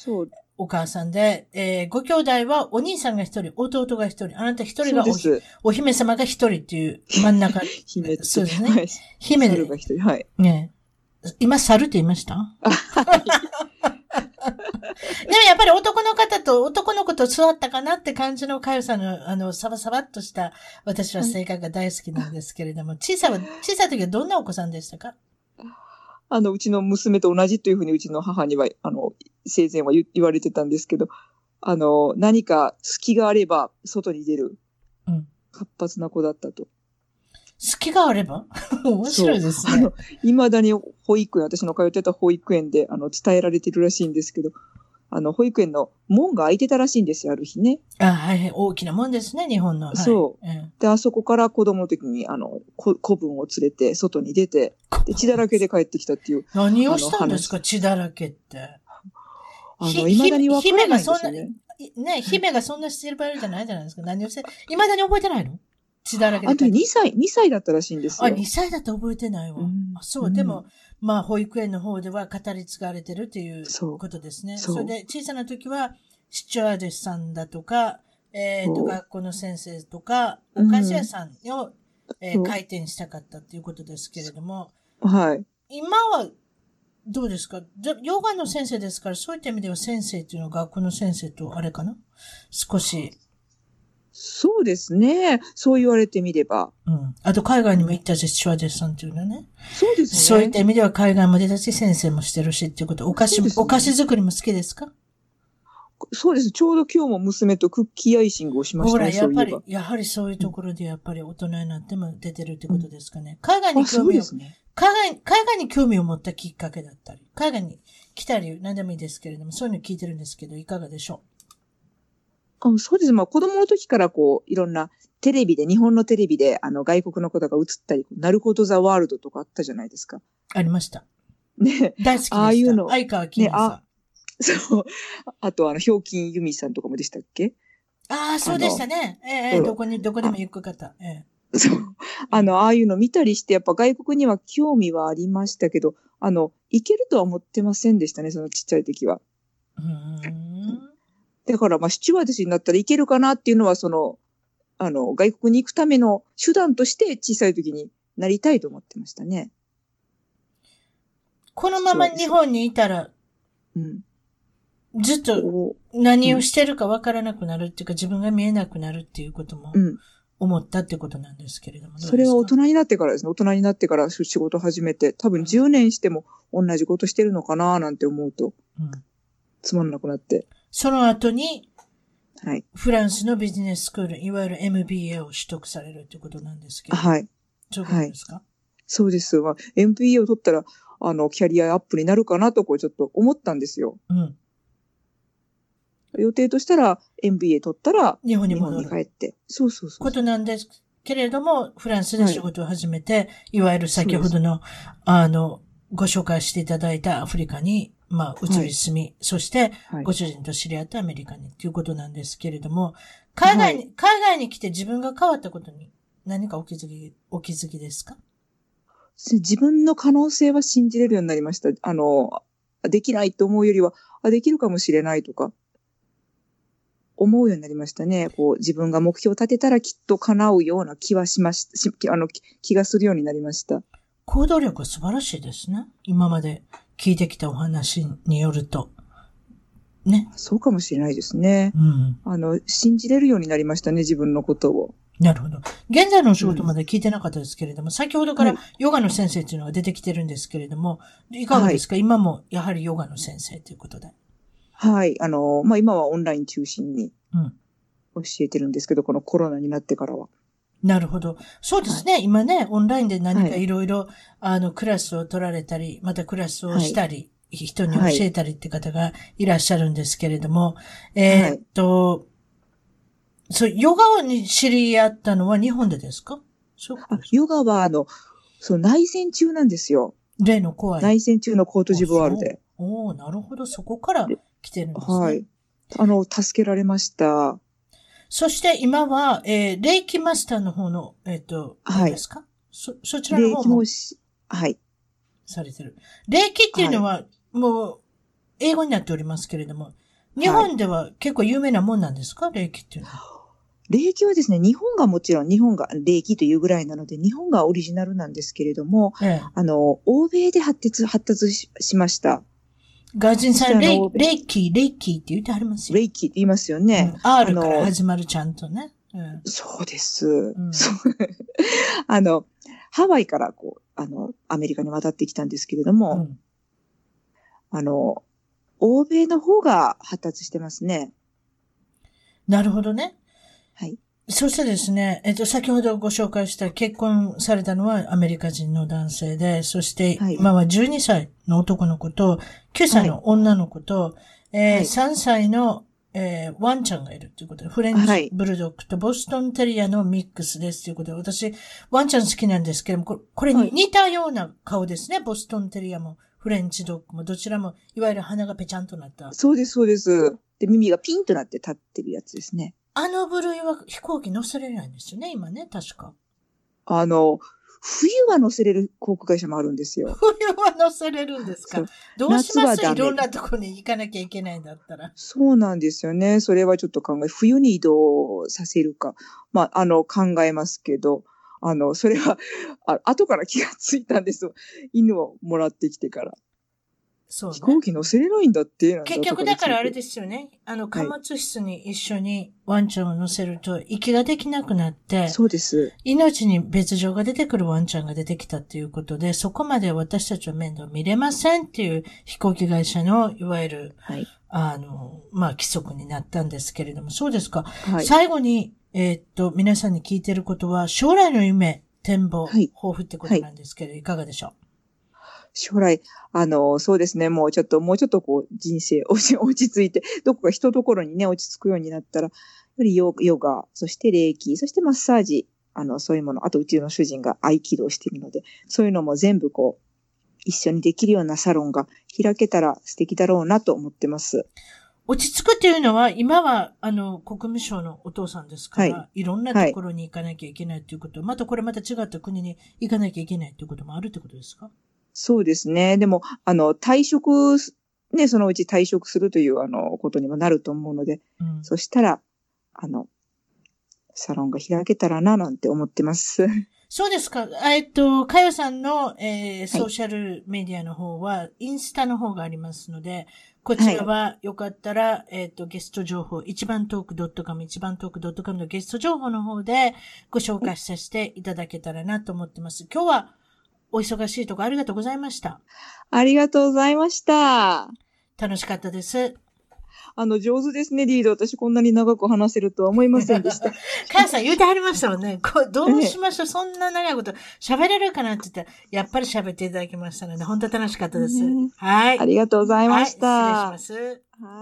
お母さんで、えー、ご兄弟はお兄さんが一人、弟が一人、あなた一人がおお姫様が一人っていう真ん中。姫そうですね。はい、姫で。が一人、はい。ね今、猿って言いました？でもやっぱり男の方と男の子と座ったかなって感じのかよさんの、あの、サバサバっとした私は性格が大好きなんですけれども、小さい、小さい時はどんなお子さんでしたか？あの、うちの娘と同じというふうにうちの母には、あの、生前は言われてたんですけど、あの、何か隙があれば外に出る、活発な子だったと。隙があれば？面白いですね。あの、未だに保育園、私の通ってた保育園で、あの、伝えられてるらしいんですけど、あの、保育園の門が開いてたらしいんですよ、ある日ね。あはい、大きな門ですね、日本の。そう、で、あそこから子供の時に、あの、子分を連れて、外に出て、で、血だらけで帰ってきたっていう。何をしたんですか、血だらけって。あの、未だにわからないですよね。ね、姫がそんなしてる場合じゃないじゃないですか。何をして、未だに覚えてないの？血だらけで。あと2歳、2歳だったらしいんですよ。あ、2歳だって覚えてないわ。うん、あそう、でも、まあ、保育園の方では語り継がれてるっていうことですね。そそれで、小さな時は、シチュアーデスさんだとか、えっ、ー、と、学校の先生とか、お菓子屋さんを、うん、えー、開店したかったっていうことですけれども、はい。今は、どうですか？ヨガの先生ですから、そういった意味では先生っていうのは学校の先生とあれかな？少しそうですね。そう言われてみれば。うん。あと海外にも行ったし、シュワデスさんっていうのね。そうですね。そういった意味では海外も出たし、先生もしてるしっていうこと。お菓子、ね、お菓子作りも好きですか？そうです。ちょうど今日も娘とクッキーアイシングをしましたね。ほら、やっぱり、やはりそういうところでやっぱり大人になっても出てるってことですかね。海外に興味を、ね、海外、海外に興味を持ったきっかけだったり、海外に来たり、何でもいいですけれども、そういうの聞いてるんですけど、いかがでしょう？あそうです。まあ子供の時からこう、いろんなテレビで、日本のテレビで、あの、外国の方が映ったり、なるほどザワールドとかあったじゃないですか。ありました。ね。大好きでした。ああいうの。相川金さん。ね、そう。あと、あの、ひょうきんゆみさんとかもでしたっけ？ああ、そうでしたね。ええー、どこに、どこでも行く方。ええー、そう。あの、ああいうの見たりして、やっぱ外国には興味はありましたけど、あの、行けるとは思ってませんでしたね、そのちっちゃい時は。うん。だから、まあ、シチュワーデスになったらいけるかなっていうのは、その、あの、外国に行くための手段として小さい時になりたいと思ってましたね。このまま日本にいたら、うん。ずっと何をしてるかわからなくなるっていうか、自分が見えなくなるっていうことも思ったってことなんですけれども。それは大人になってからですね。大人になってから仕事始めて、多分10年しても同じことしてるのかななんて思うと、うん、つまんなくなって。その後に、はい。フランスのビジネススクール、いわゆる MBA を取得されるということなんですけど。はい。そうですか、はい、そうです。まあ、MBA を取ったら、あの、キャリアアップになるかなと、こう、ちょっと思ったんですよ。うん。予定としたら、MBA 取ったら、日本に戻る。帰って。そうそうそうことなんですけれども、フランスで仕事を始めて、はい、いわゆる先ほどの、あの、ご紹介していただいたアフリカにまあ、移り住み、はい、そして、ご主人と知り合ったアメリカにっていうことなんですけれども、海外に、はい、海外に来て自分が変わったことに何かお気づき、お気づきですか？自分の可能性は信じれるようになりました。あの、できないと思うよりは、あ、できるかもしれないとか、思うようになりましたね。こう、自分が目標を立てたらきっと叶うような気はしまし、あの、気がするようになりました。行動力は素晴らしいですね。今まで聞いてきたお話によると。ね。そうかもしれないですね。うん。あの、信じれるようになりましたね、自分のことを。なるほど。現在のお仕事まで聞いてなかったですけれども、うん、先ほどからヨガの先生っていうのが出てきてるんですけれども、いかがですか、はい、今もやはりヨガの先生ということで。はい。あの、まあ、今はオンライン中心に教えてるんですけど、うん、このコロナになってからは。なるほど。そうですね。はい、今ね、オンラインで何かいろいろ、あの、クラスを取られたり、またクラスをしたり、はい、人に教えたりって方がいらっしゃるんですけれども、えー、っと、そう、ヨガに知り合ったのは日本でですか？そうヨガは、あの、そう、内戦中なんですよ。例の怖い。内戦中のコートジボワールで。おおなるほど。そこから来てるんですね。はい。あの、助けられました。そして今は、えー、霊気マスターの方の、えっ、ー、と、はい。ですか？そ、そちらの方も。はい。されてる。霊気っていうのは、はい、もう、英語になっておりますけれども、日本では結構有名なもんなんですか、霊気っていうのは。霊気はですね、日本がもちろん、日本が霊気というぐらいなので、日本がオリジナルなんですけれども、ええ、あの、欧米で発達、発達しました。ガジンさん、レイ、レイキー、レイキーって言ってありますよ。レイキーって言いますよね。うん、R から始まるちゃんとね。うん、そうです。うん、あの、ハワイからこう、あの、アメリカに渡ってきたんですけれども、うん、あの、欧米の方が発達してますね。なるほどね。はい。そしてですね、えっと、先ほどご紹介した結婚されたのはアメリカ人の男性で、そして今は12歳の男の子と、9歳の女の子と、はい、えー、3歳の、えー、ワンちゃんがいるということで、フレンチブルドッグとボストンテリアのミックスですということで、私、ワンちゃん好きなんですけども、これに似たような顔ですね、はい、ボストンテリアも。フレンチドッグもどちらも、いわゆる鼻がぺちゃんとなった。そうです、そうです。で、耳がピンとなって立ってるやつですね。あの部類は飛行機乗せれないんですよね、今ね、確か。あの、冬は乗せれる航空会社もあるんですよ。冬は乗せれるんですか？どうします？いろんなところに行かなきゃいけないんだったら。そうなんですよね。それはちょっと考え、冬に移動させるか。まあ、あの、考えますけど、あの、それは、あ後から気がついたんです。犬をもらってきてから。そう、ね、飛行機乗せれないんだって結局だからあれですよね。あの、貨物室に一緒にワンちゃんを乗せると、息ができなくなって、そうです。命に別状が出てくるワンちゃんが出てきたっていうことで、そこまで私たちは面倒見れませんっていう飛行機会社の、いわゆる、はい、あの、まあ、規則になったんですけれども、そうですか。はい、最後に、えー、っと、皆さんに聞いてることは、将来の夢、展望、はい、抱負ってことなんですけど、いかがでしょう？将来、あの、そうですね、もうちょっと、もうちょっとこう、人生落ち、落ち着いて、どこか一ところにね、落ち着くようになったら、やはりヨヨガ、そして霊気、そしてマッサージ、あの、そういうもの、あとうちの主人が合気道しているので、そういうのも全部こう、一緒にできるようなサロンが開けたら素敵だろうなと思ってます。落ち着くっていうのは、今は、あの、国務省のお父さんですから、はい、い。ろんなところに行かなきゃいけないっていうこと、はい、またこれまた違った国に行かなきゃいけないっていうこともあるってことですか？そうですね。でも、あの、退職、ね、そのうち退職するという、あの、ことにもなると思うので、うん、そしたら、あの、サロンが開けたらな、なんて思ってます。そうですか。えっと、かよさんの、えー、ソーシャルメディアの方は、インスタの方がありますので、こちらはよかったら、はい、えっ、と、ゲスト情報、一番トーク .com、一番トーク .com のゲスト情報の方でご紹介させていただけたらなと思ってます。今日はお忙しいとこありがとうございました。ありがとうございました。楽しかったです。あの、上手ですね、リード。私こんなに長く話せるとは思いませんでした。かやさん言うてはりましたもんね。こどうしましょう、そんな長いこと喋れるかなって言ったら、やっぱり喋っていただきましたので、本当楽しかったです。はい。ありがとうございました。はい、失礼します。はい。